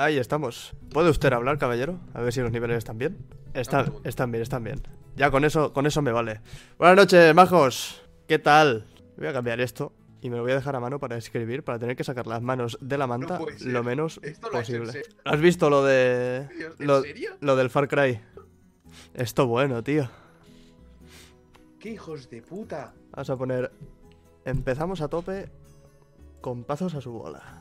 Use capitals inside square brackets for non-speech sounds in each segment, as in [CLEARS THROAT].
Ahí estamos. ¿Puede usted hablar, caballero? A ver si los niveles están bien. Están, están bien, están bien. Ya con eso, con eso me vale. Buenas noches, majos. ¿Qué tal? Voy a cambiar esto y me lo voy a dejar a mano para escribir, para tener que sacar las manos de la manta lo menos Esto lo posible. ¿Has visto lo de ¿En lo, serio? lo del Far Cry? Esto bueno, tío. ¡Qué hijos de puta! Vamos a poner. Empezamos a tope con pasos a su bola.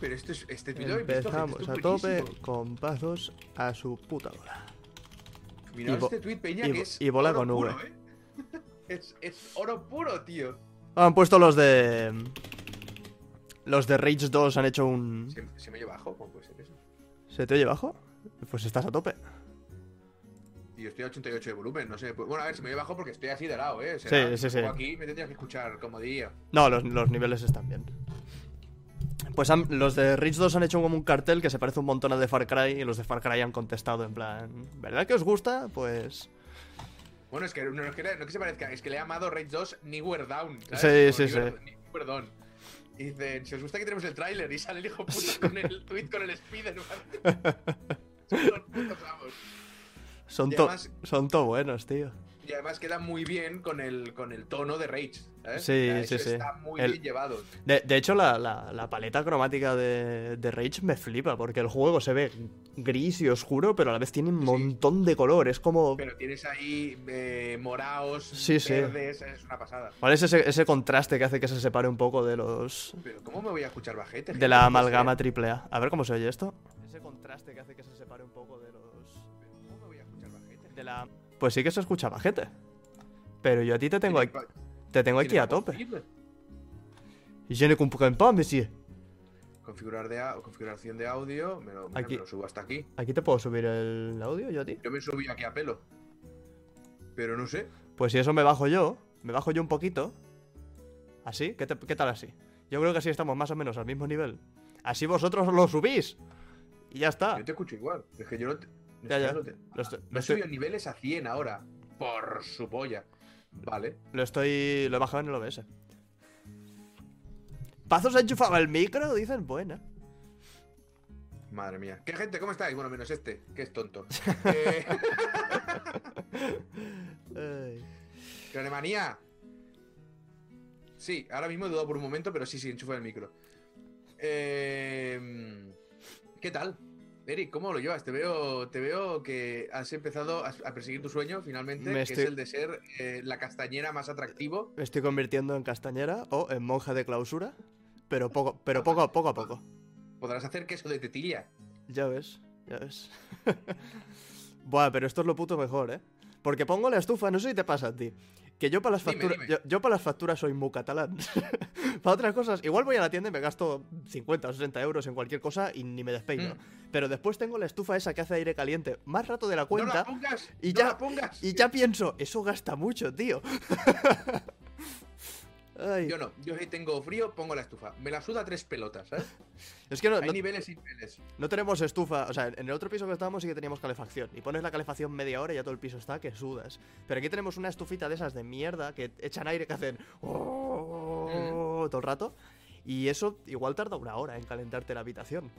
Pero esto es, este visto, gente, Empezamos esto a tope con pasos a su puta bola. Mirad este tweet, Peña, y que es y bola oro con puro, V. ¿eh? [LAUGHS] es, es oro puro, tío. Han puesto los de. Los de Rage 2 han hecho un. ¿Se, se me lleva bajo? ¿Cómo puede ser eso? ¿Se te oye bajo? Pues estás a tope. Y estoy a 88 de volumen, no sé. pues- Bueno, a ver, se me oye bajo porque estoy así de lado, ¿eh? Sí, Será- sí, sí. pongo Aquí me tendrías que escuchar, como diría. No, los, los niveles están bien. Pues han- los de Rage 2 han hecho como un cartel que se parece un montón a de Far Cry y los de Far Cry han contestado en plan, ¿verdad que os gusta? Pues... Bueno, es que no, es que, no es que se parezca, es que le he llamado Rage 2 Nowhere Down. Sí, ¿sabes? sí, Como sí. Down. Y dicen, si os gusta que tenemos el tráiler y sale el hijo puta con el [LAUGHS] tweet con el Spiderman. [LAUGHS] Son putos amos. Son Y to- además- son to buenos, tío. Y además queda muy bien con el, con el tono de Rage. Sí, O sea, sí, eso sí. Está muy El- bien llevado. De, de hecho, la, la- la paleta cromática de, de Rage me flipa, porque el juego se ve gris y oscuro, pero a la vez tiene un Sí. montón de color. Es como... Pero tienes ahí eh, moraos, Sí, sí. verdes, es una pasada. ¿Cuál es ese, ese contraste que hace que se separe un poco de los... Pero ¿cómo me voy a escuchar bajete? de la amalgama triple A? A ver cómo se oye esto. Ese contraste que hace que se separe un poco de los... Pero ¿Cómo me voy a escuchar bajete? De la... Pues sí que se escucha bajete. Pero yo a ti te tengo aquí, te tengo aquí a tope. firme. Je ne comprends pas, monsieur. Configurar de configuración de audio, me lo, mira, Aquí. me lo subo hasta aquí. ¿Aquí te puedo subir el audio yo a ti? Yo me subí aquí a pelo. Pero no sé. Pues si eso me bajo yo, me bajo yo un poquito. ¿Así? ¿Qué, te- qué tal así? Yo creo que así estamos más o menos al mismo nivel. Así vosotros lo subís. Y ya está. Yo te escucho igual. Es que yo no te. Ya, ya. no te- Lo estoy, lo he estoy- subido niveles a 100 ahora. Por su polla. Vale. lo estoy- lo he bajado en el OBS. ¿Pazos ha enchufado el micro? Dicen, buena. Madre mía. ¿Qué gente? ¿Cómo estáis? Bueno, menos este, que es tonto. [LAUGHS] eh. Cronemanía. Sí, ahora mismo he dudado por un momento, pero sí, sí, enchufa el micro. Eh, ¿Qué tal? Eric, ¿cómo lo llevas? Te veo, te veo que has empezado a, perseguir tu sueño finalmente, Me que es el de ser eh, la castañera más atractivo. Me estoy convirtiendo en castañera o en monja de clausura. Pero poco, pero poco, poco a poco. Podrás hacer queso de tetilla. Ya ves, ya ves. [LAUGHS] Buah, pero esto es lo puto mejor, ¿eh? Porque pongo la estufa, no sé si te pasa a ti. Que yo para las Dime, facturas. dime. Yo, yo para las facturas soy muy catalán. [LAUGHS] para otras cosas, igual voy a la tienda y me gasto 50 o 60 euros en cualquier cosa y ni me despeino. Mm. Pero después tengo la estufa esa que hace aire caliente más rato de la ¡No cuenta. la pongas! y ¡No ya- la pongas! Y ya pienso, eso gasta mucho, tío. [LAUGHS] Ay, Yo no, yo si tengo frío, pongo la estufa. Me la suda tres pelotas, ¿sabes? [LAUGHS] es que no, Hay no- niveles y niveles. No tenemos estufa, o sea, en el otro piso que estábamos sí que teníamos calefacción. Y pones la calefacción media hora y ya todo el piso está que sudas. Pero aquí tenemos una estufita de esas de mierda que echan aire que hacen "Oh", todo el rato. Y eso igual tarda una hora en calentarte la habitación.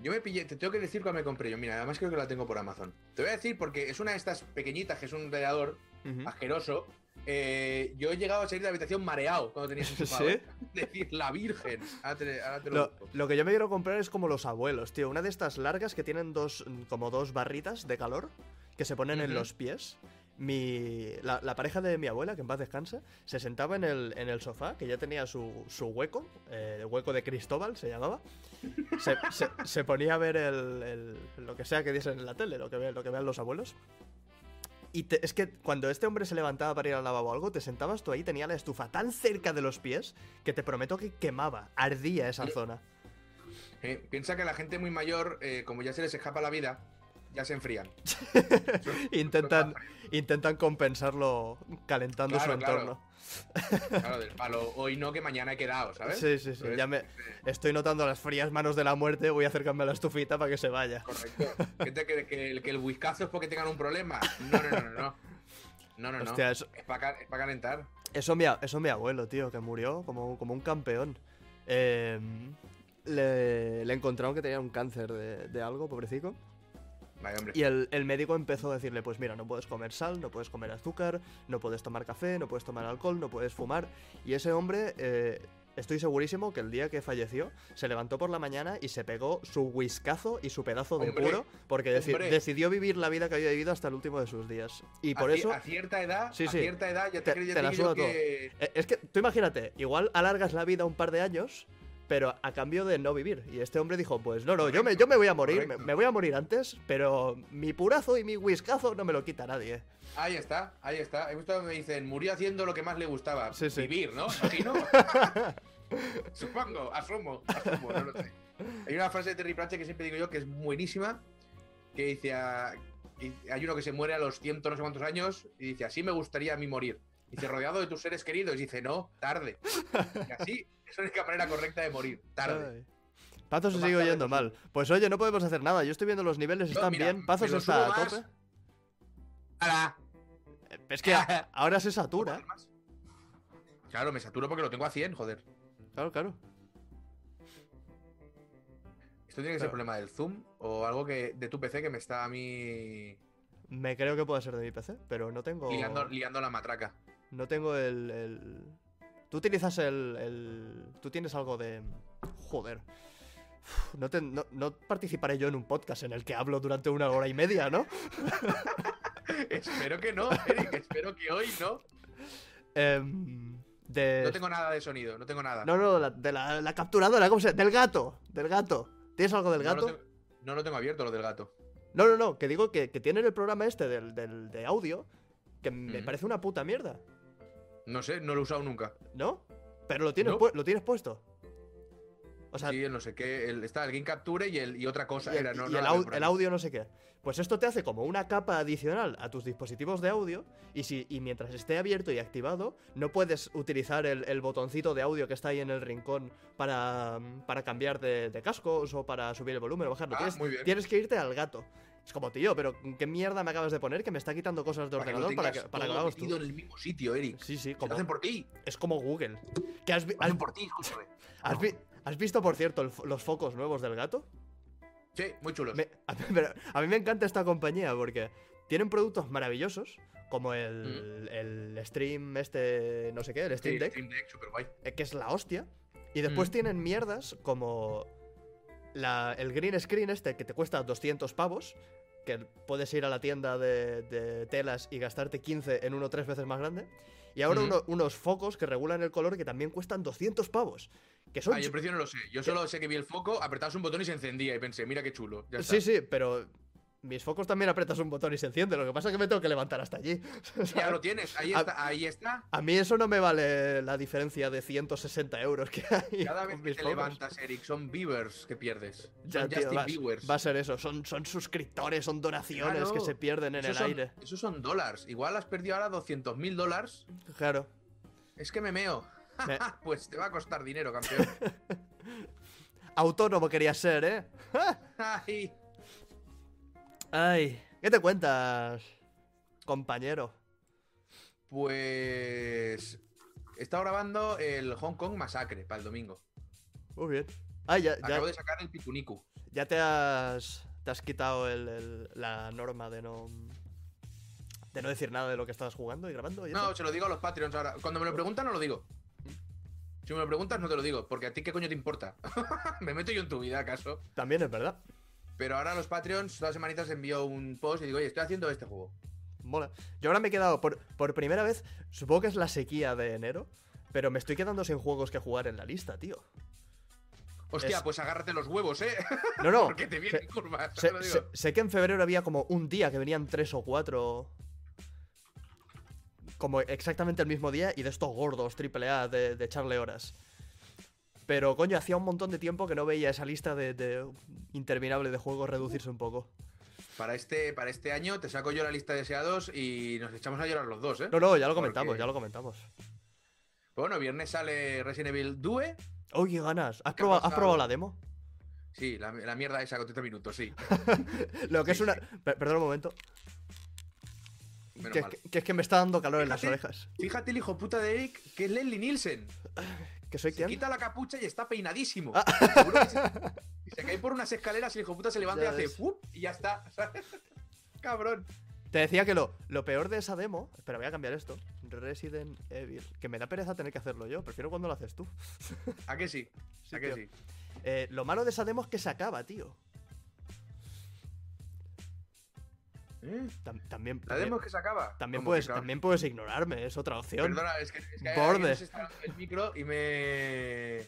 Yo me pillé, te tengo que decir cuál me compré yo. Mira, además creo que la tengo por Amazon. Te voy a decir porque es una de estas pequeñitas que es un radiador Ujú. asqueroso. Eh, yo he llegado a salir de la habitación mareado cuando tenía [LAUGHS] enchufado. ¿Sí? ¿eh? Decir, la virgen. Ahora te, ahora te lo, Lo, lo que yo me quiero comprar es como los abuelos, tío. Una de estas largas que tienen dos, como dos barritas de calor que se ponen en Ujú. los pies. Mi, la, la pareja de mi abuela, que en paz descanse, se sentaba en el, en el sofá, que ya tenía su, su hueco, eh, el hueco de Cristóbal se llamaba. Se, se- se ponía a ver el, el- lo que sea que dicen en la tele, lo que, lo que vean los abuelos. Y te- es que cuando este hombre se levantaba para ir al lavabo o algo, te sentabas tú ahí, tenía la estufa tan cerca de los pies que te prometo que quemaba, ardía esa zona. Eh, piensa que la gente muy mayor, eh, como ya se les escapa la vida, ya se enfrían. [LAUGHS] intentan, intentan compensarlo calentando Claro, su entorno. Claro, del palo. Hoy no, que mañana he quedado, ¿sabes? Sí, sí, sí. Ya me estoy notando las frías manos de la muerte. Voy a acercarme a la estufita para que se vaya. Correcto. ¿Qué te? ¿Que, el- que el whiskazo es porque tengan un problema? No, no, no, no. No, no, no. no. Hostia, eso, Es para calentar. eso, mi, eso mi abuelo, tío, que murió como, como un campeón. Eh, le, le encontraron que tenía un cáncer de, de algo, pobrecito. Hombre. Y el, el médico empezó a decirle, pues mira, no puedes comer sal, no puedes comer azúcar, no puedes tomar café, no puedes tomar alcohol, no puedes fumar. Y ese hombre, eh, estoy segurísimo que el día que falleció, se levantó por la mañana y se pegó su whiskazo y su pedazo de Hombre, puro, porque deci- hombre. decidió vivir la vida que había vivido hasta el último de sus días. Y por a, eso... a cierta edad, Sí, a cierta edad, ya Te- te, te te la digo que... Eh, Es que tú imagínate, igual alargas la vida un par de años, pero a cambio de no vivir. Y este hombre dijo, pues no, no, yo me, yo me voy a morir, me, voy a morir antes, pero mi purazo y mi whiskazo no me lo quita nadie. Ahí está, ahí está. He visto que me dicen, murió haciendo lo que más le gustaba. Sí, sí. Vivir, ¿no? Imagino. [LAUGHS] Supongo, asumo, asumo, no lo sé. Hay una frase de Terry Pratchett que siempre digo yo que es buenísima, que dice, y hay uno que se muere a los ciento no sé cuántos años y dice, así me gustaría a mí morir. Dice, rodeado de tus seres queridos. Y dice, no, tarde. Y así, es la única manera correcta de morir, tarde. Ay. Pazo se sigue oyendo mal. Pues oye, no podemos hacer nada. Yo estoy viendo los niveles, No, están mira, bien. Pazo me se lo está a tope. ¡Hala! Eh, Es que [LAUGHS] ahora se satura. Claro, me saturo porque lo tengo a 100, joder. Claro, claro. Esto tiene que ser Claro. problema del zoom o algo que de tu PC que me está a mí Me creo que puede ser de mi PC, pero no tengo. liando, liando la matraca. No tengo el. el- Tú utilizas el, el- Tú tienes algo de. Joder. Uf, No, te- no- no participaré yo en un podcast en el que hablo durante una hora y media, ¿no? [LAUGHS] espero que no, Eric, espero que hoy no. Em, de... No tengo nada de sonido, no tengo nada. No, no, la- de la, la capturadora, ¿cómo se llama? Del gato, del gato. ¿Tienes algo del No gato? lo, tengo, no lo tengo abierto, lo del gato. No, no, no, que digo que, que tienen el programa este del, del- de audio, que me parece una puta mierda, No sé, no lo he usado nunca. ¿no? Pero lo tienes, No. pu- lo tienes puesto. O sea, sí, el no sé qué. el- está el Game Capture y, el, y otra cosa y el, era. No, y el au- audio no sé qué. Pues esto te hace como una capa adicional a tus dispositivos de audio y, si, y mientras esté abierto y activado no puedes utilizar el, botoncito de audio que está ahí en el rincón para, para cambiar de, de cascos o para subir el volumen o bajarlo. Ah, tienes, muy bien. tienes que irte al gato. Es como, tío, pero ¿qué mierda me acabas de poner que me está quitando cosas de Para que lo ordenador para que, para que lo hagas tú? en el mismo sitio, Eric. Sí, sí, Lo como, hacen por ti. es como Google. ¿Que has, Lo has- hacen por ti, escúchame. [LAUGHS] has vi- has visto, por cierto, el los focos nuevos del gato? Sí, muy chulos. Me- a, mí, pero a mí me encanta esta compañía porque tienen productos maravillosos, como el, el stream este, no sé qué, el Sí, Stream Deck, Stream Deck, super guay. eh, que es la hostia. Y después Mm. tienen mierdas como la- el green screen este que te cuesta 200 pavos, que puedes ir a la tienda de, de telas y gastarte 15 en uno tres veces más grande. Y ahora Mm. uno- unos focos que regulan el color que también cuestan 200 pavos. Que son Ah, yo el precio no lo sé. Yo solo sé que vi el foco, apretabas un botón y se encendía. Y pensé, mira qué chulo. Ya está. Sí, sí, pero mis focos también apretas un botón y se enciende. Lo que pasa es que me tengo que levantar hasta allí. [LAUGHS] Ya lo tienes, ahí A- está, ahí está. A mí eso no me vale la diferencia de 160 euros que hay. Cada vez que te focos. levantas, Eric, son viewers que pierdes. Ya, son tío, Justin va, a ser eso. Son, son suscriptores, son donaciones Claro. que se pierden en el son, aire. Esos son dólares. Igual has perdido ahora 200 mil dólares. Claro. Es que me meo. [LAUGHS] Me- [LAUGHS] pues te va a costar dinero, campeón. Autónomo quería ser, ¿eh? Ay. Ay, ¿qué te cuentas, compañero? Pues. He estado grabando el Hong Kong Masacre para el domingo. Muy bien. Ay, ya, ya, Acabo de sacar el Pikuniku. ya te has. Te has quitado el- el- la norma de no. De no decir nada de lo que estabas jugando y grabando. y? No, se lo digo a los Patreons ahora. Cuando me lo preguntan, no lo digo. Si me lo preguntas, no te lo digo. Porque a ti, ¿qué coño te importa? [LAUGHS] me meto yo en tu vida, ¿acaso? También es verdad. Pero ahora los Patreons, todas las semanitas envío un post y digo, oye, estoy haciendo este juego. Mola. Yo ahora me he quedado por, por primera vez, supongo que es la sequía de enero, pero me estoy quedando sin juegos que jugar en la lista, tío. Hostia, Es- pues agárrate los huevos, ¿eh? No, no. [LAUGHS] Porque te vienen curvas. sé, te lo digo. sé- sé que en febrero había como un día que venían tres o cuatro. Como exactamente el mismo día y de estos gordos, triple A, de, de echarle horas. Pero coño, hacía un montón de tiempo que no veía esa lista de, de interminable de juegos reducirse un poco. Para este, para este año te saco yo la lista de deseados y nos echamos a llorar los dos, ¿eh? No, no, ya lo Porque- comentamos, ya lo comentamos. Bueno, viernes sale Resident Evil Due. Oye, qué ganas. ¿Has ¿Qué ha probado, ¿Has pasado? probado la demo? Sí, la, la mierda esa con 30 minutos, sí. [LAUGHS] Lo que es una. Per- Perdón un momento. Que, mal. que- que es que me está dando calor en las orejas. Fíjate el hijo puta de Eric, que es Leslie Nielsen. [LAUGHS] ¿Que soy Se quién? quita la capucha y está peinadísimo. Ah. Se, y se cae por unas escaleras y el hijo puta se levanta Ya y hace. ¡fup! y ya está. [LAUGHS] Cabrón. Te decía que lo, lo peor de esa demo. Espera, voy a cambiar esto. Resident Evil. Que me da pereza tener que hacerlo yo. Prefiero cuando lo haces tú. ¿A que sí? Sí, ¿A que tío. sí? Eh, lo malo de esa demo es que se acaba, tío. ¿Eh? Tam- también, La demo es que se acaba. también ¿Cómo puedes, que también puedes ignorarme, es otra opción. Perdona, es que, es que Borde. se está el micro y me.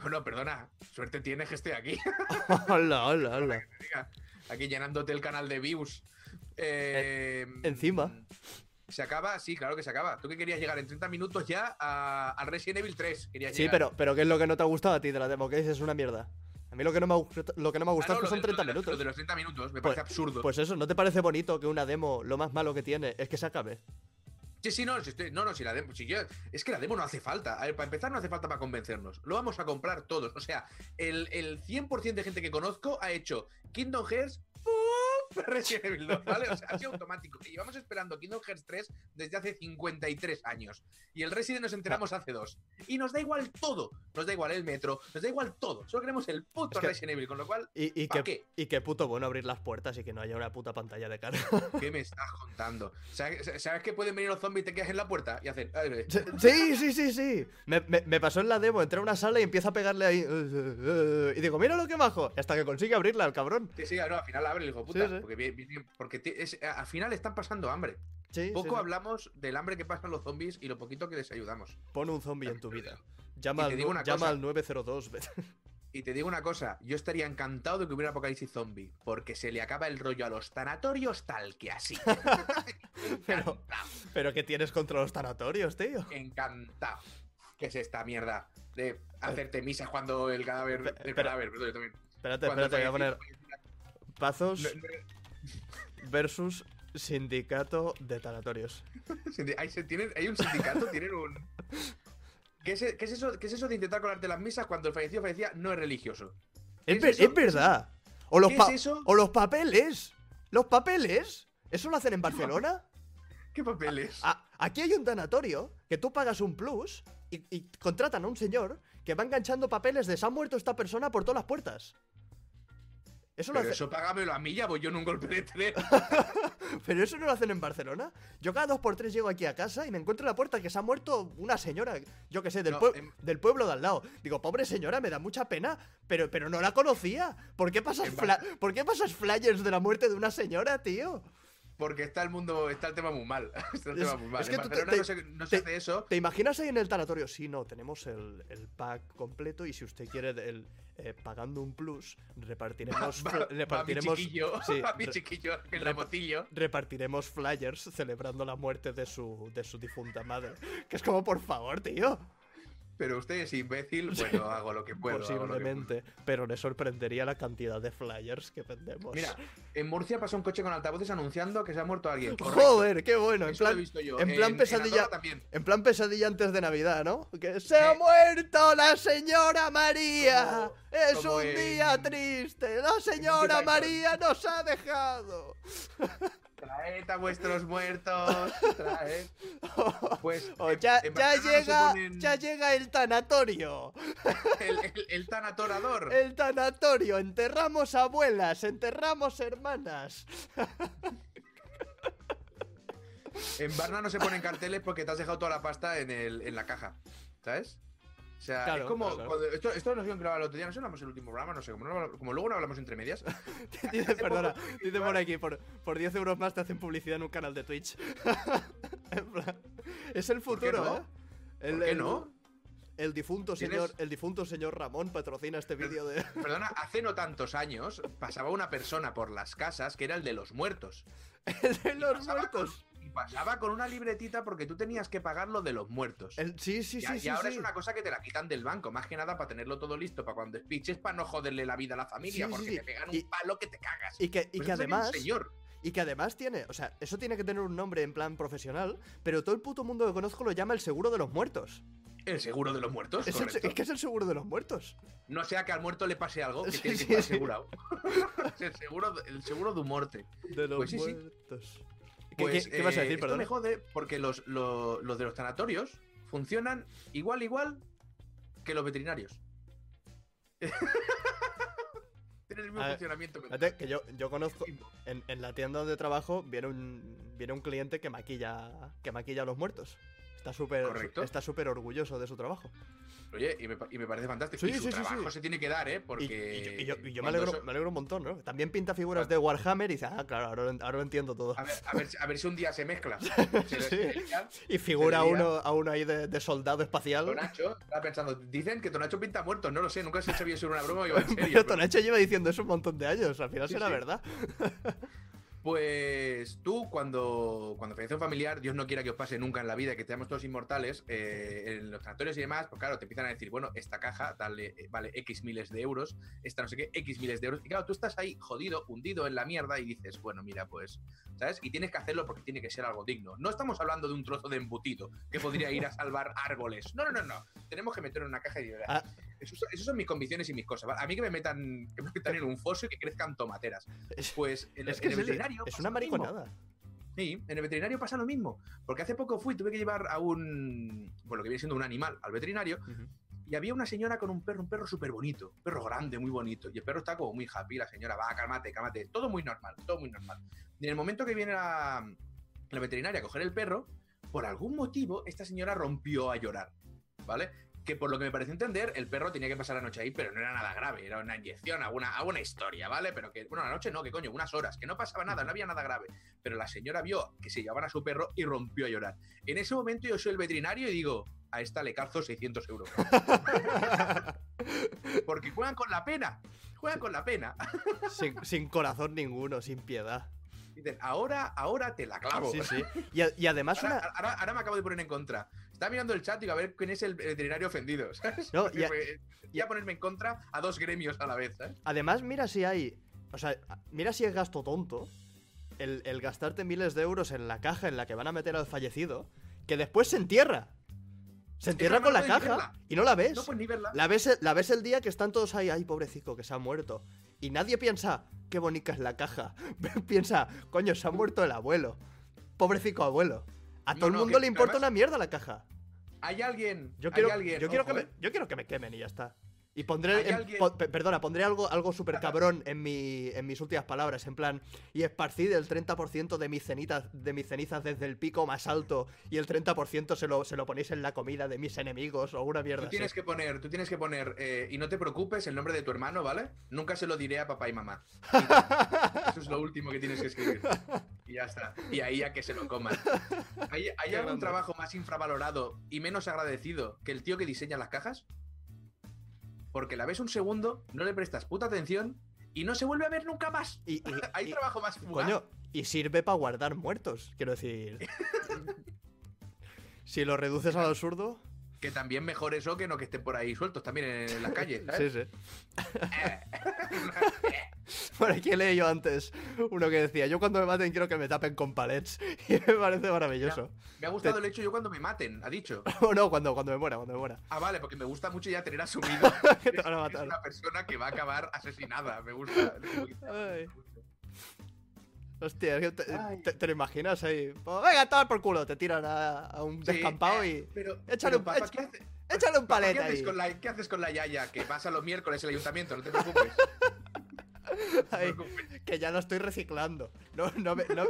Bueno, perdona. Suerte tienes que estoy aquí. [LAUGHS] hola, hola, hola. aquí llenándote el canal de views. Eh, encima. ¿Se acaba? Sí, claro que se acaba. ¿Tú que querías llegar en 30 minutos ya a, al Resident Evil 3? Querías Sí, llegar. pero, pero ¿qué es lo que no te ha gustado a ti de la demo? ¿Qué dices? Es una mierda. A mí lo que no me ha, lo que no me ha Ah, gustado no, es que son de- 30 lo de- minutos. Lo de los 30 minutos me Pues- parece absurdo. Pues eso, ¿no te parece bonito que una demo, lo más malo que tiene, es que se acabe? Sí, sí, no, si estoy- no, no, si la demo, si yo, es que la demo no hace falta. A ver, para empezar no hace falta para convencernos. Lo vamos a comprar todos. O sea, el, el 100% de gente que conozco ha hecho Kingdom Hearts. Resident Evil 2, ¿vale? O sea, ha sido [LAUGHS] automático. Y llevamos esperando Kingdom Hearts 3 desde hace 53 años. Y el Resident nos enteramos hace dos. Y nos da igual todo. Nos da igual el metro, nos da igual todo. Solo queremos el puto Es que- Resident Evil, con lo cual, Y, y, ¿Pa' que, qué? y qué puto bueno abrir las puertas y que no haya una puta pantalla de cara. [LAUGHS] ¿qué me estás contando? ¿Sabes, sabes que pueden venir los zombies y te quedas en la puerta? Y hacen. "Ay, Sí, sí, sí, sí. Me, me- me pasó en la demo, entré a una sala y empieza a pegarle ahí. Y digo, mira lo que bajo. Hasta que consigue abrirla el cabrón. Sí, sí, no, al final abre el hijo puta. Sí, sí. Porque, es- al final están pasando hambre. Sí, Poco sí. hablamos del hambre que pasan los zombies y lo poquito que les ayudamos. Pon un zombie en tu vida. Llama, al, llama cosa. al 902. Y te digo una cosa, yo estaría encantado de que hubiera apocalipsis zombie, porque se le acaba el rollo a los tanatorios tal que así. [LAUGHS] Pero- Pero ¿qué tienes contra los tanatorios, tío? encantado. ¿Qué es esta mierda de hacerte misas cuando el cadáver... El pero- cadáver, perdón, yo también. Espérate, Cuando espérate, voy a poner Pazos versus Sindicato de Tanatorios. [LAUGHS] Hay, se- tienen- hay un sindicato, tienen un. ¿Qué es, qué es eso, ¿Qué es eso de intentar colarte las misas cuando el fallecido fallecía no es religioso? Es, verdad. O los, ¿Qué es eso? o los papeles. Los papeles. ¿Eso lo hacen en Barcelona? [LAUGHS] ¿Qué papeles? A- aquí hay un tanatorio que tú pagas un plus y, y contratan a un señor que va enganchando papeles de se ha muerto esta persona por todas las puertas. Eso lo Pero hace- eso págamelo a mí, ya voy yo en un golpe de tren. [LAUGHS] Pero eso no lo hacen en Barcelona. Yo cada dos por tres llego aquí a casa y me encuentro en la puerta que se ha muerto una señora, yo que sé, del, No, pue- en- del pueblo de al lado. Digo, pobre señora, me da mucha pena, pero, pero no la conocía. ¿Por qué, pasas fla- ¿Por qué pasas flyers de la muerte de una señora, tío? Porque está el mundo, está el tema muy mal. [LAUGHS] Está el Es- tema muy mal. es que en tú te- no se, no se te- hace eso. ¿Te imaginas ahí en el tanatorio? Sí, no, tenemos el, el pack completo y si usted quiere el, eh, pagando un plus, repartiremos, [LAUGHS] Va, fl- va mi repartiremos, chiquillo, [LAUGHS] sí, va mi chiquillo, el repa- ramotillo. repartiremos flyers celebrando la muerte de su, de su difunta madre. Que es como, por favor, tío. Pero usted es imbécil, [LAUGHS] bueno, hago lo que puedo. lo que puedo. Posiblemente, pero le sorprendería la cantidad de flyers que vendemos. Mira, en Murcia pasó un coche con altavoces anunciando que se ha muerto alguien. [LAUGHS] Correcto. Joder, qué bueno. En Eso lo he plan, visto yo. en plan pesadilla- Andorra también. en plan pesadilla antes de Navidad, ¿no? Que se ha Eh, muerto la señora María. como- es como un en- día triste. La señora. María nos ha dejado. [LAUGHS] Traed a vuestros muertos. Traed. [LAUGHS] Pues Oh, en- ya, en llega, ponen ya llega el tanatorio. el, el, el tanatorador. El tanatorio. Enterramos abuelas, enterramos hermanas. En Barna no se ponen carteles porque te has dejado toda la pasta en, el, en la caja. ¿Sabes? O sea, Claro, es como. claro, claro. cuando- esto, esto nos dio que el otro día, no sé, hablamos el último programa, no sé, como, no- como luego no hablamos entre medias. [LAUGHS] Dice, perdona, [LAUGHS] dice por aquí, por, por 10 euros más te hacen publicidad en un canal de Twitch. [LAUGHS] Es el ¿Por qué futuro, no? ¿eh? El, ¿Por qué no? El difunto ¿Tienes- señor, el difunto señor Ramón patrocina este vídeo de. Perdona, hace no tantos años pasaba una persona por las casas que era el de los muertos. El de los muertos. Y pasaba con una libretita porque tú tenías que pagar lo de los muertos. El- sí, sí, y, sí, y sí. ahora sí. es una cosa que te la quitan del banco, más que nada para tenerlo todo listo para cuando despiches, para no joderle la vida a la familia, Sí, sí, porque sí. te pegan Y- un palo que te cagas. Y que, y Pues que además. señor. Y que además tiene. O sea, eso tiene que tener un nombre en plan profesional. Pero todo el puto mundo que conozco lo llama el seguro de los muertos. El seguro de los muertos, Es, el- correcto. es que es el seguro de los muertos. No sea que al muerto le pase algo que Sí, tiene que sí, estar sí. asegurado. [LAUGHS] es el seguro, el seguro de muerte. De los Pues sí, sí. muertos. ¿Qué, Pues, qué- qué vas a eh, decir, esto perdón? me jode porque los, lo- los de los tanatorios funcionan igual, igual que los veterinarios. [LAUGHS] Tienen el mismo A ver, funcionamiento. que- que yo, yo conozco. En, en la tienda donde trabajo viene un, viene un cliente que maquilla, que maquilla a los muertos. Está súper está súper orgulloso de su trabajo. Oye, y me, y me parece fantástico. Sí, y su sí, trabajo sí. se tiene que dar, ¿eh? Porque. y yo, y yo- yo me, alegro, eso- me alegro un montón, ¿no? También pinta figuras Cuando- de Warhammer y dice, ah, claro, ahora, lo- ahora lo entiendo todo. A ver, a, ver, a ver si un día se mezcla. [LAUGHS] Se. Y figura uno, a uno ahí de, de soldado espacial. Tonacho, estaba pensando, dicen que Tonacho pinta muertos, no lo sé, nunca se sabía si era una broma o iba en [LAUGHS] serio. pero- Tonacho lleva diciendo eso un montón de años, al final será verdad. [LAUGHS] Pues tú, cuando, cuando fallece un familiar, Dios no quiera que os pase nunca en la vida, que seamos todos inmortales, eh, en los sanatorios y demás, pues claro, te empiezan a decir, bueno, esta caja dale, eh, vale X miles de euros, esta no sé qué, X miles de euros. Y claro, tú estás ahí jodido, hundido en la mierda y dices, bueno, mira, pues, ¿sabes? Y tienes que hacerlo porque tiene que ser algo digno. No estamos hablando de un trozo de embutido que podría ir a salvar [LAUGHS] árboles. No, no, no, no. Tenemos que meterlo en una caja y... Ah. Esos, son- mis convicciones y mis cosas. ¿vale? A mí que me metan, que me metan en un foso y que crezcan tomateras. Es, Pues en, es en que el es, veterinario es pasa una mariconada. Sí, en el veterinario pasa lo mismo. Porque hace poco fui, tuve que llevar a un. Bueno, lo que viene siendo un animal al veterinario. Y había una señora con un perro, un perro súper bonito. Un perro grande, muy bonito. Y el perro está como muy happy. La señora va, cálmate, cálmate. Todo muy normal, todo muy normal. Y en el momento que viene la, la veterinaria a coger el perro, por algún motivo, esta señora rompió a llorar. ¿Vale? Que por lo que me pareció entender, el perro tenía que pasar la noche ahí, pero no era nada grave, era una inyección, alguna, alguna historia, ¿vale? Pero que, bueno, la noche no, que coño, unas horas, que no pasaba nada, no había nada grave. Pero la señora vio que se llevaban a su perro y rompió a llorar. En ese momento yo soy el veterinario y digo, a esta le calzo 600 euros. [LAUGHS] Porque juegan con la pena, juegan con la pena. sin, sin corazón ninguno, sin piedad. Dicen, ahora, ahora te la clavo. Sí, sí. [LAUGHS] Y, a- y además Ahora, una... ahora- ahora me acabo de poner en contra. Estaba mirando el chat y a ver quién es el veterinario ofendido, [LAUGHS] ¿sabes? No, y a- a ponerme en contra a dos gremios a la vez, ¿sabes? Además, mira si hay. O sea, mira si es gasto tonto. El, el gastarte miles de euros en la caja en la que van a meter al fallecido. Que después se entierra. Se entierra con la caja y no la ves. No, pues ni verla. La ves, la ves el día que están todos ahí, ay, pobrecito, que se ha muerto. Y nadie piensa, qué bonita es la caja. [LAUGHS] piensa, coño, se ha muerto el abuelo. Pobrecito abuelo. A No, todo el no, mundo que- le importa además- una mierda la caja. Hay alguien, Yo hay quiero, alguien, yo, quiero que ¿eh? me, yo quiero que me quemen y ya está. Y pondré, Hay en- alguien- po- pe- perdona, pondré algo, algo súper cabrón en, mi, en mis últimas palabras, en plan, y esparcid el 30% de mis, cenizas, de mis cenizas desde el pico más alto y el 30% se lo, se lo ponéis en la comida de mis enemigos o una mierda Tú tienes así. que poner, tú tienes que poner, eh, y no te preocupes, el nombre de tu hermano, ¿vale? Nunca se lo diré a papá y mamá. [LAUGHS] Eso es lo último que tienes que escribir. Y ya está. Y ahí ya que se lo coman. ¿Hay, algún grande. trabajo más infravalorado y menos agradecido que el tío que diseña las cajas? Porque la ves un segundo, no le prestas puta atención y no se vuelve a ver nunca más. Y, y- [LAUGHS] Hay y- trabajo más fugaz. coño, y sirve para guardar muertos, quiero decir. [LAUGHS] si lo reduces al absurdo, Que también mejor eso que no que estén por ahí sueltos también en, las calles. sí, ¿sabes? sí. Eh. Por aquí leí yo antes uno que decía, yo cuando me maten quiero que me tapen con palets. [LAUGHS] Y me parece maravilloso. Me ha gustado el hecho yo cuando me maten, ha dicho. [LAUGHS] O no, cuando, cuando me muera, cuando me muera. Ah, vale, porque me gusta mucho ya tener [LAUGHS] asumido Que te van a es una persona que va a acabar asesinada. Me gusta. Ay. Hostia, te, te- te lo imaginas ahí. Pues, venga, toma por culo, te tiran a, a un Sí, descampado eh, y. Pero, Échale pero, un- papá, ¿qué, hace- Échale un papá, ¿qué paleta haces ahí. con la, ¿Qué haces con la Yaya? Que pasa los miércoles el ayuntamiento, [LAUGHS] no te preocupes. Que ya lo estoy reciclando. No, no, ve- no-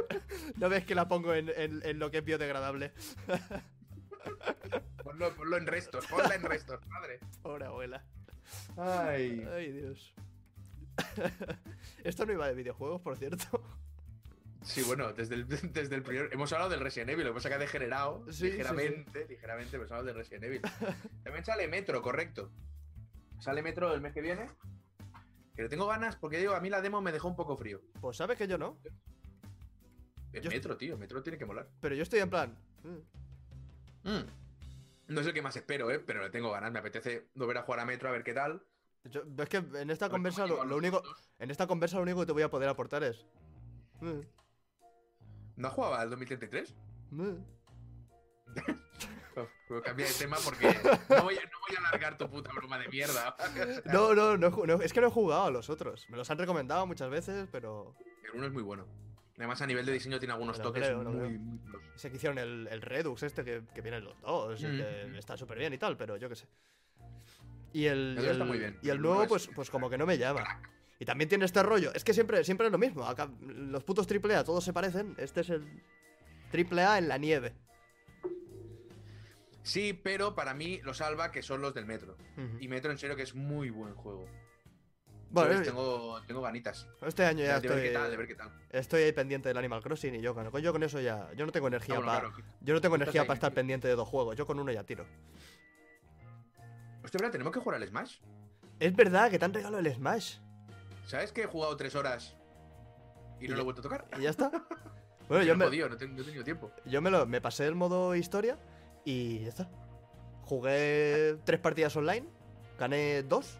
no ves que la pongo en, en- en lo que es biodegradable. [LAUGHS] Ponlo, ponlo en restos, ponla en restos, madre. Pobre abuela. Ay. Ay, Dios. [LAUGHS] Esto no iba de videojuegos, por cierto. Sí, bueno, desde el, [LAUGHS] desde el primer. Hemos hablado del Resident Evil, lo que pasa que ha degenerado Sí, sí, ligeramente, ligeramente, hemos hablado del Resident Evil. También sale Metro, correcto. Sale Metro el mes que viene. Que le tengo ganas porque digo, a mí la demo me dejó un poco frío. Pues sabes que yo no. Es Yo Metro, tío, Metro tiene que molar. Pero yo estoy en plan. mm, Mm. No es el que más espero, ¿eh? Pero le tengo ganas. Me apetece volver a jugar a Metro a ver qué tal. yo- es que en esta conversa lo, único. En esta conversa lo único que te voy a poder aportar es. mm, ¿No has jugado al 2033? mm. Uf, Voy a cambiar de tema porque no voy, a, no voy a alargar tu puta broma de mierda. [LAUGHS] No, no, no, no, es que no he jugado a los otros. Me los han recomendado muchas veces, pero. El uno es muy bueno. Además, a nivel de diseño tiene algunos toques creo, muy. Sé que hicieron el, el Redux este que, que vienen los dos, Mm. que está súper bien y tal, pero yo qué sé. Y el, está muy bien. y el nuevo, pues, pues como que no me llama. Y también tiene este rollo. Es que siempre, siempre es lo mismo. Acá, los putos AAA todos se parecen. Este es el AAA en la nieve. Sí, pero para mí lo salva que son los del Metro. Y Metro en serio que es muy buen juego. Bueno, eh, tengo, tengo ganitas. este año ya de ver qué tal, de estoy, ver qué tal. estoy ahí pendiente del Animal Crossing y yo, con- yo con eso ya. Yo no tengo energía bueno, para. claro. Yo no tengo energía ahí para estar pendiente de dos juegos. Yo con uno ya tiro. Hostia, verdad, tenemos que jugar al Smash. Es verdad que te han regalado el Smash. ¿Sabes que he jugado tres horas y no ya- lo he vuelto a tocar? Y ya está. [LAUGHS] Bueno, Yo yo no me, he podido, no, tengo- no he tenido tiempo. yo me, lo, me pasé el modo historia y ya está. Jugué tres partidas online, gané dos.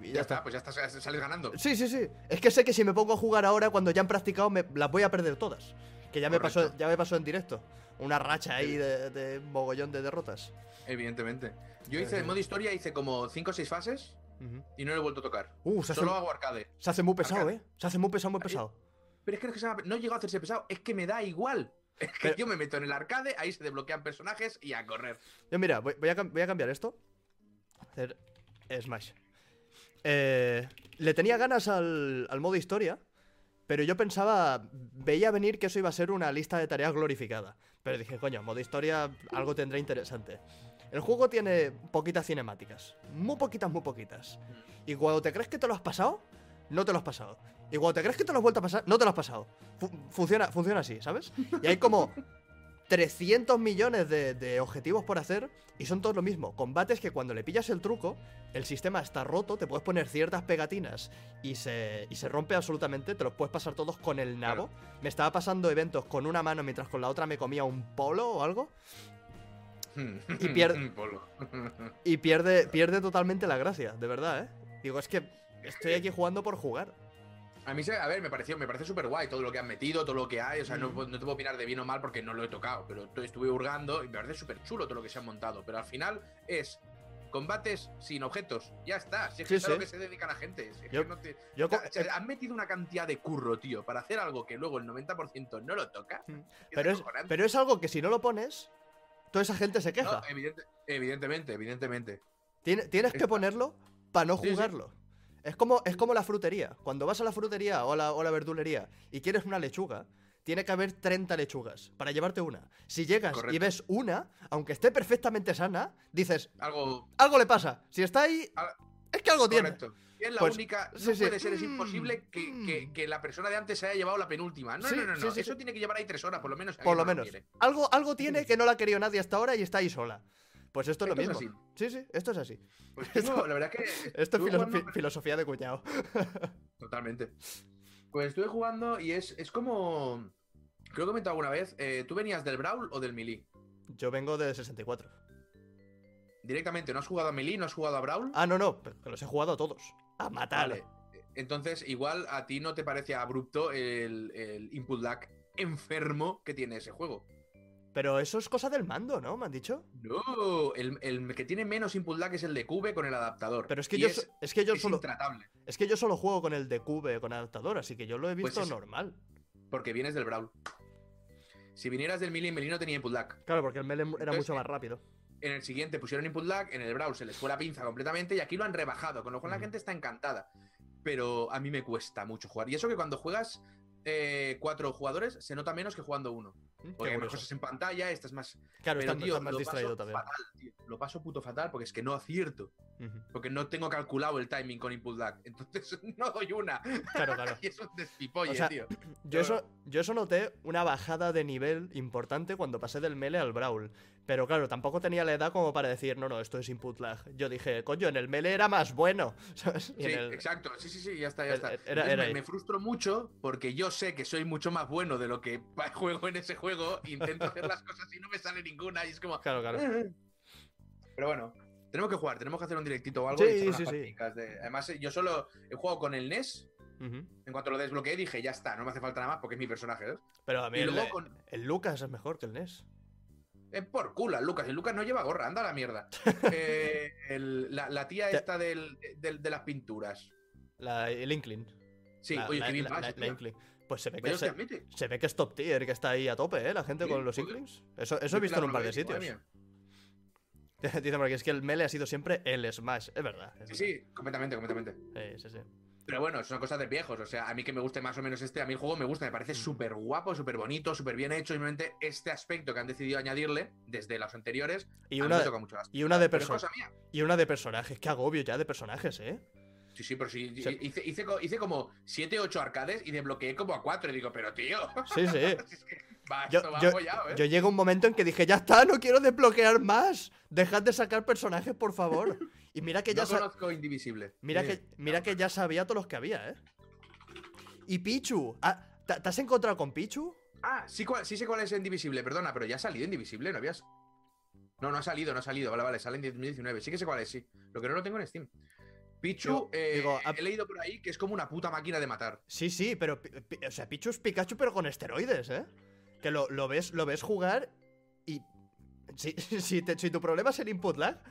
Y Ya, está, pues ya estás, sales ganando. Sí, sí, sí. Es que sé que si me pongo a jugar ahora, cuando ya han practicado, me, las voy a perder todas. Que ya me, pasó, ya me pasó en directo. Una racha ahí de, de mogollón de derrotas. Evidentemente. Yo hice el modo historia, hice como 5 o 6 fases Y no lo he vuelto a tocar. Uh, se hace, Solo hago arcade. se hace muy pesado, arcade. ¿eh? Se hace muy pesado, muy pesado. Pero es que no, es que no llegó a hacerse pesado, es que me da igual. [LAUGHS] Es que Pero- yo me meto en el arcade, ahí se desbloquean personajes y a correr. Yo, mira, voy, voy a, voy a cambiar esto. Hacer Smash. Eh, le tenía ganas al, al modo historia, pero yo pensaba, veía venir que eso iba a ser una lista de tareas glorificada. Pero dije, coño, modo historia algo tendrá interesante. El juego tiene poquitas cinemáticas. Muy poquitas, muy poquitas. Y cuando te crees que te lo has pasado, no te lo has pasado. Y cuando te crees que te lo has vuelto a pasar, no te lo has pasado. Fu- funciona, funciona así, ¿sabes? Y hay como [LAUGHS] 300 millones de, de objetivos por hacer y son todos lo mismo. Combates que cuando le pillas el truco, el sistema está roto, te puedes poner ciertas pegatinas y se, y se rompe absolutamente, te los puedes pasar todos con el nabo. Me estaba pasando eventos con una mano mientras con la otra me comía un polo o algo [LAUGHS] Y pierde- [LAUGHS] y pierde, pierde totalmente la gracia, de verdad, ¿eh? Digo, es que estoy aquí jugando por jugar. A mí, se- a ver, me pareció, me parece súper guay todo lo que han metido, todo lo que hay. O sea, no, Mm. no te puedo opinar de bien o mal porque no lo he tocado, pero estuve hurgando y me parece súper chulo todo lo que se han montado. Pero al final es combates sin objetos. Ya está. Si es que Sí, es a lo que se dedica la gente. Si Yo- que no te- Yo o sea, co- se- han metido una cantidad de curro, tío, para hacer algo que luego el 90% no lo toca. Mm. Es pero, es, pero es algo que si no lo pones, toda esa gente se queja. No, evidente- evidentemente, evidentemente. Tiene- tienes que ponerlo para no Sí, sí. jugarlo. Es como, es como la frutería. Cuando vas a la frutería o a la, o la verdulería y quieres una lechuga, tiene que haber 30 lechugas para llevarte una. Si llegas y ves una, aunque esté perfectamente sana, dices, Algo algo le pasa. Si está ahí, Ah, es que algo tiene. correcto. Es la Pues, única. No sí, sí. puede ser, es Mm, imposible que, que- mm. que la persona de antes se haya llevado la penúltima. No, Sí, no, no, no. Eso tiene que llevar ahí tres horas, por lo menos. Por lo no menos. Algo, algo tiene que no la ha querido nadie hasta ahora y está ahí sola. Pues esto es lo Esto es mismo. Sí, sí, esto es así. Pues Esto- la verdad que. [LAUGHS] Esto es filo- jugando- filosofía de cuñado. [LAUGHS] Totalmente. Pues estuve jugando y es, es como. Creo que he comentado alguna vez. eh, ¿Tú venías del Brawl o del Melee? Yo vengo de 64. Directamente, ¿no has jugado a Melee? ¿No has jugado a Brawl? Ah, no, no, pero los he jugado a todos. A matar. Vale. Entonces, igual a ti no te parece abrupto el, el input lag enfermo que tiene ese juego. Pero eso es cosa del mando, ¿no? Me han dicho. No, el, el que tiene menos input lag es el de Cube con el adaptador. Pero es que Y yo, es, que yo es solo intratable, es que yo solo juego con el de Cube con adaptador, así que yo lo he Pues visto normal. porque vienes del Brawl. Si vinieras del Melee, Melee no tenía input lag. Claro, porque el melee era Entonces, mucho más rápido. En el siguiente pusieron input lag, en el Brawl se les fue la pinza completamente y aquí lo han rebajado, con lo cual la gente está encantada. Pero a mí me cuesta mucho jugar. Y eso que cuando juegas eh, cuatro jugadores se nota menos que jugando uno. Porque hay más curioso. cosas en pantalla, estás más. Claro, Pero, está, tío, está más lo distraído paso también. fatal, tío. Lo paso puto fatal porque es que no acierto. Porque no tengo calculado el timing con input lag. Entonces [LAUGHS] no doy una. Claro, claro. [LAUGHS] y es un despipolle, O sea, tío. Yo eso, yo eso noté una bajada de nivel importante cuando pasé del melee al brawl. Pero claro, tampoco tenía la edad como para decir, no, no, esto es input lag. Yo dije, coño, en el melee era más bueno. [LAUGHS] Sí, el- exacto. Sí, sí, sí, ya está, ya está. era- Entonces era me, frustro mucho porque yo sé que soy mucho más bueno de lo que [LAUGHS] juego en ese juego. Intento hacer las cosas y no me sale ninguna. Y es como. Claro, claro. Pero bueno, tenemos que jugar, tenemos que hacer un directito o algo. Sí, y sí, sí. de- Además, eh, yo solo he jugado con el NES. En cuanto lo desbloqueé, dije, ya está, no me hace falta nada más porque es mi personaje. Pero a mí Y el, luego con- el Lucas es mejor que el NES. Es por culo, Lucas. El Lucas no lleva gorra, anda a la mierda. [LAUGHS] Eh, el- la, la tía esta del, del- de las pinturas. La, el Inkling. Sí, la, oye, la- qué bien. Pues se ve, que se, se ve que es top tier, que está ahí a tope, ¿eh? La gente Sí, con los. Inklings. Eso, eso he visto en un par de sitios. mía. [LAUGHS] Dice porque es que el Melee ha sido siempre el Smash. Es verdad. es Sí, verdad. sí, completamente, completamente. Sí, sí, sí. Pero bueno, son cosas de viejos. O sea, a mí que me guste más o menos este, a mí el juego me gusta, me Mm. parece súper guapo, súper bonito, súper bien hecho. Simplemente este aspecto que han decidido añadirle desde los anteriores, Y a mí una, me toca mucho las y una de Pero es perso- cosa mía. y una de personajes. Qué agobio ya de personajes, ¿eh? Sí, sí, pero sí. Sí. Hice, hice, hice como 7, 8 arcades y desbloqueé como a 4. Y digo, pero tío. Sí, sí. [LAUGHS] Yo, yo- ¿eh? yo llegué a un momento en que dije, ya está, no quiero desbloquear más. Dejad de sacar personajes, por favor. Y mira que [LAUGHS] ya, no conozco Indivisible. mira que, mira que ya sabía todos los que había, ¿eh? Y Pichu. ah, ¿te, has encontrado con Pichu? Ah, sí, cuál- sí sé cuál es Indivisible, perdona, pero ya ha salido Indivisible, ¿no habías...? No, no ha salido, no ha salido, vale, vale, sale en 2019. Sí que sé cuál es, sí. Lo que no lo tengo en Steam. Pichu, eh, digo, ah- he leído por ahí que es como una puta máquina de matar. Sí, sí, pero. O sea, Pichu es Pikachu, pero con esteroides, ¿eh? Que lo, lo ves, lo ves jugar y. Si, [LAUGHS] si, te- si tu problema es el input lag,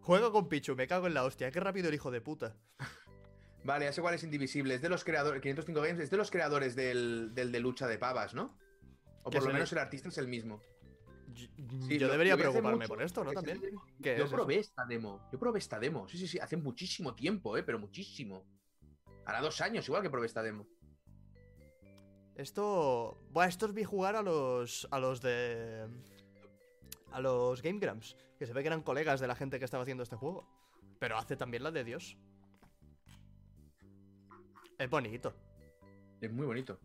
juega con Pichu, me cago en la hostia. Qué rápido el hijo de puta. [LAUGHS] Vale, sé cuál es Indivisible. Es de los creadores, 505 Games, es de los creadores del, del de lucha de pavas, ¿no? O ¿Qué por lo es el- menos el artista es el mismo. Yo, Sí, yo lo- debería preocuparme por esto, ¿no? También. ve- ¿Qué Yo es eso? probé esta demo. Yo probé esta demo. Sí, sí, sí. Hace muchísimo tiempo, ¿eh? Pero muchísimo. Hará dos años igual que probé esta demo. Esto. Buah, estos vi jugar a los. a los de. A los Game Grumps. Que se ve que eran colegas de la gente que estaba haciendo este juego. Pero hace también la de Dios. Es bonito. Es muy bonito.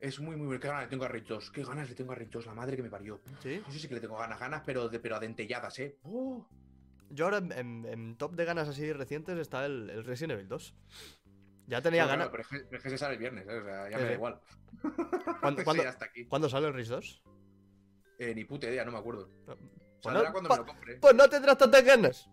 Es muy, muy bonito. Qué ganas le tengo a 2. Qué ganas le tengo a 2. La madre que me parió. ¿Sí? Eso sí que le tengo ganas, ganas, pero, de, pero adentelladas, ¿eh? Oh. Yo ahora en top de ganas así recientes está el, el Resident Evil 2. Ya tenía ganas. Pero es que- pero es que se sale el viernes, ¿eh? O sea, ya Sí, me da sí. igual. [LAUGHS] ¿Cuándo, [LAUGHS] cuándo- ya está aquí. cuándo sale el Rage 2? Eh, ni puta idea, no me acuerdo. Pues Saldrá no, cuando me lo compre. pues no tendrás tantas ganas.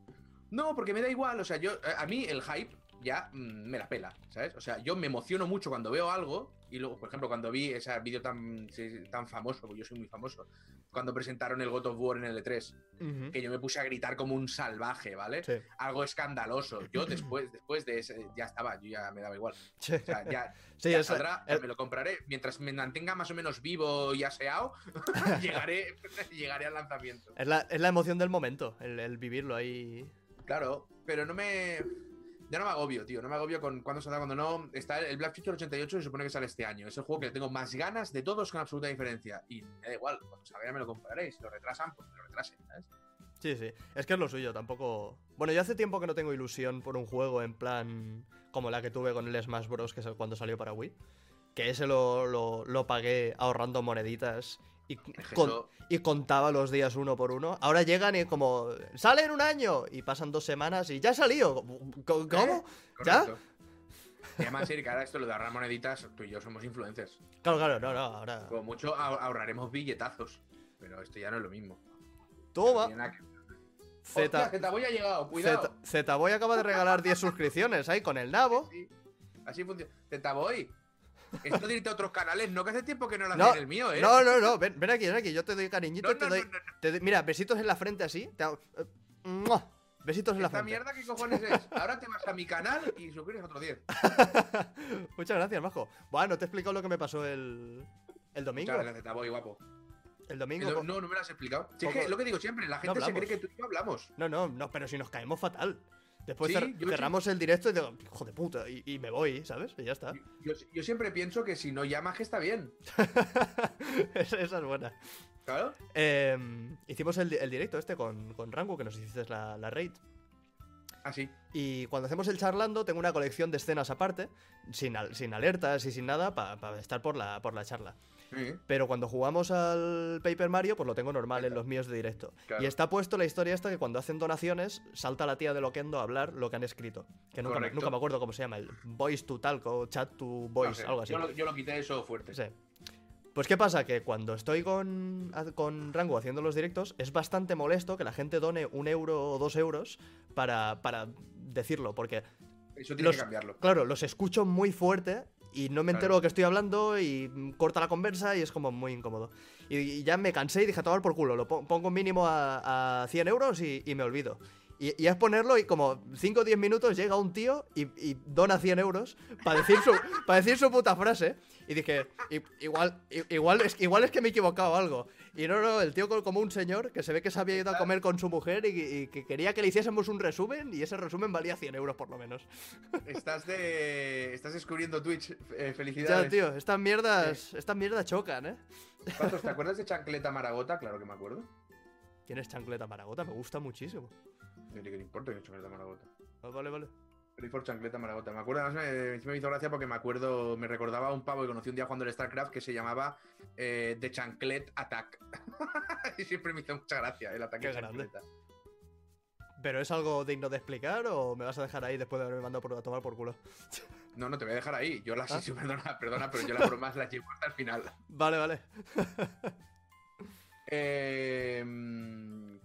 No, porque me da igual, o sea, yo, eh, a mí el hype ya mm, me la pela, ¿sabes? O sea, yo me emociono mucho cuando veo algo y luego, por ejemplo, cuando vi ese vídeo tan, tan famoso, porque yo soy muy famoso, cuando presentaron el God of War en el E3, que yo me puse a gritar como un salvaje, ¿vale? Sí. Algo escandaloso. Yo [CLEARS THROAT] después, después de ese, ya estaba, yo ya me daba igual. Sí, O sea, ya, [LAUGHS] Sí, ya es- saldrá, ya me lo compraré. Mientras me mantenga más o menos vivo y aseado, [LAUGHS] [LAUGHS] llegaré, llegaré al lanzamiento. es la, es la emoción del momento, el, el vivirlo ahí. Claro, pero no me. Ya no me agobio, tío. No me agobio con cuándo saldrá, cuando no. Está el Black Future 88, se supone que sale este año. Es el juego que tengo más ganas de todos con absoluta diferencia. Y me da igual, cuando salga ya me lo compraré. Si lo retrasan, pues me lo retrasen, ¿sabes? Sí, sí. Es que es lo suyo, tampoco. Bueno, yo hace tiempo que no tengo ilusión por un juego en plan. como la que tuve con el Smash Bros. que es cuando salió para Wii. Que ese lo, lo pagué ahorrando moneditas y, con- contaba los días uno por uno. Ahora llegan y como. ¡Sale en un año! Y pasan dos semanas y ya salió. ¿Cómo? ¿Cómo? ¿Ya? correcto. Y además, Eric, ahora esto lo de ahorrar moneditas, tú y yo somos influencers. Claro, claro, no, no, ahora. Como mucho ahor- ahorraremos billetazos. Pero esto ya no es lo mismo. Toma. Z. Zetaboy ha llegado, cuidado. Zetaboy acaba de regalar 10 [LAUGHS] suscripciones ahí con el nabo. Sí, Así funciona. Zetaboy. Esto de irte a otros canales, no que hace tiempo que no lo No, hacía en el mío, ¿eh? No, no, no, ven, ven aquí, ven aquí, yo te doy cariñito, No, te no, doy, no, no, no. te doy- Mira, besitos en la frente así. te hago- eh, ¡mua! Besitos en la ¿Esta frente. mierda qué cojones es? Ahora te vas a mi canal y suscribes otro 10. [LAUGHS] Muchas gracias, majo. Bueno, te he explicado lo que me pasó el, el domingo. Muchas gracias, Zetaboy, guapo. El domingo. No, po- no, no me lo has explicado. Si es que lo que digo siempre, la gente se cree que tú y yo hablamos. No, no, no, pero si nos caemos fatal. Después Sí, cer- sí. cerramos el directo y digo, hijo de puta, y, y me voy, ¿sabes? Y ya está. Yo, yo siempre pienso que si no llamas que está bien. [LAUGHS] esa, esa es buena. Claro. Eh, hicimos el, di- el directo este con, con Rango, que nos hiciste la, la raid. Así. Y cuando hacemos el charlando, tengo una colección de escenas aparte, sin, al- sin alertas y sin nada, para estar por la, por la charla. Sí, Pero cuando jugamos al Paper Mario, pues lo tengo normal en los míos de directo. Claro. Y está puesto la historia esta que cuando hacen donaciones, salta la tía de Loquendo a hablar lo que han escrito. Que nunca, me- Correcto. nunca me acuerdo cómo se llama, el Voice to Talk o Chat to Voice, no algo así. Yo lo, yo lo quité eso fuerte. Sí. Pues qué pasa, que cuando estoy con, con Rango haciendo los directos, es bastante molesto que la gente done un euro o dos euros para, para decirlo, porque Eso tiene Los- que cambiarlo. Claro, los escucho muy fuerte y no me entero Claro. lo que estoy hablando y mm, corta la conversa y es como muy incómodo. Y, y ya me cansé y dije a tomar por culo, lo pon- pongo mínimo a, a 100 euros y, y me olvido. Y, y es ponerlo y como 5 o 10 minutos llega un tío y, y dona 100 euros para decir, su, para decir su puta frase. Y dije, "I- igual, igual, es, igual es que me he equivocado algo. Y no, no, el tío co- como un señor que se ve que se había ido a comer con su mujer y, y que quería que le hiciésemos un resumen y ese resumen valía 100 euros por lo menos. Estás de. Estás descubriendo Twitch. eh, Ya, felicidades. tío, estas mierdas, estas mierdas chocan, ¿eh? Patos, ¿te acuerdas de Chancleta Maragota? Claro que me acuerdo. ¿Quién es Chancleta Maragota? Me gusta muchísimo. No importa que es Chancleta Maragota. Ah, vale, vale. For Chancleta Maragota. Me acuerdo, me, me hizo gracia porque me acuerdo, me recordaba a un pavo que conocí un día jugando al StarCraft que se llamaba eh, The Chanclet Attack. [LAUGHS] y siempre me hizo mucha gracia el ataque Qué de grande. chancleta. ¿Pero es algo digno de explicar o me vas a dejar ahí después de haberme mandado por, a tomar por culo? [LAUGHS] No, no te voy a dejar ahí. Yo las Ah. sí, [LAUGHS] perdona, perdona, pero yo las bromas las llevo hasta el final. Vale, vale. Eh,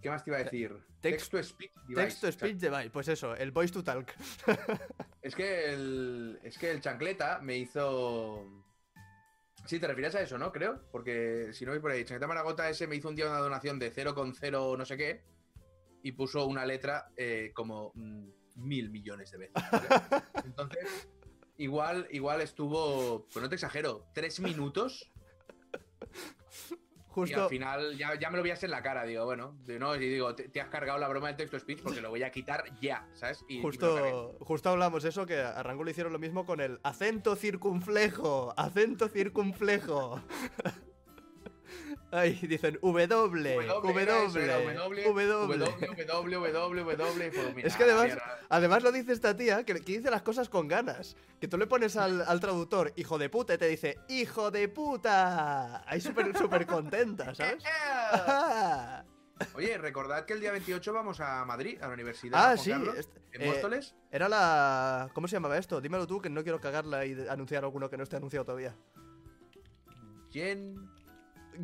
¿Qué más te iba a decir? Text- Text to speech device. Text to speech device, pues eso, el voice to talk. [LAUGHS] Es que el, es que el chancleta me hizo. Sí, te refieres a eso, ¿no? Creo. Porque si no voy por ahí, Chancleta Maragota ese me hizo un día una donación de 0,0 no sé qué. Y puso una letra eh, como mm, mil millones de veces. ¿vale? [LAUGHS] Entonces, igual, igual estuvo. Pues no te exagero, tres minutos. Y al final ya, ya me lo veías en la cara. Digo, bueno, no, y digo, te, te has cargado la broma del texto speech porque lo voy a quitar ya, ¿sabes? Y- justo, justo hablamos eso, que a Rango le hicieron lo mismo con el acento circunflejo, acento circunflejo. Ay, dicen W, W, W, W, W, W, Es que además-. Además lo dice esta tía, que, que dice las cosas con ganas. Que tú le pones al, al traductor, hijo de puta, y te dice, hijo de puta. Ahí súper, [LAUGHS] súper contenta, ¿sabes? [LAUGHS] Oye, recordad que el día 28 vamos a Madrid, a la Universidad Ah, sí. Carlos, en eh, Móstoles. era la... ¿Cómo se llamaba esto? Dímelo tú, que no quiero cagarla y anunciar alguno que no esté anunciado todavía. Jen...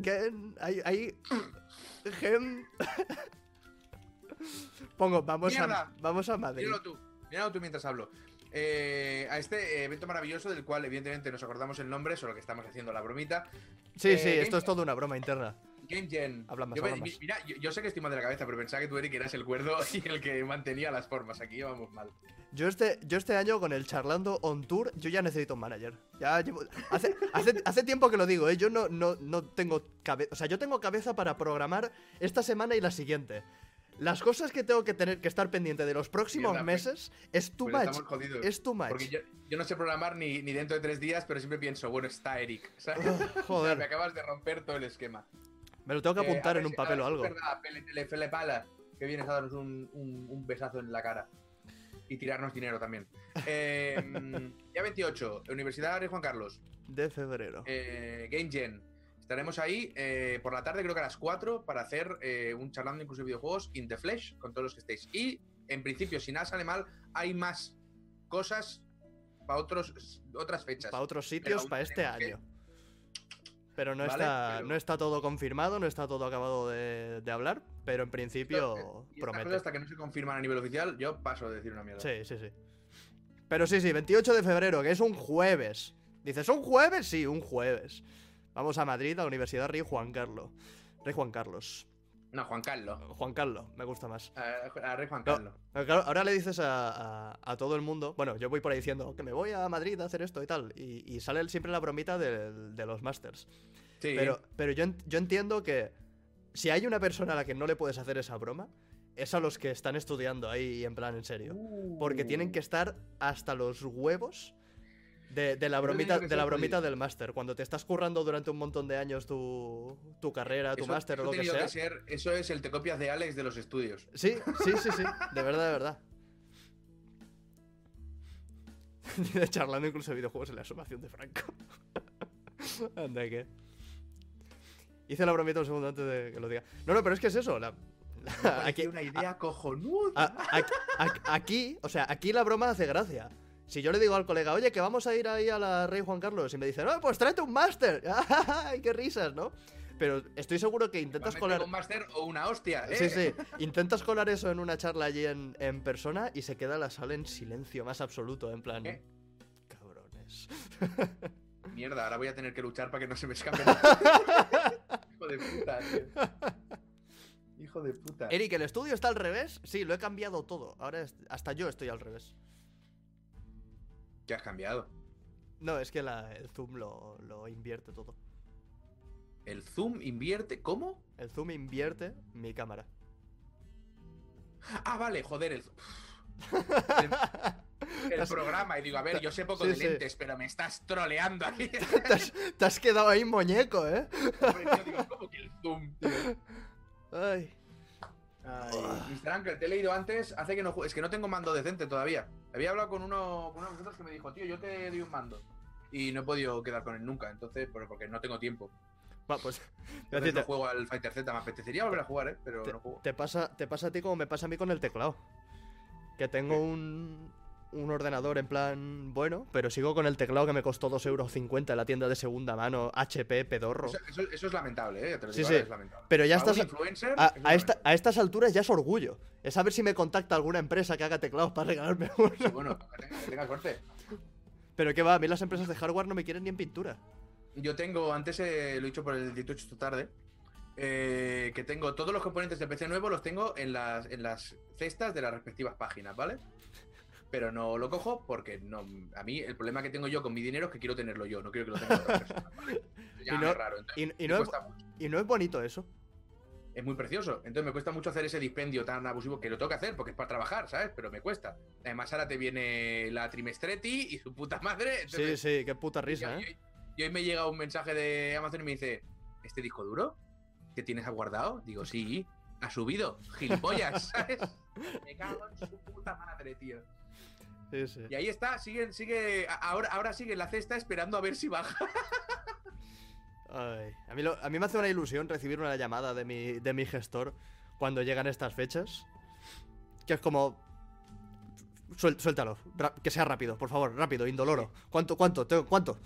Gen, ahí, ahí. Gen. Pongo, vamos a, vamos a Madrid. Míralo tú, míralo tú mientras hablo. Eh, a este evento maravilloso del cual evidentemente nos acordamos el nombre, solo que estamos haciendo la bromita. Sí, Eh, sí, esto es todo una broma interna. Game Gen. Habla más, yo, más. Mira, yo, yo sé que estoy mal de la cabeza, pero pensaba que tú, Eric, eras el cuerdo [LAUGHS] y el que mantenía las formas. Aquí vamos mal. Yo este, yo este año con el charlando on tour, yo ya necesito un manager. Ya llevo- hace, hace, hace tiempo que lo digo, ¿eh? Yo no, no, no tengo cabeza. O sea, yo tengo cabeza para programar esta semana y la siguiente. Las cosas que tengo que tener que estar pendiente de los próximos Mierda, pues- meses es too Pues much. estamos jodidos. Es too much. Porque yo, yo no sé programar ni, ni dentro de tres días, pero siempre pienso, bueno, está Eric. ¿sabes? [LAUGHS] Oh, [LAUGHS] O sea, me joder, acabas de romper todo el esquema. Me lo tengo que Eh, apuntar en un papel o algo. verdad, Pele, Pala, que vienes a darnos un, un- un besazo en la cara. Y tirarnos dinero también. [LAUGHS] Eh, día 28, Universidad Rey Juan Carlos, De febrero. eh, Game Gen. Estaremos ahí eh, por la tarde, creo que a las 4, para hacer un charlando incluso de videojuegos in the flesh con todos los que estéis. Y, en principio, si nada sale mal, hay más cosas para otros otras fechas. para otros sitios, para este que- año. Pero no, Vale, está, pero- no está todo confirmado, no está todo acabado de, de hablar, pero en principio Y estas promete. cosas, hasta que no se confirman a nivel oficial, yo paso de decir una mierda. Sí, sí, sí. Pero sí, sí, 28 de febrero, que es un jueves. Dices, ¿un jueves? Sí, un jueves. Vamos a Madrid, a la Universidad Rey Juan Carlos. Rey Juan Carlos. No, Juan Carlos. Juan Carlos, me gusta más. A, a Rey Juan. Carlos. Claro, ahora le dices a, a- a todo el mundo, bueno, yo voy por ahí diciendo que me voy a Madrid a hacer esto y tal, y, y sale siempre la bromita del- de, los masters. Sí. Pero, pero yo, yo entiendo que si hay una persona a la que no le puedes hacer esa broma, es a los que están estudiando ahí en plan en serio. Porque tienen que estar hasta los huevos de, de la bromita, de la bromita del máster. Cuando te estás currando durante un montón de años tu, tu carrera, tu máster o eso lo que sea. ser- eso es el te copias de Alex de los estudios. Sí, sí, sí, sí. De verdad, de verdad. [LAUGHS] Charlando incluso de videojuegos en la sumación de Franco. [LAUGHS] Anda que. Hice la bromita un segundo antes de que lo diga. No, no, pero es que es eso. la- la- aquí, una idea cojonuda. a- aquí- aquí, o sea, aquí la broma hace gracia. Si yo le digo al colega, oye, que vamos a ir ahí a la Rey Juan Carlos, y me dice, no, pues tráete un máster. [LAUGHS] ¡Ay, qué risas, ¿no? Pero estoy seguro que intentas colar. un máster o una hostia, ¿eh? Sí, sí. Intentas colar eso en una charla allí en, en persona y se queda la sala en silencio más absoluto, en plan. ¿Qué? Cabrones. [LAUGHS] [LAUGHS] Mierda, ahora voy a tener que luchar para que no se me escape nada. Hijo de puta, tío. hijo de puta. Eric, ¿el estudio está al revés? Sí, lo he cambiado todo. Ahora hasta yo estoy al revés. ¿Qué has cambiado? No, es que la- el zoom lo, lo invierte todo. El zoom invierte. ¿Cómo? El zoom invierte mi cámara. Ah, vale, joder, el, [LAUGHS] el programa. Y digo, a ver, yo sé poco Sí, de sí. lentes, pero me estás troleando aquí. [LAUGHS] te, has, te has quedado ahí muñeco, ¿eh? Hombre, tío, digo, ¿cómo que el zoom, tío? Ay. Ay, Mr. Uncle, te he leído antes, hace que no Es que no tengo mando decente todavía. Había hablado con uno, con uno de vosotros que me dijo, tío, yo te doy un mando. Y no he podido quedar con él nunca, entonces, porque no tengo tiempo. Va, pues. Entonces [LAUGHS] no juego al Fighter Z, me apetecería volver a jugar, ¿eh? Pero te, no juego. te pasa, te pasa a ti como me pasa a mí con el teclado. Que tengo un, un ordenador en plan bueno, pero sigo con el teclado que me costó 2,50 euros en la tienda de segunda mano, HP, pedorro. Eso, eso- eso es lamentable, ¿eh? Te lo Sí, digo sí. ahora, es lamentable. Pero ya estás. A, a esta- lamentable. a estas alturas ya es orgullo. Es a ver si me contacta alguna empresa que haga teclados para regalarme [LAUGHS] uno. Sí, bueno, que tenga, que tenga suerte. Pero que va, a mí las empresas de hardware no me quieren ni en pintura. Yo tengo, antes eh, lo he dicho por el 18 esta tarde, eh, que tengo todos los componentes de PC nuevo, los tengo en las, en las cestas de las respectivas páginas, ¿vale? Pero no lo cojo porque no, a mí el problema que tengo yo con mi dinero es que quiero tenerlo yo, no quiero que lo tenga otra persona, ¿vale? [LAUGHS] Ya Y no- es raro, entonces Y, y me no es, cuesta mucho. y no es bonito eso. Es muy precioso, entonces me cuesta mucho hacer ese dispendio tan abusivo que lo tengo que hacer porque es para trabajar, ¿sabes? Pero me cuesta. Además ahora te viene la trimestreti y su puta madre. Sí, entonces- sí, qué puta risa, y- ¿eh? Y hoy me llega un mensaje de Amazon y me dice, ¿este disco duro? ¿Que tienes guardado? Digo, sí, ha subido, gilipollas, [LAUGHS] ¿sabes? Me cago en su puta madre, tío. Sí, sí. Y ahí está, sigue, sigue, ahora, ahora sigue en la cesta esperando a ver si baja. Ay, a, mí lo- a mí me hace una ilusión recibir una llamada de mi, de mi gestor cuando llegan estas fechas. Que es como. "Suel- suéltalo, ra- que sea rápido, por favor, rápido, indoloro. ¿Cuánto, cuánto, tengo- cuánto?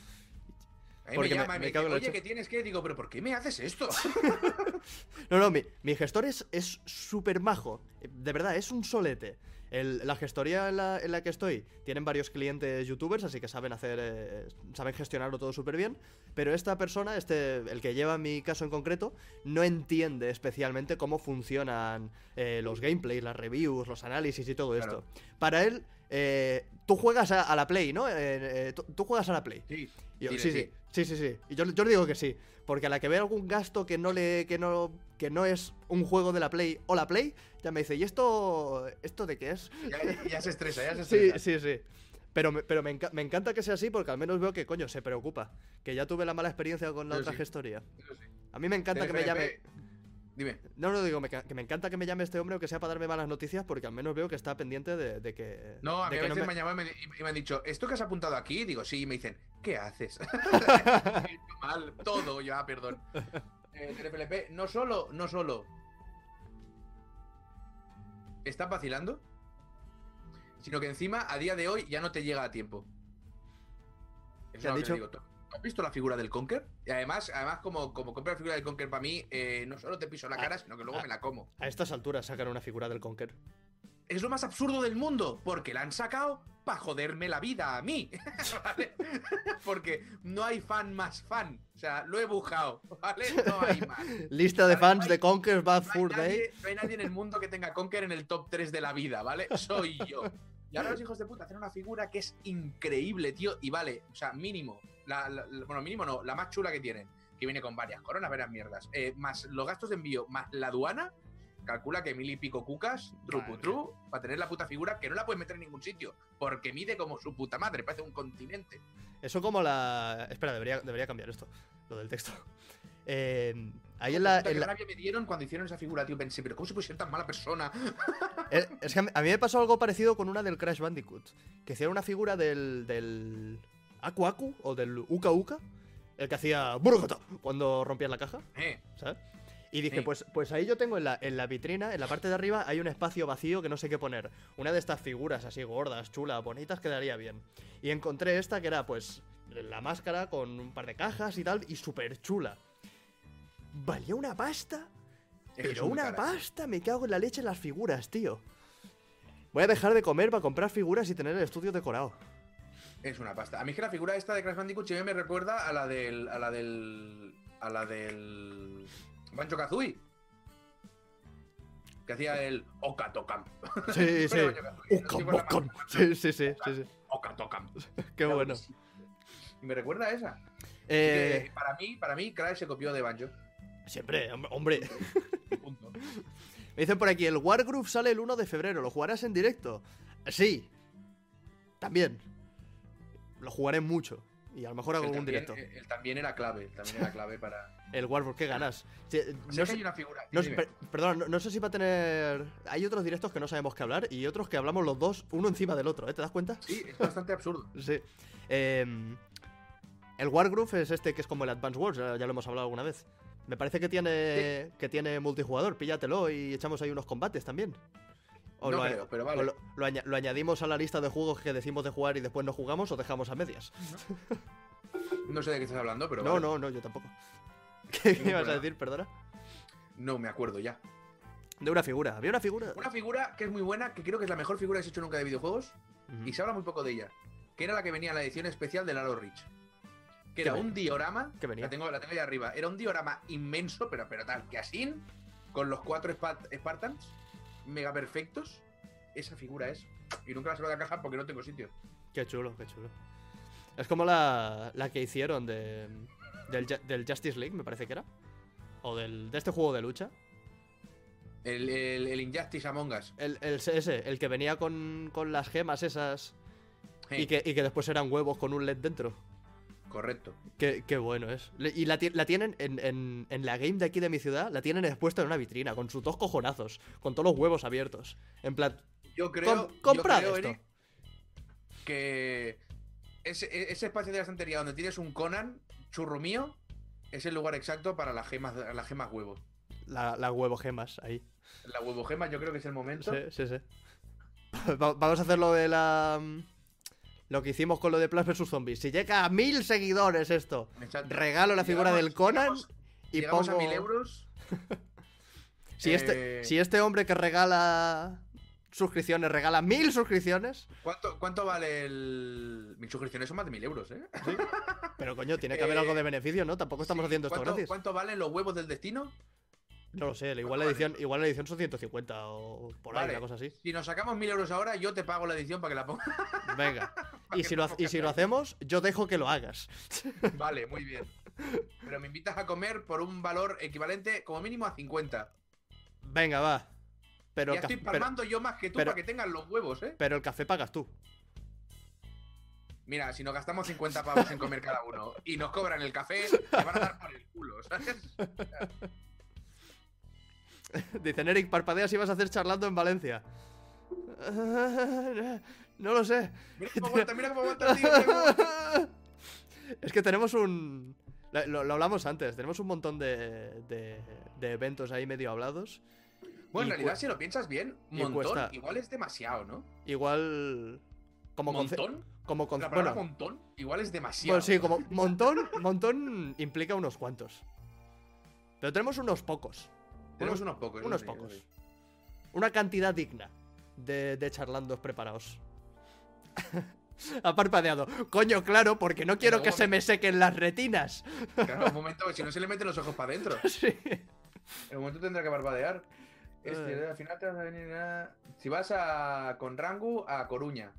Porque me me- llama y me me, la oye, leche". ¿qué tienes que? Digo, ¿pero por qué me haces esto? [LAUGHS] No, no, mi, mi gestor es es súper majo. De verdad, es un solete. El- la gestoría en la, en la que estoy tienen varios clientes youtubers, así que saben hacer. eh, saben gestionarlo todo súper bien. Pero esta persona, este, el que lleva mi caso en concreto, no entiende especialmente cómo funcionan eh, los gameplays, las reviews, los análisis y todo Claro. esto. Para él, eh, tú juegas a, a la Play, ¿no? Eh, tú, tú juegas a la Play. Sí, yo, sí, sí, sí, sí, sí. Y yo, yo le digo que sí. Porque a la que ve algún gasto que no le. que no. que no es un juego de la Play o la Play, ya me dice, ¿y esto. esto de qué es? Ya, ya se estresa, ya se [LAUGHS] Sí, estresa. sí, sí. Pero, me, pero me, enca- me encanta que sea así porque al menos veo que, coño, se preocupa. Que ya tuve la mala experiencia con la otra sí. gestoría. Sí. A mí me encanta que me llame. Dime. No, no digo, me que me encanta que me llame este hombre, aunque sea para darme malas noticias, porque al menos veo que está pendiente de, de que. No, a mí a que veces no me... han llamado y me, han dicho, ¿esto que has apuntado aquí? Digo, sí, y me dicen, ¿qué haces? He [LAUGHS] hecho [LAUGHS] mal, todo, ya, perdón. Eh, no solo, no solo. ¿Estás vacilando? Sino que encima, a día de hoy, ya no te llega a tiempo. Eso ¿Qué han dicho? te digo. ¿Tú has visto la figura del Conker? Y además, además como, como compra la figura del Conker para mí, eh, no solo te piso la Ah, cara, sino que luego ah. me la como. A estas alturas sacan una figura del Conker. es lo más absurdo del mundo, porque la han sacado para joderme la vida a mí. [LAUGHS] ¿vale? [LAUGHS] porque no hay fan más fan. O sea, lo he buscado, ¿vale? No hay más. [LAUGHS] Lista de fans de Conker's Bad No Fur Day. no hay nadie en el mundo que tenga Conker en el top 3 de la vida, ¿vale? Soy yo. Y ahora los hijos de puta hacen una figura que es increíble, tío. Y vale, o sea, mínimo. La, la- la- bueno, mínimo no, la más chula que tienen. Que viene con varias coronas, varias mierdas. eh, más los gastos de envío, más la aduana. Calcula que mil y pico cucas, Madre trucutru, para tener la puta figura que no la puedes meter en ningún sitio. Porque mide como su puta madre, parece un continente. Eso como la. Espera, debería, debería cambiar esto, lo del texto. Eh, ahí en la. En la- rabia me dieron cuando hicieron esa figura, tío. Pensé, pero ¿cómo se puede ser tan mala persona? [LAUGHS] es que a mí, a mí me pasó algo parecido con una del Crash Bandicoot. Que hicieron una figura del. del. Aku Aku o del Uka Uka. El que hacía. Burgota cuando rompías la caja, Eh, ¿sabes? Y dije, Sí. pues, pues ahí yo tengo en la, en la vitrina, en la parte de arriba, hay un espacio vacío que no sé qué poner. Una de estas figuras así gordas, chulas, bonitas, quedaría bien. Y encontré esta que era, pues, la máscara con un par de cajas y tal, y súper chula. Valía una pasta, es pero una pasta, me cago en la leche en las figuras, tío. Voy a dejar de comer para comprar figuras y tener el estudio decorado. Es una pasta. A mí es que la figura esta de Crash Bandicoot sí me recuerda a la del. a la del. a la del. Banjo Kazooie. que hacía el Okatokam. Sí, [LAUGHS] sí. Ucam. Sí, sí, sí. Okatokam. [LAUGHS] Qué bueno. Y me recuerda a esa. Eh, que, para mí, para mí, Crash se copió de Banjo. siempre, hom- hombre. [LAUGHS] Punto. Me dicen por aquí, el Wargroove sale el 1 de febrero, ¿lo jugarás en directo? Sí. También. Lo jugaré mucho. Y a lo mejor hago también, directo. él también era clave. también era clave para. [LAUGHS] El Wargroove, ¿qué ganas? Sí, Sé no que sé- hay una figura. no dime, sé- per- perdona, no, no sé si va a tener... Hay otros directos que no sabemos qué hablar y otros que hablamos los dos uno encima del otro, ¿eh? ¿Te das cuenta? Sí, es bastante absurdo. [LAUGHS] Sí. Em, el Wargroove es este que es como el Advance Wars, ya, ya lo hemos hablado alguna vez. Me parece que tiene que tiene multijugador, píllatelo y echamos ahí unos combates también. No lo, creo, pero vale. o lo, lo aña- lo añadimos a la lista de juegos que decimos de jugar y después no jugamos o dejamos a medias. No sé de qué estás hablando, pero. no, vale. no, no, yo tampoco. [LAUGHS] ¿Qué, Ningún ibas a decir, perdona? No me acuerdo ya. De una figura, había una figura. Una figura que es muy buena, que creo que es la mejor figura que se ha hecho nunca de videojuegos, y se habla muy poco de ella. Que era la que venía en la edición especial de Lalo Rich. Que ¿Qué era un diorama. venía? La tengo, la tengo ahí arriba. Era un diorama inmenso, pero, pero tal, que así, con los cuatro Spa- Spartans, mega perfectos. Esa figura es. Y nunca la saco de la caja porque no tengo sitio. Qué chulo, qué chulo. Es como la, la que hicieron de, del, del Justice League, me parece que era. O del, de este juego de lucha. El, el, el Injustice Among Us. El, el- ese, el que venía con, con las gemas esas Hey, y, que, y que después eran huevos con un LED dentro. Correcto. Qué, qué bueno es. Y la, ti- la tienen en, en- en la game de aquí de mi ciudad, la tienen expuesta en una vitrina, con sus dos cojonazos, con todos los huevos abiertos. En plan, Yo creo. Com- yo comprad creo, esto. Eric, que ese, e- ese espacio de la estantería donde tienes un Conan, churro mío, es el lugar exacto para las gemas, las gemas huevo. la, la huevo gemas ahí. La huevo gema yo creo que es el momento. Sí, sí, sí. [LAUGHS] Va- Vamos a hacer lo de la. Lo que hicimos con lo de Plants vs Zombies. Si llega a mil seguidores esto, Exacto. regalo la figura Llegamos- del Conan llegamos- y llegamos pongo. a mil euros. [LAUGHS] Si, este, Eh, si este hombre que regala suscripciones regala mil suscripciones, ¿Cuánto, ¿Cuánto vale el.? Mis suscripciones son más de mil euros, ¿eh? pero coño, tiene que haber Eh, algo de beneficio, ¿no? Tampoco estamos Sí. haciendo esto ¿Cuánto, gratis. ¿Cuánto valen los huevos del destino? No lo sé, igual la ¿Cuánto edición, igual la edición son 150 o por ahí, Vale. una cosa así. Si nos sacamos mil euros ahora, yo te pago la edición para que la pongas. [LAUGHS] Venga. y, si lo, y si hacemos, yo dejo que lo hagas. [LAUGHS] Vale, muy bien. Pero me invitas a comer por un valor equivalente como mínimo a 50. Venga, va. Pero, ya estoy pero, palmando yo más que tú pero- para que tengas los huevos, ¿eh? pero el café pagas tú. Mira, si nos gastamos 50 pavos en comer cada uno y nos cobran el café, te van a dar por el culo, ¿sabes? [LAUGHS] Dicen, Eric, parpadeas y vas a hacer charlando en Valencia. [LAUGHS] No lo sé. Mira cómo [LAUGHS] aguanta, mira cómo aguanta tío. mira cómo aguanta. Es que tenemos un... Lo, lo hablamos antes, tenemos un montón de, de, de eventos ahí medio hablados. Bueno, en realidad, si lo piensas bien, montón cuesta- igual es demasiado, ¿no? Igual... Como ¿Montón? Como La palabra bueno, montón igual es demasiado. bueno, sí, como montón, montón implica unos cuantos. Pero tenemos unos pocos. Tenemos unos pocos. unos sí, eso pocos. Una cantidad digna de, de charlandos preparados. [LAUGHS] ha parpadeado. Coño, claro, porque no quiero que se me sequen las retinas. Claro, un [LAUGHS] momento, si no se le meten los ojos para adentro. [LAUGHS] sí. En un momento tendrá que barbadear. Este, al final te vas a venir a... Si vas a con Rangu a Coruña.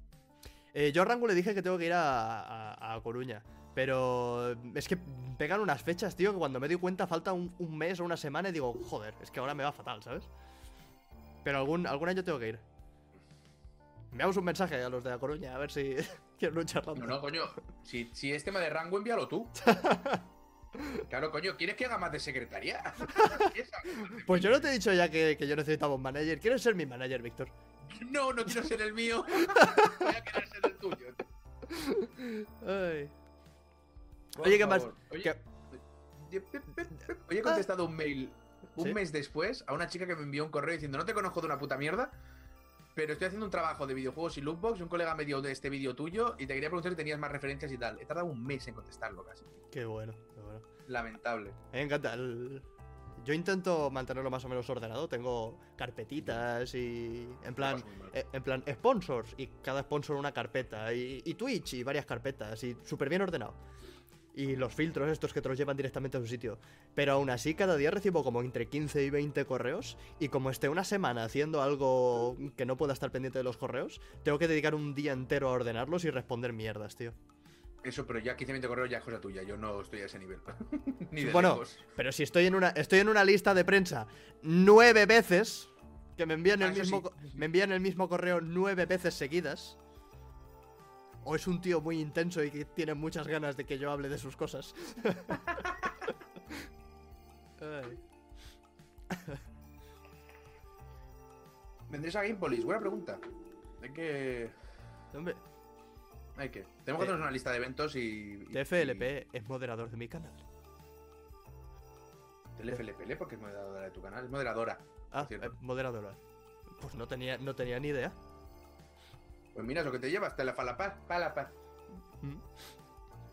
Eh, yo a Rango le dije que tengo que ir a, a- a Coruña. Pero es que pegan unas fechas, tío, que cuando me doy cuenta falta un, un mes o una semana y digo, joder, es que ahora me va fatal, ¿sabes? Pero algún, algún año tengo que ir. Enviamos un mensaje a los de La Coruña, a ver si [LAUGHS] quieren charlando. No, no, coño. Si, si es tema de Rangu, envíalo tú. [LAUGHS] Claro, coño, ¿quieres que haga más de saber? [LAUGHS] Pues yo no te he dicho ya que, que yo necesitaba un manager. ¿Quieres ser mi manager, Víctor? No, no quiero ser el mío. Voy a querer ser el tuyo. Ay. Oye, ¿qué más? Oye, ¿Qué- Hoy he contestado un mail un ¿Sí? mes después a una chica que me envió un correo diciendo no te conozco de una puta mierda, pero estoy haciendo un trabajo de videojuegos y lootbox y un colega me dio de este vídeo tuyo y te quería preguntar si tenías más referencias y tal. He tardado un mes en contestarlo casi. Qué bueno, qué bueno. Lamentable. A mí me encanta. el- Yo intento mantenerlo más o menos ordenado. Tengo carpetitas y. En plan. Eh, En plan, sponsors. Y cada sponsor una carpeta. Y, y Twitch y varias carpetas. Y súper bien ordenado. Y los filtros estos que te los llevan directamente a su sitio. Pero aún así, cada día recibo como entre 15 y 20 correos. Y como esté una semana haciendo algo que no pueda estar pendiente de los correos, tengo que dedicar un día entero a ordenarlos y responder mierdas, tío. Eso, pero ya 15 20 correos ya es cosa tuya. Yo no estoy a ese nivel. [LAUGHS] Ni de Bueno, lejos. pero si estoy en una, estoy en una lista de prensa nueve veces, que me envían Ah, el eso mismo, sí. me envían el mismo correo nueve veces seguidas. O es un tío muy intenso y que tiene muchas ganas de que yo hable de sus cosas. ¿Vendréis a Gamepolis? Buena pregunta. Hay que. Hombre, Hay que. Tenemos que Eh, hacernos una lista de eventos y. y- TFLP es moderador de mi canal. TFLP, porque es moderadora de tu canal. Es moderadora. Ah, eh, moderadora. Pues no tenía, no tenía ni idea. Pues mira, eso que te llevas, te la falapa, palapa. Mm.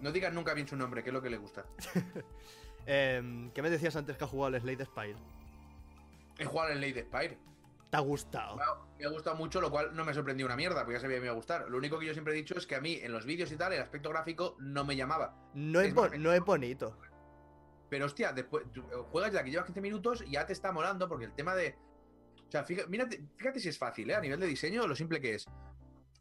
No digas nunca bien su nombre, que es lo que le gusta. [LAUGHS] Em, ¿Qué me decías antes que ha jugado el Slade Spire? He jugado en Lady Spire. ¿Te ha gustado? Me ha- Me ha gustado mucho, lo cual no me ha sorprendido una mierda, porque ya sabía que me iba a gustar. Lo único que yo siempre he dicho es que a mí, en los vídeos y tal, el aspecto gráfico no me llamaba. No es, es bo- más- no es bonito. Pero hostia, después tú, eh, juegas ya que llevas 15 minutos y ya te está molando, porque el tema de. O sea, fíjate, mírate- fíjate si es fácil, ¿eh? A nivel de diseño, lo simple que es.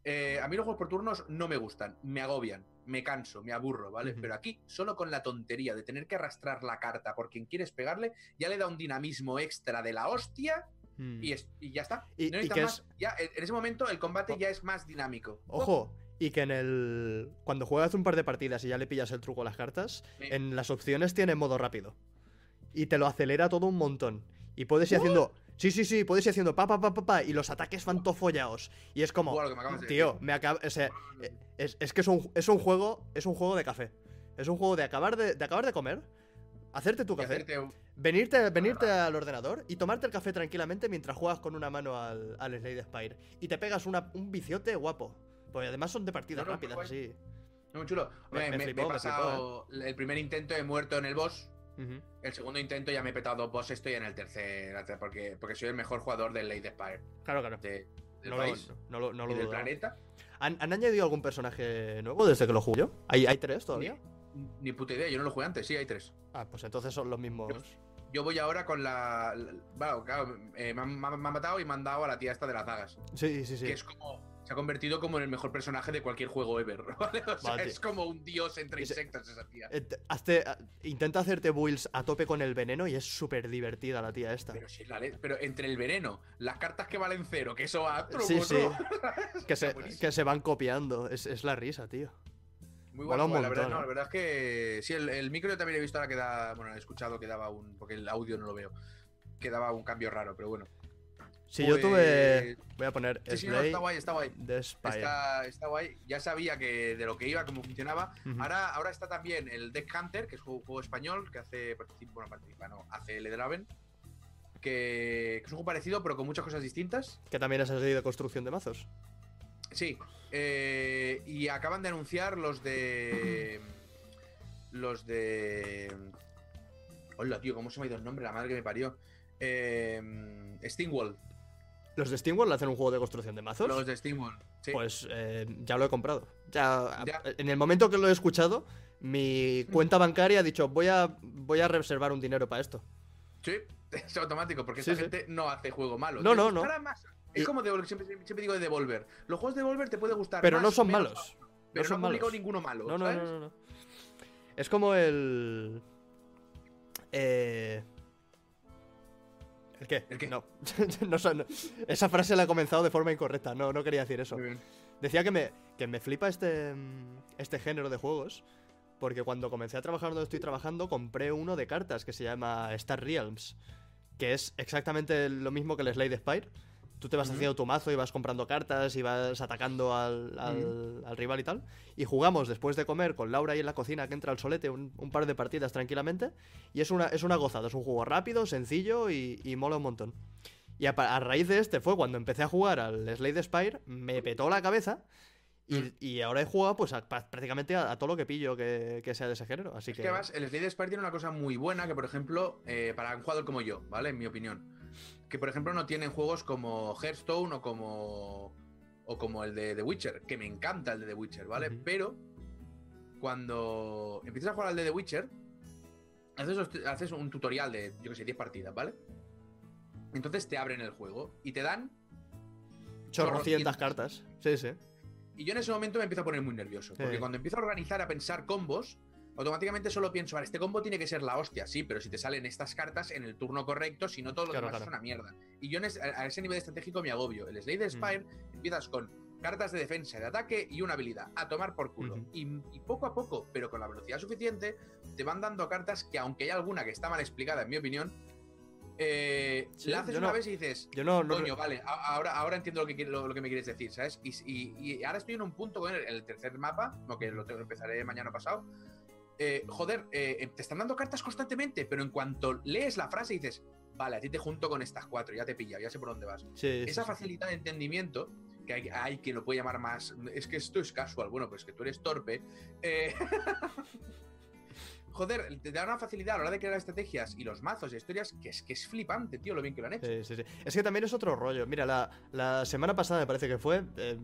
Eh, a mí los juegos por turnos no me gustan, me agobian, me canso, me aburro, ¿vale? Pero aquí, solo con la tontería de tener que arrastrar la carta por quien quieres pegarle, ya le da un dinamismo extra de la hostia Mm. y, es- y ya está. Y- no y necesitas que más. Ya, en ese momento el combate O- ya es más dinámico. Ojo, y que en el. Cuando juegas un par de partidas y ya le pillas el truco a las cartas, Sí. en las opciones tiene modo rápido. Y te lo acelera todo un montón. Y puedes ir haciendo. Sí, sí, sí, puedes ir haciendo pa, pa, pa, pa, pa, y los ataques van tofollados. Y es como. Buah, me de Tío, decir. me acaba. O sea, eh, es, es que es un, es un juego. Es un juego de café. Es un juego de acabar de, de acabar de comer. Hacerte tu café. hacerte un- Venirte, venirte al ordenador y tomarte el café tranquilamente mientras juegas con una mano al, al Slade Spire. Y te pegas una- un viciote guapo. Porque además son de partidas No, no, rápidas, así. Muy chulo. Me- Me, flipó, me he flipó, pasado el primer intento, he muerto en el boss. El segundo intento ya me he petado dos bosses, estoy en el tercer, porque, porque soy el mejor jugador del Lady Spire Claro, claro. de- del No, país no lo, no lo del planeta. ¿Han, han añadido algún personaje nuevo desde que lo jugué yo? ¿Hay, hay tres todavía? Ni, ni puta idea, yo no lo jugué antes, sí, hay tres. Ah, pues entonces son los mismos. Yo voy ahora con la. la- bueno, claro, eh, me, han, me han matado y me han dado a la tía esta de las dagas. Sí, sí, sí. Que es como. Se ha convertido como en el mejor personaje de cualquier juego ever. [LAUGHS] ¿vale? O sea, Vale. es como un dios entre insectos esa tía. Eh, te- hazte- a- intenta hacerte builds a tope con el veneno y es súper divertida la tía esta. Pero la entre el veneno, las cartas que valen cero, que eso va. Sí, sí. [LAUGHS] Que se, que se van copiando. Es, es la risa, tío. Muy un la verdad, no, ¿eh? la verdad es que sí, el, el micro yo también he visto ahora que da, bueno, he escuchado que daba un, porque el audio no lo veo, que daba un cambio raro, pero bueno. Si yo Pues- tuve. Voy a poner Sí, sí, no, está guay, está guay. Está, está guay. Ya sabía que de lo que iba, cómo funcionaba. Ahora, ahora está también el Deck Hunter, que es un juego español que hace participa, bueno, participa, no, hace el Draven, que, que es un juego parecido, pero con muchas cosas distintas. Que también así de construcción de mazos. Sí. eh, y acaban de anunciar los de. Los de. Hola, tío, ¿cómo se me ha ido el nombre? La madre que me parió. Eh, Steamwall. Los de Steamworld hacen un juego de construcción de mazos. Los de Steamwall. Sí. Pues eh, ya lo he comprado. Ya, Ya. En el momento que lo he escuchado, mi cuenta bancaria ha dicho: voy a, voy a reservar un dinero para esto. Sí, [LAUGHS] es automático, porque Sí, esta sí. gente no hace juego malo. No, no, no. Es Y- como Devolver, siempre, siempre digo de Devolver. Los juegos de Devolver te puede gustar Pero más, no son menos, malos. Pero son no han malos. ninguno malo. No, no, ¿sabes? no, no, no. Es como el. Eh. ¿El qué? ¿El qué? No. [LAUGHS] No. Esa frase la he comenzado de forma incorrecta. No, no quería decir eso. Muy bien. Decía que me, que me flipa este, este género de juegos. Porque cuando comencé a trabajar donde estoy trabajando, compré uno de cartas que se llama Star Realms. Que es exactamente lo mismo que el Slade Spire. Tú te vas haciendo tu mazo y vas comprando cartas y vas atacando al, al- al rival y tal. Y jugamos después de comer con Laura ahí en la cocina que entra al solete un, un par de partidas tranquilamente. Y es una, es una gozada. Es un juego rápido, sencillo y, y mola un montón. Y a, a raíz de este fue cuando empecé a jugar al Slade Spire, me petó la cabeza. Y, Mm. y ahora he jugado pues a- prácticamente a, a todo lo que pillo que, que sea de ese género. Así Es que. que además, el Slade Spire tiene una cosa muy buena que, por ejemplo, eh, para un jugador como yo, ¿vale? En mi opinión. Que, por ejemplo, no tienen juegos como Hearthstone o como. O como el de The Witcher, que me encanta el de The Witcher, ¿vale? Pero cuando empiezas a jugar al de The Witcher, haces, haces un tutorial de, yo que sé, 10 partidas, ¿vale? Entonces te abren el juego y te dan. Chorrocientas Chorrocientas. cartas. Sí, sí. Y yo en ese momento me empiezo a poner muy nervioso. Porque Sí. cuando empiezo a organizar, a pensar combos, automáticamente solo pienso, vale, este combo tiene que ser la hostia, sí, pero si te salen estas cartas en el turno correcto, si no todo lo Claro, demás claro. es una mierda. Y yo a ese nivel estratégico me agobio. El Slade Spire empiezas con cartas de defensa, de ataque y una habilidad, a tomar por culo. Y, y poco a poco, pero con la velocidad suficiente, te van dando cartas que aunque hay alguna que está mal explicada, en mi opinión, eh, Sí, la haces una no- vez y dices, Yo no. no Coño, vale, ahora, ahora entiendo lo que, lo, lo que me quieres decir, ¿sabes? Y, y- y ahora estoy en un punto con el, el tercer mapa, no que lo tengo, empezaré mañana pasado. Eh, joder, eh, te están dando cartas constantemente, pero en cuanto lees la frase dices, vale, a ti te junto con estas cuatro, ya te he pillado, ya sé por dónde vas. sí, Esa sí. facilidad de entendimiento, que hay, hay quien lo puede llamar más, es que esto es casual, bueno, pues que tú eres torpe. eh, [LAUGHS] Joder, te da una facilidad a la hora de crear estrategias y los mazos y historias que es que es flipante, tío, lo bien que lo han hecho. Sí, sí, sí. Es que también es otro rollo. Mira, la, la semana pasada me parece que fue. eh,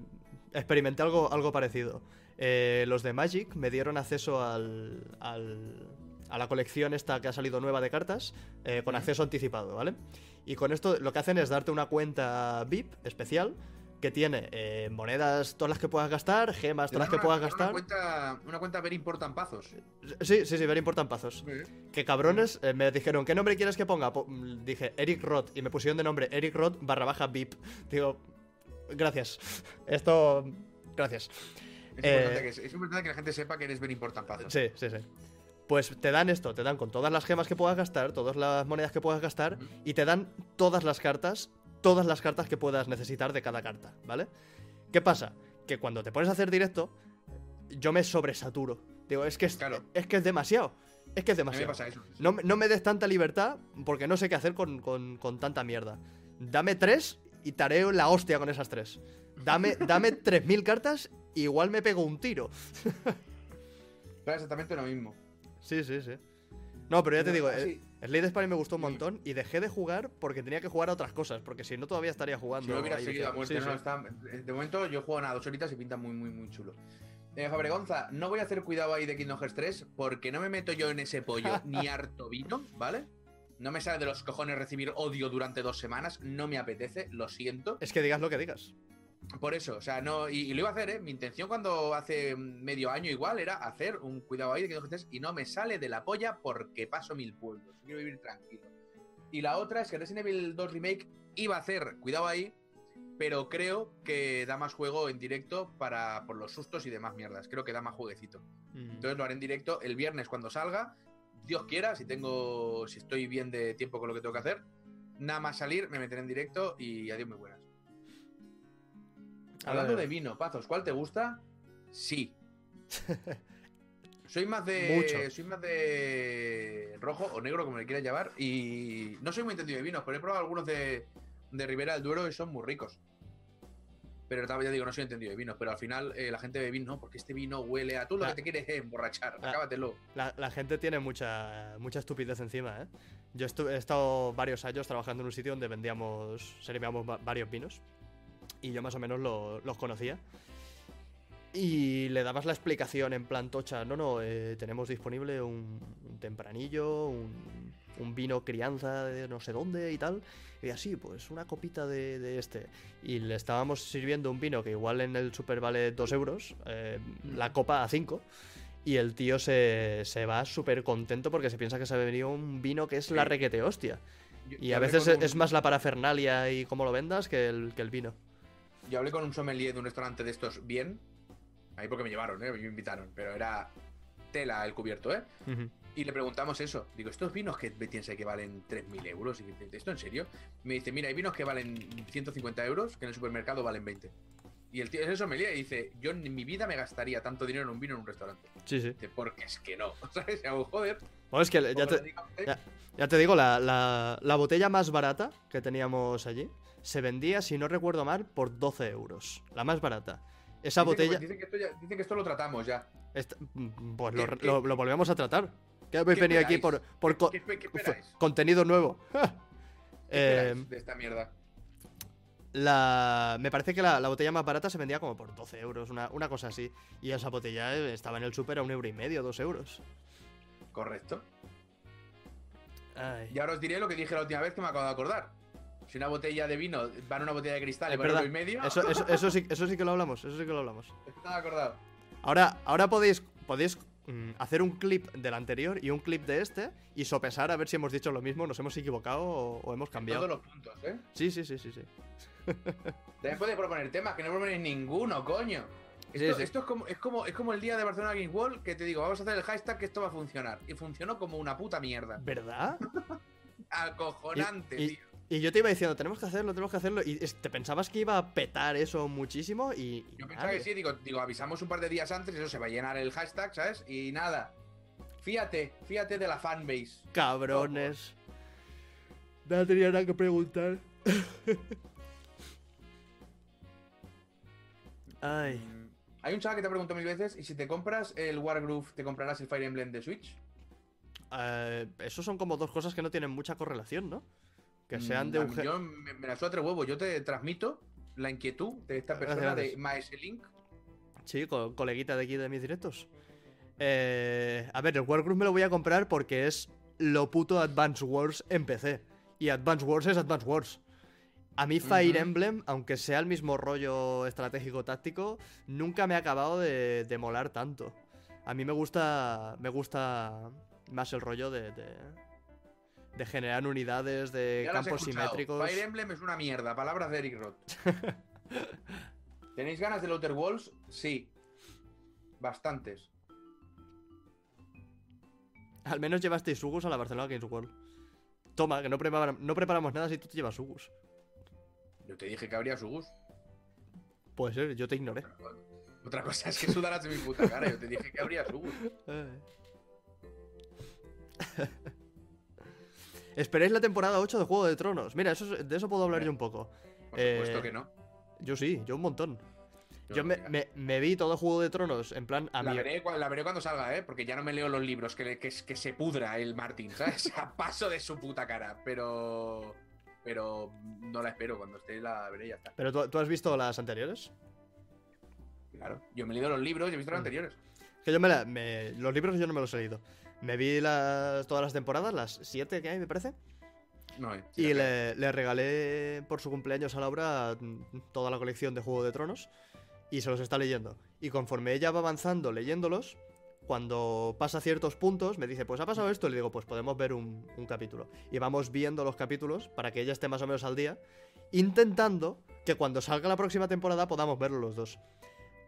experimenté algo, algo parecido. Eh, los de Magic me dieron acceso al, al- a la colección esta que ha salido nueva de cartas eh, con acceso anticipado, ¿vale? Y con esto lo que hacen es darte una cuenta VIP especial que tiene eh, monedas, todas las que puedas gastar, gemas, todas las que una- puedas gastar. Una cuenta, una cuenta ver importan pazos. Sí, sí, sí, ver importan pazos. Que cabrones, eh, me dijeron, ¿qué nombre quieres que ponga? Po- mm, dije, Eric Roth, y me pusieron de nombre Eric Roth barra baja VIP. Digo, gracias. Esto, gracias. Es, Eh, importante que, es importante que la gente sepa que eres ver importan pazos. Sí, sí, sí. Pues te dan esto, te dan con todas las gemas que puedas gastar, todas las monedas que puedas gastar, y te dan todas las cartas, todas las cartas que puedas necesitar de cada carta, ¿vale? ¿Qué pasa? Que cuando te pones a hacer directo, yo me sobresaturo. Digo, es que es, Claro. es, que es demasiado. Es que es me demasiado. pasa eso. No, me- no me des tanta libertad porque no sé qué hacer con, con- con tanta mierda. Dame tres y tareo la hostia con esas tres. Dame, dame [LAUGHS] 3.000 cartas, igual me pego un tiro. [LAUGHS] Claro, exactamente lo mismo. Sí, sí, sí. No, pero ya te No, digo, el Slade Spire me gustó un Sí. montón y dejé de jugar porque tenía que jugar a otras cosas, porque si no todavía estaría jugando. Si no hubiera seguido a sí, muerte, sí. no, está- de momento yo juego nada, dos horitas y pinta muy, muy, muy chulo. Eh, Fabregonza, no voy a hacer cuidado ahí de Kingdom Hearts 3 porque no me meto yo en ese pollo [LAUGHS] ni harto vino, ¿vale? No me sale de los cojones recibir odio durante dos semanas, no me apetece, lo siento. Es que digas lo que digas. Por eso, o sea, no, y, y lo iba a hacer, ¿eh? Mi intención cuando hace medio año igual era hacer un cuidado ahí de Hearts 3 y no me sale de la polla porque paso mil pueblos, quiero vivir tranquilo. Y la otra es que Resident Evil 2 Remake iba a hacer cuidado ahí, pero creo que da más juego en directo para por los sustos y demás mierdas. Creo que da más jueguecito. Mm. Entonces lo haré en directo el viernes cuando salga. Dios quiera, si tengo, si estoy bien de tiempo con lo que tengo que hacer. Nada más salir, me meteré en directo y adiós muy buenas. Hablando de vino, Pazos, ¿cuál te gusta? Sí. [LAUGHS] soy más de. Mucho. Soy más de rojo o negro, como le quieras llamar. Y no soy muy entendido de vinos, pero he probado algunos de, de Ribera del Duero y son muy ricos. Pero ya digo, no soy entendido de vinos, pero al final eh, la gente bebe vino, no, porque este vino huele a tú lo que te quieres es emborrachar, Ah. acábatelo. La, la gente tiene mucha, mucha estupidez encima, ¿eh? Yo estu- he estado varios años trabajando en un sitio donde vendíamos, servíamos va- varios vinos. Y yo más o menos lo- los conocía. Y le dabas la explicación en plan tocha, no, no, eh, tenemos disponible un, un tempranillo, un, un vino crianza de no sé dónde y tal. Y así, pues una copita de, de este. Y le estábamos sirviendo un vino que igual en el super vale 2 euros, eh, la copa a 5. Y el tío se, se va súper contento porque se piensa que se ha venido un vino que es la requete hostia. Yo- Y a veces es un- más la parafernalia y cómo lo vendas que el, que el vino. Yo hablé con un sommelier de un restaurante de estos bien. Ahí porque me llevaron, ¿eh? Me invitaron. Pero era tela el cubierto, ¿eh? Y le preguntamos eso. Digo, ¿estos vinos que piensa que valen 3.000 euros? Y ¿esto en serio? Me dice, mira, hay vinos que valen 150 euros que en el supermercado valen 20. Y el tío es el sommelier y dice, yo en mi vida me gastaría tanto dinero en un vino en un restaurante. Sí, sí. Dice, porque es que no. [LAUGHS] ¿Sabes? Joder. Bueno, es que ya te, ya- ya te digo, la, la- la botella más barata que teníamos allí se vendía, si no recuerdo mal, por 12 euros. La más barata. Esa dicen que- botella... Dicen que, esto ya- dicen que esto lo tratamos ya. esta- mm, pues lo, ¿Qué- qué- lo- lo volvemos a tratar. ¿Qué habéis venido aquí por, por contenido nuevo? ¿Qué [LAUGHS] Eh, de esta mierda? La, me parece que la, la botella más barata se vendía como por 12 euros, una, una cosa así. Y esa botella eh, estaba en el súper a un euro y medio, dos euros. Correcto. Ay. Y ahora os diré lo que dije la última vez que me acabo de acordar. Si una botella de vino va en una botella de cristal y vale y medio, Eso, eso, eso sí, eso sí que lo hablamos, eso sí que lo hablamos. estaba acordado. Ahora, ahora podéis, podéis mm, hacer un clip del anterior y un clip de este y sopesar a ver si hemos dicho lo mismo, nos hemos equivocado o, o hemos En cambiado. todos los puntos, ¿eh? Sí, sí, sí, sí, sí. [LAUGHS] También podéis proponer temas, que no proponéis ninguno, coño. Sí, Esto, sí. esto es, como, es, como, es como el día de Barcelona Games World que te digo, vamos a hacer el hashtag que esto va a funcionar. Y funcionó como una puta mierda. ¿Verdad? [LAUGHS] Acojonante, Y- y- tío. Y yo te iba diciendo, tenemos que hacerlo, tenemos que hacerlo. Y te pensabas que iba a petar eso muchísimo y. y Yo pensaba que sí, digo, digo, avisamos un par de días antes, eso se va a llenar el hashtag, ¿sabes? Y nada. Fíjate, fíjate de la fanbase. Cabrones. No tenía nada que preguntar. [LAUGHS] Ay. Mm, Hay un chaval que te preguntó mil veces, ¿y si te compras el Wargroove, te comprarás el Fire Emblem de Switch? Eh, eso son como dos cosas que no tienen mucha correlación, ¿no? Que sean de Mm, un. ge- Yo me, me la suda tres huevos, yo te transmito la inquietud de esta Gracias, persona de gracias. Maese Link. Sí, co- coleguita de aquí de mis directos. Eh, a ver, el Wargroove me lo voy a comprar porque es lo puto Advance Wars en PC. Y Advance Wars es Advance Wars. A mí Fire. Emblem, aunque sea el mismo rollo estratégico-táctico, nunca me ha acabado de, de molar tanto. A mí me gusta, me gusta más el rollo de, de, de generar unidades, de Ya campos simétricos. Fire Emblem es una mierda, palabras de Eric Roth. [LAUGHS] ¿Tenéis ganas de Outer Walls? Sí. Bastantes. Al menos llevasteis Sugus a la Barcelona Games World. Toma, que no, prepara- no preparamos nada si tú te llevas Sugus. Yo te dije que habría su gusto. Puede ser, yo te ignoré. Otra cosa es que sudarás de mi puta cara. Yo te dije que habría su gusto. [LAUGHS] Eh. Esperéis la temporada 8 de Juego de Tronos. Mira, eso, es- de eso puedo hablar yo un poco. Por Eh, supuesto que no. Yo sí, yo un montón. Yo me, mira. me- me vi todo Juego de Tronos en plan a La mi... veré, la veré cuando salga, ¿eh? Porque ya no me leo los libros, que, que, que se pudra el Martín, ¿sabes? [LAUGHS] A paso de su puta cara. Pero. Pero no la espero. Cuando esté la veré ya está. Pero ¿tú, tú has visto las anteriores? Claro. Yo me he leído los libros y he visto los Mm. anteriores. Que yo me, la- me- Los libros yo no me los he leído. Me vi las, todas las temporadas, las siete que hay, me parece. No, sí, Y le, le regalé por su cumpleaños a Laura mm, toda la colección de Juego de Tronos y se los está leyendo. Y conforme ella va avanzando leyéndolos, cuando pasa ciertos puntos, me dice, pues ha pasado esto, y le digo, pues podemos ver un, un capítulo. Y vamos viendo los capítulos para que ella esté más o menos al día, intentando que cuando salga la próxima temporada podamos verlos los dos.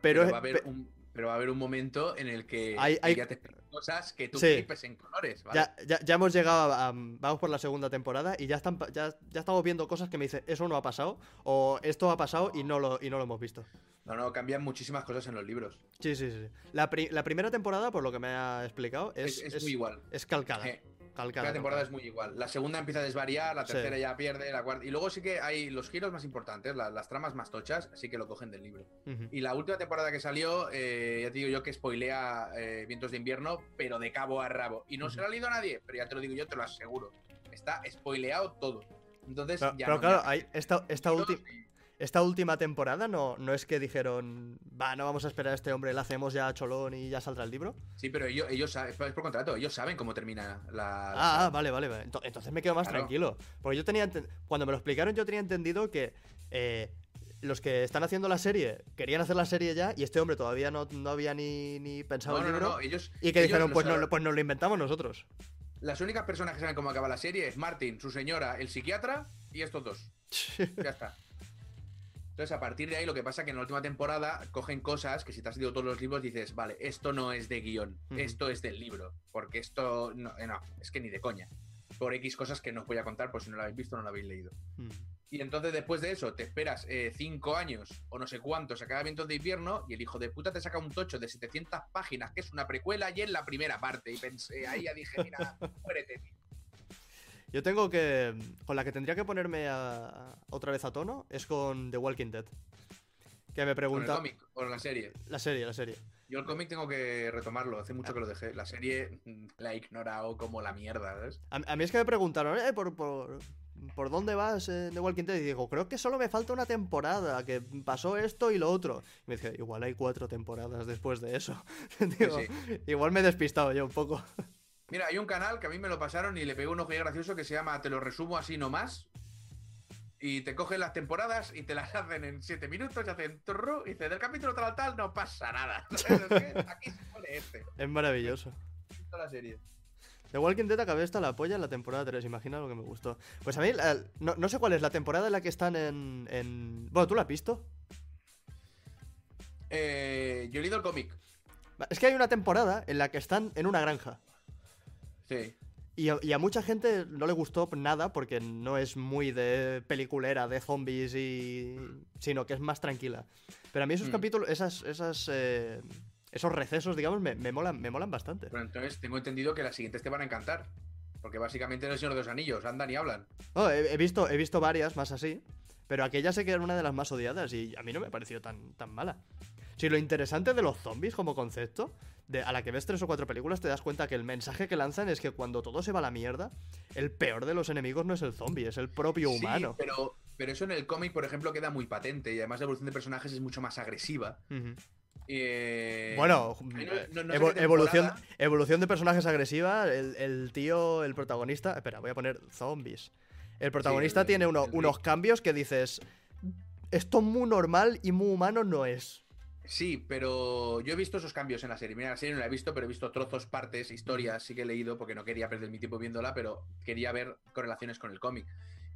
Pero, Pero, va a haber pe- un, pero va a haber un momento en el que Hay- hay- ella te explica cosas que tú Sí. flipes en colores, ¿vale? ya, ya- ya hemos llegado a, a- Vamos por la segunda temporada y ya, están, ya, ya estamos viendo cosas que me dicen, eso no ha pasado, o esto ha pasado y no lo, y no lo hemos visto. No, no, cambian muchísimas cosas en los libros. Sí, sí, sí. La, pri- la primera temporada, por lo que me ha explicado, es, Es, es es- muy igual. es calcada. Eh, calcada Cada temporada es muy igual. La segunda empieza a desvariar, la Sí. tercera ya pierde, la cuarta. Y luego sí que hay los giros más importantes, la- las tramas más tochas, sí que lo cogen del libro. Y la última temporada que salió, eh, ya te digo yo que spoilea eh, Vientos de Invierno, pero de cabo a rabo. Y no se lo ha leído nadie, pero ya te lo digo yo, te lo aseguro. Está spoileado todo. Entonces, Pero, ya pero no claro, hay- esta, esta, y- esta última temporada no, no es que dijeron, va, no vamos a esperar a este hombre, le hacemos ya a Cholón y ya saldrá el libro. Sí, pero ellos, ellos saben, es por contrato, ellos saben cómo termina la. la Ah, ah, vale, vale, vale. Ento- Entonces me quedo más Claro. tranquilo. Porque yo tenía. Cuando me lo explicaron, yo tenía entendido que eh, los que están haciendo la serie querían hacer la serie ya y este hombre todavía no, no había ni, ni pensado No, el libro. no, ellos. Y que ellos dijeron, pues, no, pues nos lo inventamos nosotros. Las únicas personas que saben cómo acaba la serie es Martin, su señora, el psiquiatra y estos dos. [LAUGHS] Ya está. Entonces, a partir de ahí, lo que pasa es que en la última temporada cogen cosas que si te has leído todos los libros dices, vale, esto no es de guion, esto es del libro, porque esto no, eh, no, es que ni de coña. Por X cosas que no os voy a contar, por si no lo habéis visto no lo habéis leído. Mm. Y entonces después de eso te esperas eh, cinco años o no sé cuántos a cada vientos de invierno y el hijo de puta te saca un tocho de 700 páginas que es una precuela y es la primera parte. Y pensé, ahí ya dije, mira, [LAUGHS] muérete, tío. Yo tengo que. Con la que tendría que ponerme a- otra vez a tono es con The Walking Dead. Que me Con el pregunta. cómic o la serie. La serie, la serie. Yo el cómic tengo que retomarlo, hace mucho que lo dejé. La serie mm, la he ignorado como la mierda, ¿sabes? A, a mí es que me preguntaron, eh, por, por- ¿por dónde vas en The Walking Dead? Y digo, creo que solo me falta una temporada, que pasó esto y lo otro. Y me dice, igual hay cuatro temporadas después de eso. [LAUGHS] Digo, sí. Igual me he despistado yo un poco. Mira, hay un canal que a mí me lo pasaron y le pegó un ojo gracioso que se llama Te lo resumo así nomás. Y te cogen las temporadas y te las [LAUGHS] hacen en 7 minutos y hacen turru y dice del capítulo tal tal no pasa nada. [LAUGHS] Aquí se pone este. Es maravilloso. Toda la serie. The Walking Dead acabé hasta la polla en la temporada 3, imagina lo que me gustó. Pues a mí, no, no sé cuál es la temporada en la que están en, en... Bueno, ¿tú la has visto? Eh, yo he leído el cómic. Es que hay una temporada en la que están en una granja. Sí. Y a, y a mucha gente no le gustó nada porque no es muy de peliculera, de zombies y... sino que es más tranquila. Pero a mí esos Mm. capítulos, esas, esas, eh, esos recesos, digamos, me, me molan, me molan bastante. Pero entonces tengo entendido que las siguientes te van a encantar. Porque básicamente en el Señor de los Anillos andan y hablan. No, he, he visto, he visto varias más así, pero aquella sé que era una de las más odiadas y a mí no me pareció tan, tan mala. Si lo interesante de los zombies como concepto, de, a la que ves tres o cuatro películas te das cuenta que el mensaje que lanzan es que cuando todo se va a la mierda, el peor de los enemigos no es el zombie, es el propio Sí, humano. pero, pero eso en el cómic, por ejemplo, queda muy patente. Y además la evolución de personajes es mucho más agresiva. Eh, Bueno, no- eh, no- evo- evolución, evolución de personajes agresiva. El, el tío, el protagonista. Espera, voy a poner zombies. El protagonista el- tiene uno- el unos cambios que dices. Esto muy normal y muy humano no es. Sí, pero yo he visto esos cambios en la serie. Mira, la serie no la he visto, pero he visto trozos, partes, historias, sí que he leído porque no quería perder mi tiempo viéndola, pero quería ver correlaciones con el cómic.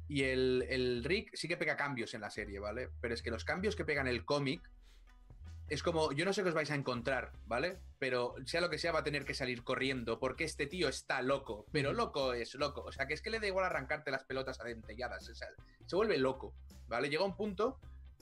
Y el, el Rick sí que pega cambios en la serie, ¿vale? Pero es que los cambios que pegan el cómic es como, yo no sé qué os vais a encontrar, ¿vale? Pero sea lo que sea, va a tener que salir corriendo porque este tío está loco, pero loco es loco. O sea, que es que le da igual arrancarte las pelotas adentelladas. O sea, se vuelve loco, ¿vale? Llega un punto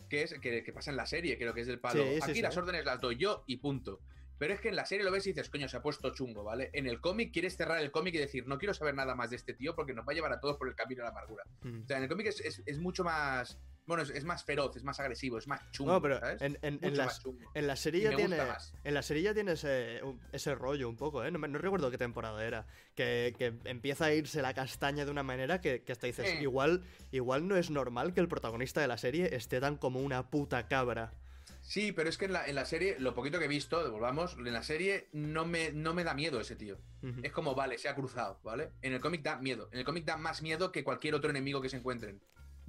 que es que, que pasa en la serie, creo que es del palo. Sí, Aquí sí. las órdenes las doy yo y punto. Pero es que en la serie lo ves y dices, coño, se ha puesto chungo, ¿vale? En el cómic quieres cerrar el cómic y decir, no quiero saber nada más de este tío porque nos va a llevar a todos por el camino de la amargura. Ujú. O sea, en el cómic es, es- es mucho más. Bueno, es, es más feroz, es más agresivo, es más chungo. No, pero ¿sabes? en, en- en Mucho las- más chungo. en la serie ya tiene. En la serie ya tiene ese, rollo un poco, ¿eh? No, recuerdo qué temporada era. Que, que empieza a irse la castaña de una manera que, que hasta dices, igual, igual no es normal que el protagonista de la serie esté tan como una puta cabra. Sí, pero es que en la, en la serie, lo poquito que he visto, devolvamos, en la serie no me, no me da miedo ese tío. Es como, vale, se ha cruzado, ¿vale? En el cómic da miedo. En el cómic da más miedo que cualquier otro enemigo que se encuentren.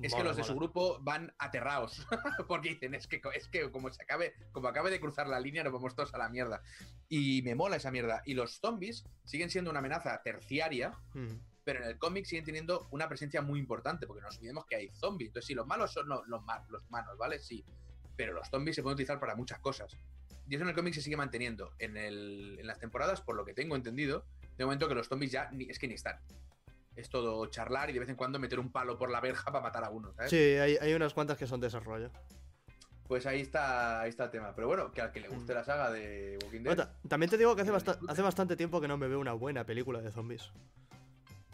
Es que Mola, los de su grupo van aterrados. [LAUGHS] porque dicen, es que, es que como se acabe, como acabe de cruzar la línea, nos vamos todos a la mierda. Y me mola esa mierda. Y los zombies siguen siendo una amenaza terciaria, Ujú. pero en el cómic siguen teniendo una presencia muy importante, porque no nos olvidemos que hay zombies. Entonces, sí, los malos son los, los, los humanos, ¿vale? Sí. Pero los zombies se pueden utilizar para muchas cosas. Y eso en el cómic se sigue manteniendo. En, el- en las temporadas, por lo que tengo entendido, de momento que los zombies ya ni, es que ni están. Es todo charlar y de vez en cuando meter un palo por la verja para matar a uno, ¿sabes? Sí, hay, hay unas cuantas que son desarrollo. Pues ahí está, ahí está el tema. Pero bueno, que al que le guste la saga de Walking Dead. Bueno, también te digo que hace, hace bastante tiempo que no me veo una buena película de zombies.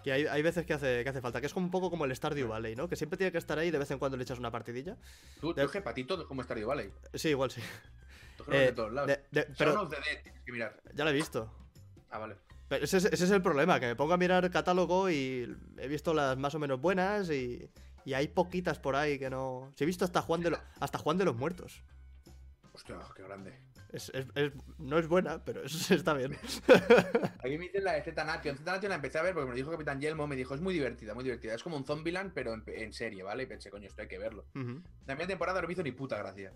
Que hay, hay veces que hace, que hace falta, que es como un poco como el Stardew Valley, ¿no? Que siempre tiene que estar ahí y de vez en cuando le echas una partidilla. Tú, de- tú es como Stardew Valley. Sí, igual sí. Tú Eh, de todos lados. de- de- Dead, tienes que mirar. ya la he visto. Ah, vale. Pero ese, es- ese es el problema, que me pongo a mirar catálogo y he visto las más o menos buenas y, y hay poquitas por ahí que no... Si he visto hasta Juan de, lo- hasta Juan de los Muertos. Hostia, qué grande. Es- es- es- no es buena, pero eso está bien. [LAUGHS] Aquí me dicen la de Z Nation. Z Nation la empecé a ver porque me lo dijo Capitán Yelmo. Me dijo, es muy divertida, muy divertida. Es como un Zombieland, pero en, en serie, ¿vale? Y pensé, coño, esto hay que verlo. Ujú. La primera temporada no me hizo ni puta gracia.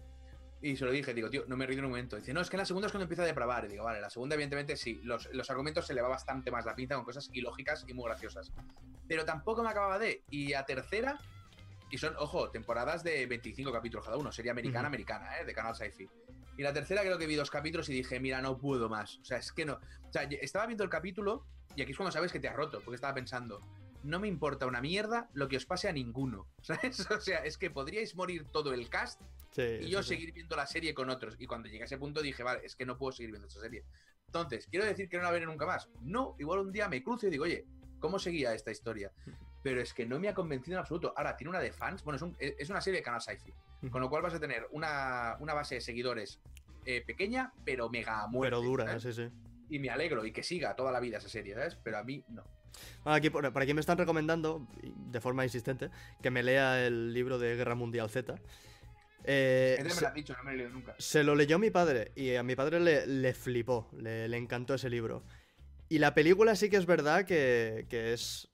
Y se lo dije, digo, tío, no me reído en un momento. Dice, no, es que en la segunda es cuando empieza a depravar. Y digo, vale, la segunda, evidentemente, sí. Los, los argumentos se le va bastante más la pinta con cosas ilógicas y muy graciosas. Pero tampoco me acababa de. Y a tercera, y son, ojo, temporadas de 25 capítulos cada uno. Serie americana, Ujú. americana, ¿eh? De Canal Sci-Fi. Y la tercera creo que vi dos capítulos y dije, mira, no puedo más. O sea, es que no. O sea, estaba viendo el capítulo y aquí es cuando sabes que te has roto, porque estaba pensando, no me importa una mierda lo que os pase a ninguno. [LAUGHS] ¿Sabes? O sea, es que podríais morir todo el cast Sí, y yo sí, sí. seguir viendo la serie con otros. Y cuando llegué a ese punto dije, vale, es que no puedo seguir viendo esta serie. Entonces, ¿quiero decir que no la veré nunca más? No, igual un día me cruzo y digo, oye, ¿cómo seguía esta historia? [LAUGHS] Pero es que no me ha convencido en absoluto. Ahora, tiene una de fans, bueno, es, un- es una serie de Canal Sci-Fi, con lo cual vas a tener una, una base de seguidores eh, pequeña, pero mega muerta. Pero dura, ¿sabes? sí, sí. y me alegro y que siga toda la vida esa serie, ¿sabes? Pero a mí no. Bueno, aquí, por, por aquí me están recomendando, de forma insistente, que me lea el libro de Guerra Mundial Z. Eh, Este me se, lo has dicho, no me lo he leído nunca. se lo leyó mi padre y a mi padre le, le flipó, le, le encantó ese libro. Y la película sí que es verdad que, que es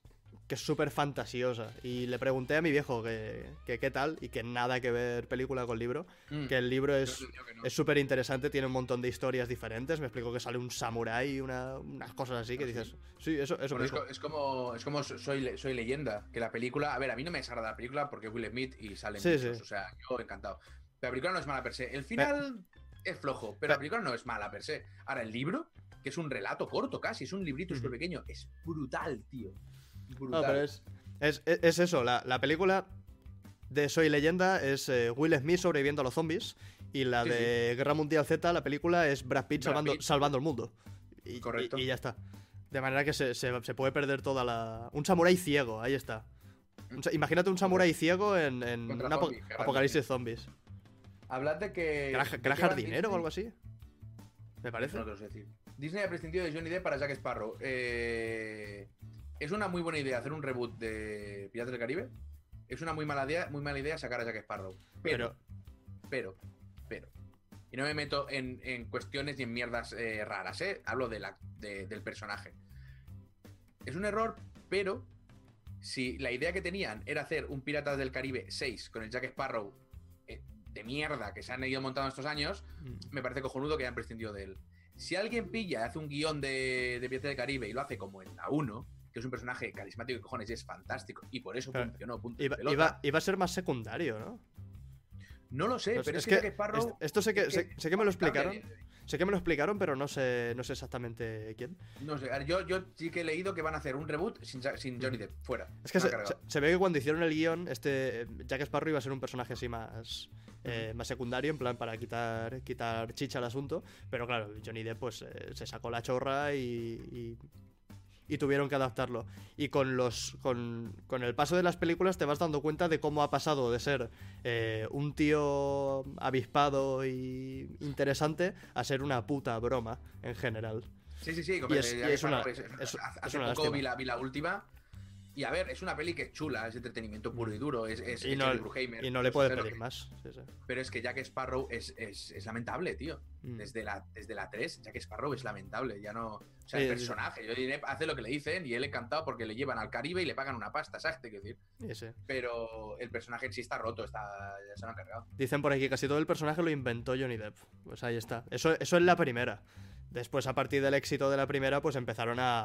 que es súper fantasiosa. Y le pregunté a mi viejo que, que qué tal y que nada que ver película con libro. Mm. Que el libro es, no. súper interesante, tiene un montón de historias diferentes. Me explicó que sale un samurái y una- unas cosas así que ¿Ah, sí? dices. Sí, eso, eso es, es como, es como soy, soy leyenda, que la película, a ver, a mí no me desagrada la película porque Will Smith y salen Sí, bichos, sí. o sea, yo encantado. Pero la película no es mala per se. El final es flojo, pero la película no es mala per se. Ahora, el libro, que es un relato corto casi, es un librito Ujú. súper pequeño, es brutal, tío. No, pero es, es, es- es eso, la, la película de Soy Leyenda es eh, Will Smith sobreviviendo a los zombies y la Sí, de Guerra Mundial Z, la película es Brad Pitt, Brad salvando, Pitt. salvando el mundo. Y, Correcto. y- y ya está. De manera que se, se- se puede perder toda la... Un samurái ciego, ahí está. Un imagínate un samurái ciego en, en un apo- zombies, guerra apocalipsis zombies. Hablad de que. ¿Que era, ¿de que era qué va jardinero o algo así? Me parece. No te lo sé decir. Disney ha prescindido de Johnny Depp para Jack Sparrow. Eh, es una muy buena idea hacer un reboot de Piratas del Caribe. Es una muy mala idea, muy mala idea sacar a Jack Sparrow. Pero, Pero, pero, pero. Y no me meto en, en cuestiones y en mierdas eh, raras, ¿eh? Hablo de la, de- del personaje. Es un error, pero si la idea que tenían era hacer un Piratas del Caribe 6 con el Jack Sparrow eh, de mierda que se han ido montando estos años, mm, me parece cojonudo que hayan prescindido de él. Si alguien pilla y hace un guion de, de Piratas del Caribe y lo hace como en la 1, que es un personaje carismático y cojones y es fantástico, y por eso Claro. funcionó, punto. iba, iba- iba a ser más secundario, ¿no? no lo sé, pero es que, que. Est- esto sé que, sé, sé que me lo explicaron. de- Sé que me lo explicaron, pero no sé, no sé exactamente quién. No sé, yo, yo sí que he leído que van a hacer un reboot sin, sin Johnny Depp, fuera. Es que se, cargado. se- se ve que cuando hicieron el guion, este eh, Jack Sparrow iba a ser un personaje así más, eh, más secundario, en plan para quitar, quitar chicha al asunto. Pero claro, Johnny Depp pues eh, se sacó la chorra y, y, y tuvieron que adaptarlo. Y con los con, con el paso de las películas te vas dando cuenta de cómo ha pasado de ser eh, un tío avispado y interesante a ser una puta broma en general. Sí, sí, sí. como y que es- y es una- Sparrow es- hace es una poco lástima. vi la, vi la última. Y a ver, es una peli que es chula, es entretenimiento puro y duro. Es, es Y es no- Y no le puedes pedir que- más. sí, sí. Pero es que Jack Sparrow es, es, es lamentable, tío. Mm. Desde la, desde la 3, Jack Sparrow es lamentable. Ya no. O sea, Sí, el personaje, Johnny Depp hace lo que le dicen y él encantado porque le llevan al Caribe y le pagan una pasta, ¿sabes? Te quiero decir. Sí, sí. Pero el personaje en sí está roto, está, ya se lo han cargado. Dicen por aquí que casi todo el personaje lo inventó Johnny Depp. Pues ahí está. Eso, eso es la primera. Después, a partir del éxito de la primera, pues empezaron a.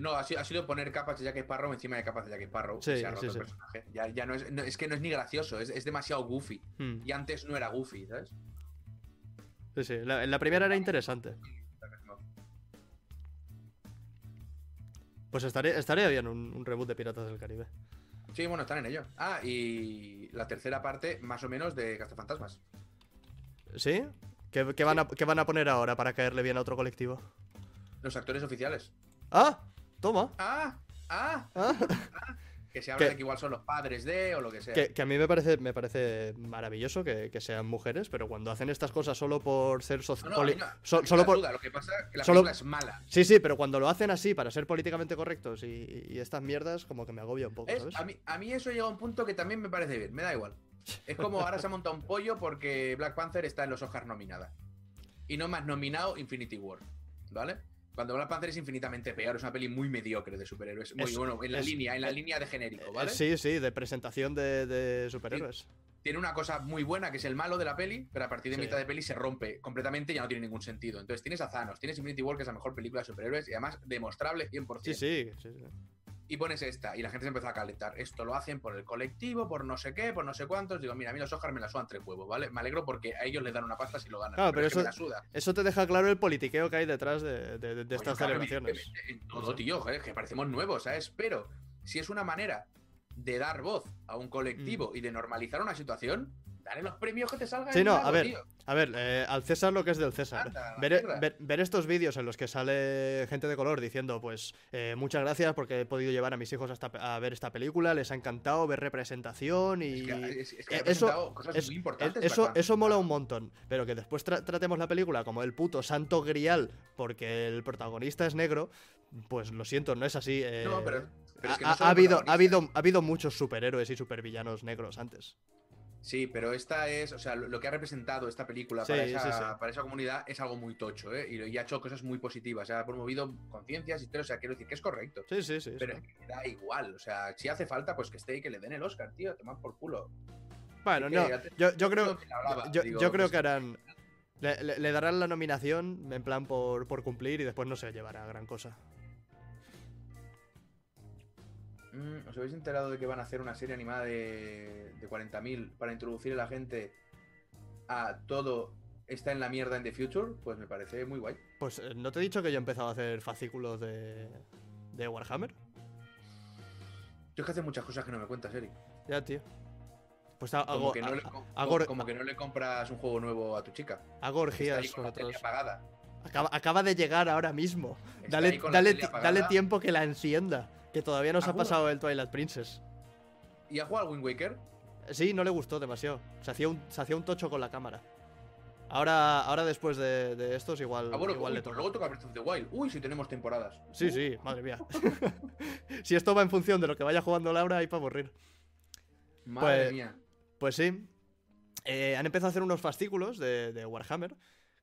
No, ha sido, ha sido poner capas de Jack Sparrow encima de capas de Jack Sparrow. Sí, y se ha roto sí, el sí. personaje. Ya, ya no, es, no- es que no es ni gracioso, es, es demasiado goofy. Hmm, Y antes no era goofy, ¿sabes? Sí, sí. La, en la primera era interesante. Pues estaría, estaría bien un, un reboot de Piratas del Caribe. Sí, bueno, están en ello. Ah, y la tercera parte, más o menos, de Cazafantasmas. ¿Sí? ¿Qué, qué van a, qué van a poner ahora para caerle bien a otro colectivo? Los actores oficiales. ¡Ah! ¡Toma! ¡Ah! ¡Ah! ¡Ah! [LAUGHS] Que se habla ¿Qué? de que igual son los padres de o lo que sea. Que, que a mí me parece, me parece maravilloso que, que sean mujeres, pero cuando hacen estas cosas solo por ser soci- No, no, no- so- solo por, duda, Lo que pasa es que la solo- es mala. Sí, sí, pero cuando lo hacen así para ser políticamente correctos y, y estas mierdas, como que me agobia un poco, a, mí, a mí eso llega a un punto que también me parece bien, me da igual. Es como ahora se ha montado un pollo porque Black Panther está en los Oscars nominada. Y no más nominado Infinity War, ¿vale? Cuando Black Panther es infinitamente peor, es una peli muy mediocre de superhéroes. Muy Es- bueno, en la es- línea, en la eh, línea de genérico, ¿vale? Sí, sí, de presentación de, de superhéroes. Tiene una cosa muy buena que es el malo de la peli, pero a partir de Sí. mitad de peli se rompe completamente y ya no tiene ningún sentido. Entonces tienes a Thanos, tienes Infinity War, que es la mejor película de superhéroes y además demostrable 100%. Sí, sí, sí, sí. Y pones esta y la gente se empezó a calentar. Esto lo hacen por el colectivo, por no sé qué, por no sé cuántos. Digo, mira, a mí los Oscars me la sudan tres huevos, ¿vale? Me alegro porque a ellos les dan una pasta si lo ganan. Claro, pero es que eso- me la suda. Eso te deja claro el politiqueo que hay detrás de, de- de Coño, estas claro, celebraciones. todo, tío, joder, que parecemos nuevos, ¿sabes? Pero si es una manera de dar voz a un Mm. colectivo y de normalizar una situación, dale los premios que te salgan. Sí, no, algo, a ver, tío. a ver, eh, al César lo que es del César. Anda, Ver, mierda. ver- ver estos vídeos en los que sale gente de color diciendo, pues, eh, muchas gracias porque he podido llevar a mis hijos hasta a ver esta película, les ha encantado ver representación y... Es que, es- es que Eh, eso- cosas muy importantes. eso, eso mola un montón, pero que después tra- tratemos la película como el puto santo grial porque el protagonista es negro, pues lo siento, no es así. eh, No, pero, pero ha, es que no ha- solo ha habido, ha, habido, ha habido muchos superhéroes y supervillanos negros antes. Sí, pero esta es, o sea, lo que ha representado esta película Sí, para, esa, sí. para esa comunidad es algo muy tocho, ¿eh? Y, y ha hecho cosas muy positivas, ha promovido conciencias y todo, o sea, quiero decir que es correcto. Sí, sí, sí. Pero es que da igual, o sea, si hace falta, pues que esté y que le den el Oscar, tío, tomar por culo. Bueno, no, yo, yo creo, Yo hablaba, yo, digo, yo creo pues, que harán... Le, le- le darán la nominación en plan por, por cumplir y después no se llevará gran cosa. ¿Os habéis enterado de que van a hacer una serie animada de, de 40.000 para introducir a la gente a todo está en la mierda en The Future? Pues me parece muy guay. Pues, eh, ¿no te he dicho que yo he empezado a hacer fascículos de, de Warhammer? Yo es que hace muchas cosas que no me cuentas, Eric. Ya, tío. Pues Como, hago, que no le, como que no le compras un juego nuevo a tu chica. hago orgías con otros. Acaba, acaba de llegar ahora mismo. Está Dale, dale, dale tiempo que la encienda. Que todavía no se ¿Ha jugado? pasado el Twilight Princess. ¿Y ha jugado al Wind Waker? Sí, no le gustó demasiado. Se hacía un, se hacía un tocho con la cámara. Ahora, ahora después de, de estos, igual, Ah, bueno, igual uy, le pues toca. luego toca Breath of the Wild. Uy, si tenemos temporadas. Sí, Uh, sí, madre mía. [LAUGHS] [LAUGHS] si esto va en función de lo que vaya jugando Laura, hay para aburrir. Madre Pues- mía. Pues sí. Eh, han empezado a hacer unos fascículos de, de Warhammer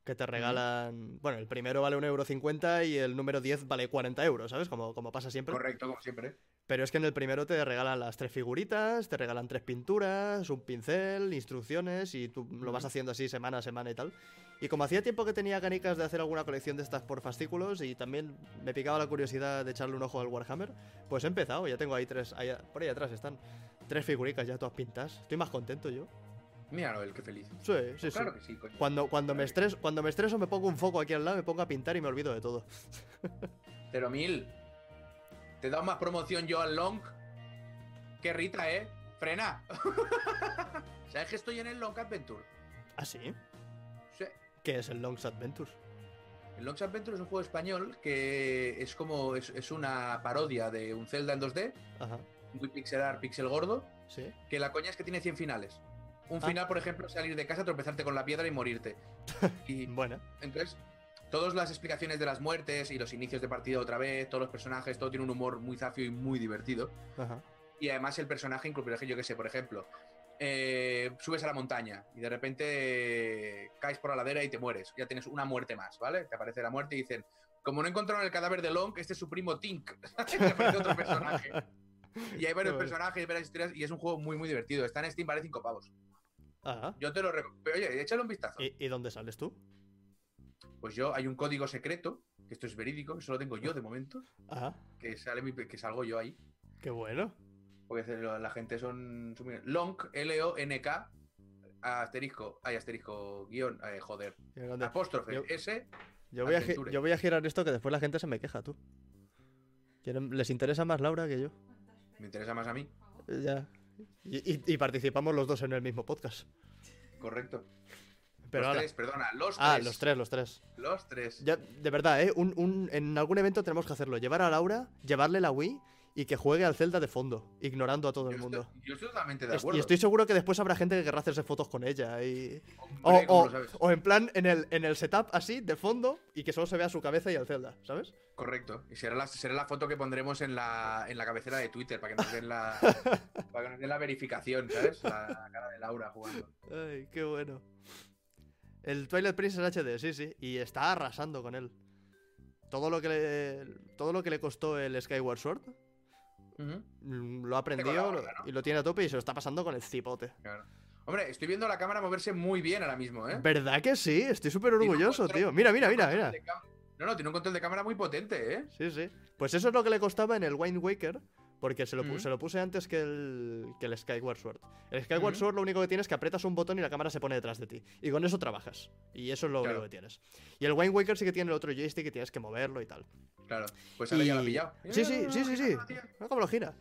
que te regalan. Bueno, el primero vale 1,50€ y el número 10 vale 40 euros, ¿sabes? Como, como pasa siempre. Correcto, como siempre. Pero es que en el primero te regalan las tres figuritas, te regalan tres pinturas, un pincel, instrucciones y tú lo vas haciendo así semana a semana y tal. Y como hacía tiempo que tenía canicas de hacer alguna colección de estas por fascículos y también me picaba la curiosidad de echarle un ojo al Warhammer, pues he empezado. Ya tengo ahí tres, ahí- por ahí atrás están tres figuricas ya todas pintadas. Estoy más contento yo. Míralo, el que feliz. Sí, sí, sí. Claro que sí, coño. Cuando, cuando, me Claro que estreso, cuando me estreso me pongo un foco aquí al lado, me pongo a pintar y me olvido de todo. [LAUGHS] Cero mil. Te he dado más promoción yo al Long. Qué Rita, ¿eh? Frena. [LAUGHS] ¿Sabes que estoy en el Long Adventure? ¿Ah, sí? Sí. ¿Qué es el Long's Adventures? El Long Adventure es un juego español que es como. Es, es una parodia de un Zelda en 2D, Ajá, muy pixel art, pixel gordo. sí. Que la coña es que tiene 100 finales. Un Ah. final, por ejemplo, salir de casa, tropezarte con la piedra y morirte. [LAUGHS] Y Bueno, entonces, todas las explicaciones de las muertes y los inicios de partida otra vez, todos los personajes, todo tiene un humor muy zafio y muy divertido. ajá. Y además el personaje incluye, yo que sé, por ejemplo, eh, subes a la montaña y de repente eh, caes por la ladera y te mueres. Ya tienes una muerte más, ¿vale? Te aparece la muerte y dicen, como no encontraron el cadáver de Long, este es su primo Tink. [LAUGHS] Te aparece otro personaje. Y hay varios personajes, hay varias historias y es un juego muy, muy divertido. Está en Steam, vale 5 pavos. Ajá. Yo te lo recomiendo. Oye, échale un vistazo. ¿Y, y dónde sales tú? Pues yo, hay un código secreto, que esto es verídico, que solo tengo yo de momento, Ajá. que sale mi- que salgo yo ahí. Qué bueno. Porque la gente son. Long, L-O-N-K, asterisco, hay asterisco, guion, eh, joder, apóstrofe, Yo- S. Yo voy, a, yo voy a girar esto que después la gente se me queja, tú. Les interesa más Laura que yo. Me interesa más a mí, Ya. Y, y- y participamos los dos en el mismo podcast. correcto. Pero los ahora. tres, perdona, los Ah, tres. los tres, los tres. Los tres. Ya, de verdad, ¿eh? Un, un- en algún evento tenemos que hacerlo. Llevar a Laura, llevarle la Wii y que juegue al Zelda de fondo, ignorando a todo el mundo. estoy, yo estoy totalmente de acuerdo. y estoy seguro que después habrá gente que querrá hacerse fotos con ella. Y... Hombre, O, ¿cómo o- o en plan, en el, en el setup así, de fondo, y que solo se vea su cabeza y el Zelda, ¿sabes? Correcto. Y será la, será la foto que pondremos en la, en la cabecera de Twitter para que nos den la, [LAUGHS] para que nos den la verificación, ¿sabes? La cara de Laura jugando. Ay, qué bueno. El Twilight Princess HD, sí, sí. Y está arrasando con él. Todo lo que le, todo lo que le costó el Skyward Sword Mm, lo ha aprendido y lo tiene a tope y se lo está pasando con el cipote. claro. Hombre, estoy viendo la cámara moverse muy bien ahora mismo, ¿eh? ¿Verdad que sí? Estoy súper orgulloso, control- tío. Mira, mira, mira, mira. No, no, tiene un control de cámara muy potente, ¿eh? Sí, sí. Pues eso es lo que le costaba en el Wind Waker, porque se lo, Ujú. se lo puse antes que el, que el Skyward Sword. El Skyward Ujú. Sword lo único que tienes es que aprietas un botón y la cámara se pone detrás de ti. Y con eso trabajas. Y eso es lo Claro. único que tienes. Y el Wind Waker sí que tiene el otro joystick que tienes que moverlo y tal. Claro. Pues ahora ya lo ha Y- pillado. Sí, sí, sí, sí, sí. Mira cómo lo gira.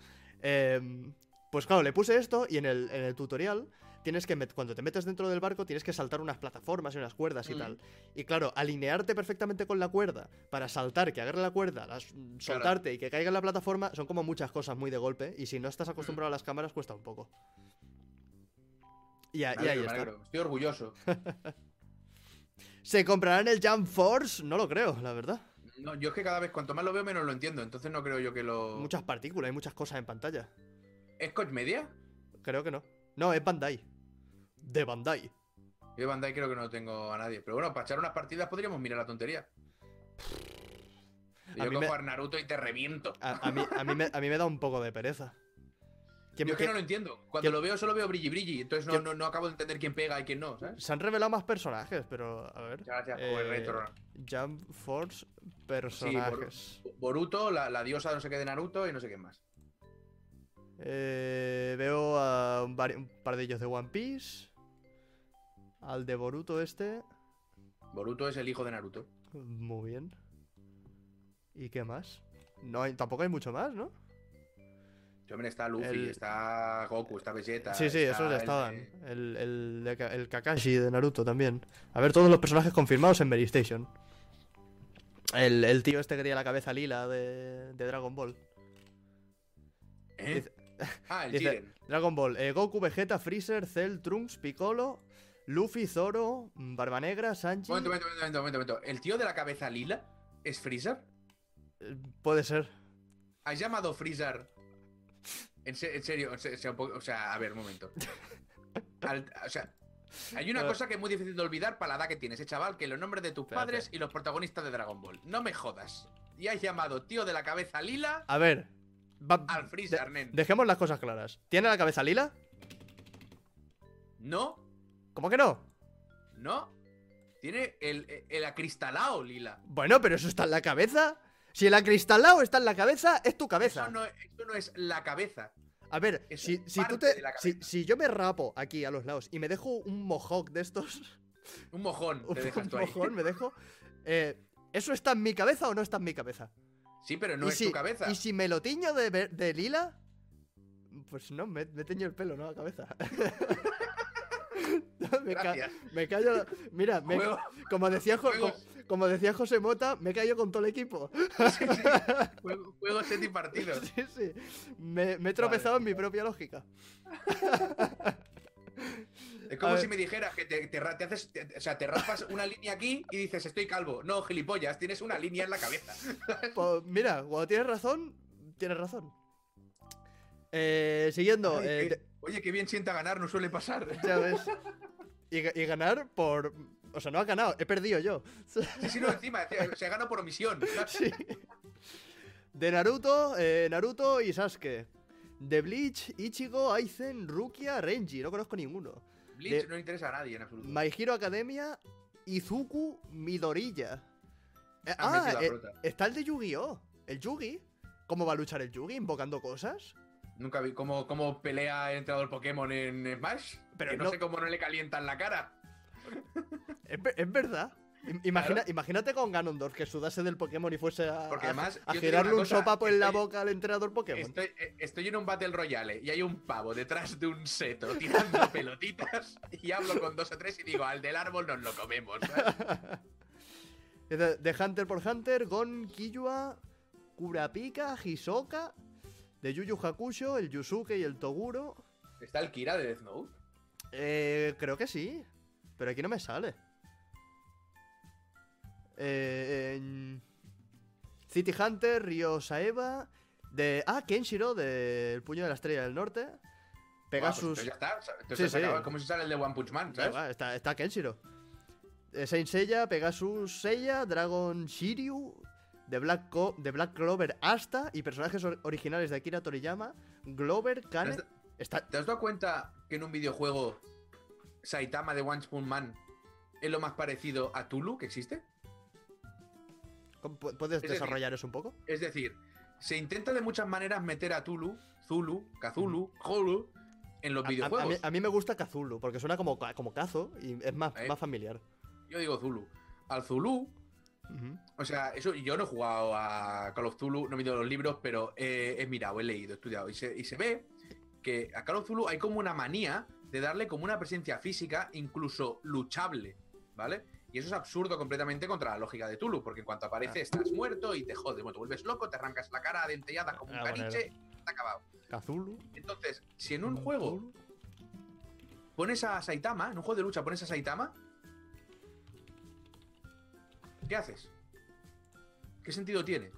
Em, pues claro, le puse esto y en el, en el tutorial tienes que, cuando te metes dentro del barco, tienes que saltar unas plataformas y unas cuerdas y Mm. tal. Y claro, alinearte perfectamente con la cuerda para saltar, que agarre la cuerda, las- soltarte y que caiga en la plataforma, son como muchas cosas muy de golpe. Y si no estás acostumbrado a las cámaras, cuesta un poco. Y, a- Me y ahí está. Estoy orgulloso. [LAUGHS] ¿Se comprarán el Jump Force? No lo creo, la verdad. No, yo es que cada vez cuanto más lo veo, menos lo entiendo. Entonces no creo yo que lo. Muchas partículas, hay muchas cosas en pantalla. ¿Es Coach Media? Creo que no. No, es Bandai. De Bandai. Yo de Bandai creo que no tengo a nadie. Pero bueno, para echar unas partidas podríamos mirar la tontería. A Yo mí cojo me- a Naruto y te reviento. A, a mí, a, mí me, a mí me da un poco de pereza. ¿Quién- Yo es que quién- no lo entiendo. Cuando quién- lo veo, solo veo brilli brilli. Entonces no, ¿Quién- no, no acabo de entender quién pega y quién no, ¿sabes? Se han revelado más personajes, pero a ver. Gracias por el Eh, retro. Jump Force personajes. Boruto, la, la diosa no sé qué de Naruto y no sé qué más. Eh, veo a un par de ellos de One Piece. Al de Boruto este. Boruto es el hijo de Naruto. Muy bien. ¿Y qué más? No hay, tampoco hay mucho más, ¿no? Sí, hombre, está Luffy, El- está Goku, está Vegeta. Sí, sí, esos ya estaban. El, el, Kakashi de Naruto también. A ver, todos los personajes confirmados en Mary Station. El, el tío este que tiene la cabeza lila de, de Dragon Ball. ¿Eh? Dice- Ah, el [LAUGHS] dice-. Dragon Ball. eh, Goku, Vegeta, Freezer, Cell, Trunks, Piccolo, Luffy, Zoro, mm, Barba Negra, Sanji. Momento, momento, momento, momento, momento. ¿El tío de la cabeza lila es Freezer? Eh, Puede ser. ¿Has llamado Freezer? En, se- en serio, o sea, o a ver, un momento. [LAUGHS] Al- o sea, hay una cosa que es muy difícil de olvidar para la edad que tienes, eh, chaval, que los nombres de tus Espérate. padres y los protagonistas de Dragon Ball. No me jodas. Y has llamado tío de la cabeza lila A ver. va- al Freezer, de- nen. dejemos las cosas claras. ¿Tiene la cabeza lila? No, ¿Cómo que no? no. Tiene el, el, acristalado lila. Bueno, pero eso está en la cabeza. Si el acristalado está en la cabeza, es tu cabeza. Eso no, eso no es la cabeza. A ver, Eso si, si tú te. Si, si yo me rapo aquí a los lados y me dejo un mohawk de estos. Un mojón Un [LAUGHS] te dejas tú ahí. mojón, me dejo. eh, ¿Eso está en mi cabeza o no está en mi cabeza? Sí, pero no ¿Y es si, tu cabeza. ¿Y si me lo tiño de, de lila? Pues no, me, me teño el pelo, no la cabeza. [LAUGHS] [LAUGHS] Me, ca- me callo. Mira, me- como, decía Jo- como decía José Mota, me callo con todo el equipo. [LAUGHS] Juego, juego set y partido. Sí, sí. Me, me he tropezado en mi propia lógica. [LAUGHS] Es como si me dijeras que te, te haces, te- o sea, te raspas una línea aquí y dices estoy calvo. No, gilipollas, tienes una línea en la cabeza. Pues mira, cuando tienes razón, tienes razón. Eh, siguiendo, Ay, eh, oye, qué bien sienta ganar, no suele pasar. ya ves. Y, ga- y ganar por. O sea, no ha ganado, he perdido yo. Sí, sí, no, encima, se gana por omisión. [LAUGHS] Sí. De Naruto, eh, Naruto y Sasuke. De Bleach, Ichigo, Aizen, Rukia, Renji. No conozco ninguno. Bleach De- no le interesa a nadie en absoluto. My Hero Academia, Izuku, Midorilla. Eh, ah, eh, está el de Yu-Gi-Oh! El Yugi. ¿Cómo va a luchar el Yugi? ¿Invocando cosas? Nunca vi cómo, cómo pelea el entrenador Pokémon en Smash. Pero que no, no- sé cómo no le calientan la cara. Es, es verdad. Im- Imagina, Imagínate con Ganondorf que sudase del Pokémon y fuese a, Porque a- además, girarle un cosa, sopapo en la boca al entrenador Pokémon. Estoy, eh, estoy en un Battle Royale y hay un pavo detrás de un seto tirando [LAUGHS] pelotitas y hablo con dos o tres y digo, al del árbol nos lo comemos. [LAUGHS] De Hunter por Hunter, Gon, Killua, Kurapika, Hisoka, de Yu Yu Hakusho, el Yusuke y el Toguro. ¿Está el Kira de Death Note? Eh, creo que sí, pero aquí no me sale. Eh, en City Hunter, Ryo Saeva, de... Ah, Kenshiro, del Puño de la Estrella del Norte. Pues Pegasus... entonces ya está. Entonces Sí, como si sale el de One Punch Man, está, está Kenshiro. Eh, Saint Seiya, Pegasus Seiya, Dragon Shiryu, de Black, Co- de Black Clover Asta y personajes or- originales de Akira Toriyama, Glover, Kane. ¿Te has- Está, ¿Te has dado cuenta que en un videojuego Saitama de One Punch Man es lo más parecido a Tulu que existe? ¿cómo pu- ¿Puedes decir- desarrollar eso un poco? Es decir, se intenta de muchas maneras meter a Tulu, Zulu, Kazulu, Holu en los A, a- a videojuegos. mí, a mí me gusta Kazulu, porque suena como, como cazo y es más, Eh. más familiar. Yo digo Zulu. Al Zulu, O sea, eso yo no he jugado a Call of Zulu, no he leído los libros, pero eh, he mirado, he leído, he estudiado. Y se, y se ve que a Call of Zulu hay como una manía de darle como una presencia física, incluso luchable, ¿vale? Y eso es absurdo completamente contra la lógica de Tulu, porque en cuanto aparece estás muerto y te jodes, bueno, te vuelves loco, te arrancas la cara dentellada como un Ah, caniche, está acabado. Kazulu. Entonces, si en un juego pones a Saitama, en un juego de lucha pones a Saitama, ¿qué haces? ¿Qué sentido tiene?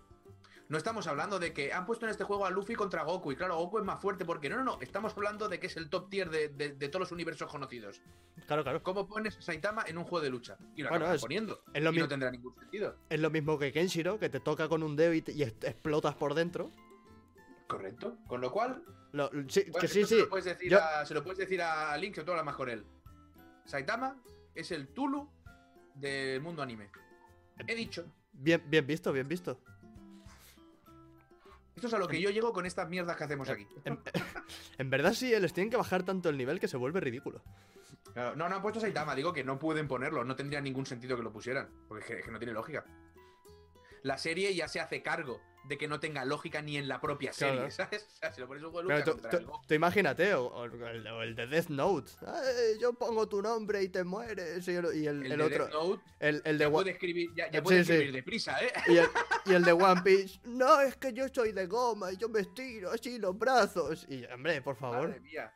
No estamos hablando de que han puesto en este juego a Luffy contra Goku y claro, Goku es más fuerte porque no, no, no, estamos hablando de que es el top tier de, de- de todos los universos conocidos. Claro, claro. ¿Cómo pones a Saitama en un juego de lucha? Y lo Bueno, acabas es- poniendo. es lo y no tendrá ningún sentido. Es lo mismo que Kenshiro, que te toca con un dedo y, te- y est- explotas por dentro. Correcto. Con lo cual, Lo- sí, Bueno, que sí, esto Se lo, puedes decir Yo- a, se lo puedes decir a Link, que tú hablas más con él. Saitama es el Tulu del mundo anime. He dicho. Bien, bien visto, bien visto. Esto es a lo que yo llego con estas mierdas que hacemos aquí. [LAUGHS] En, en verdad sí, eh, les tienen que bajar tanto el nivel que se vuelve ridículo. Claro, No, no han puesto Saitama, digo que no pueden ponerlo, no tendría ningún sentido que lo pusieran, porque es que, es que no tiene lógica. La serie ya se hace cargo de que no tenga lógica ni en la propia serie, Claro. [LAUGHS] ¿sabes? O sea, si lo pones un juego tú, tú- tú imagínate, o, o el, o el de Death Note. Ay, yo pongo tu nombre y te mueres. Y el, y el- el, el de otro. Death Note El, el de ya puede escribir, ya, ya Sí, puede sí. escribir deprisa, ¿eh? y, el, [LAUGHS] y el de One Piece. No, es que yo soy de goma y yo me estiro así los brazos. Y, hombre, por favor. Madre mía.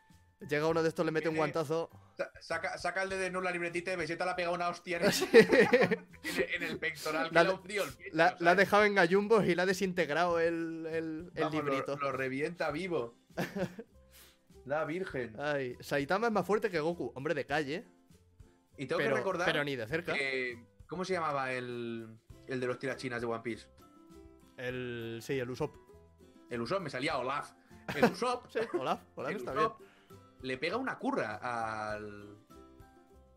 Llega uno de estos, le mete un guantazo. Sa- Saca, saca el de la libretita y Vegeta le ha pegado una hostia en el, Sí. en el- pectoral que La- hundido el pecho, La, la ha dejado en gallumbos y la ha desintegrado el, el, Vamos, librito. Lo, revienta vivo. [LAUGHS] La Virgen. Ay, Saitama es más fuerte que Goku. Hombre de calle, Y tengo pero, que recordar pero ni de cerca. que- ¿Cómo se llamaba el, el de los tirachinas de One Piece? El, sí, el Usopp. El Usopp, me salía Olaf. El [LAUGHS] Usopp, Sí, Olaf, Olaf el está bien. Le pega una curra al.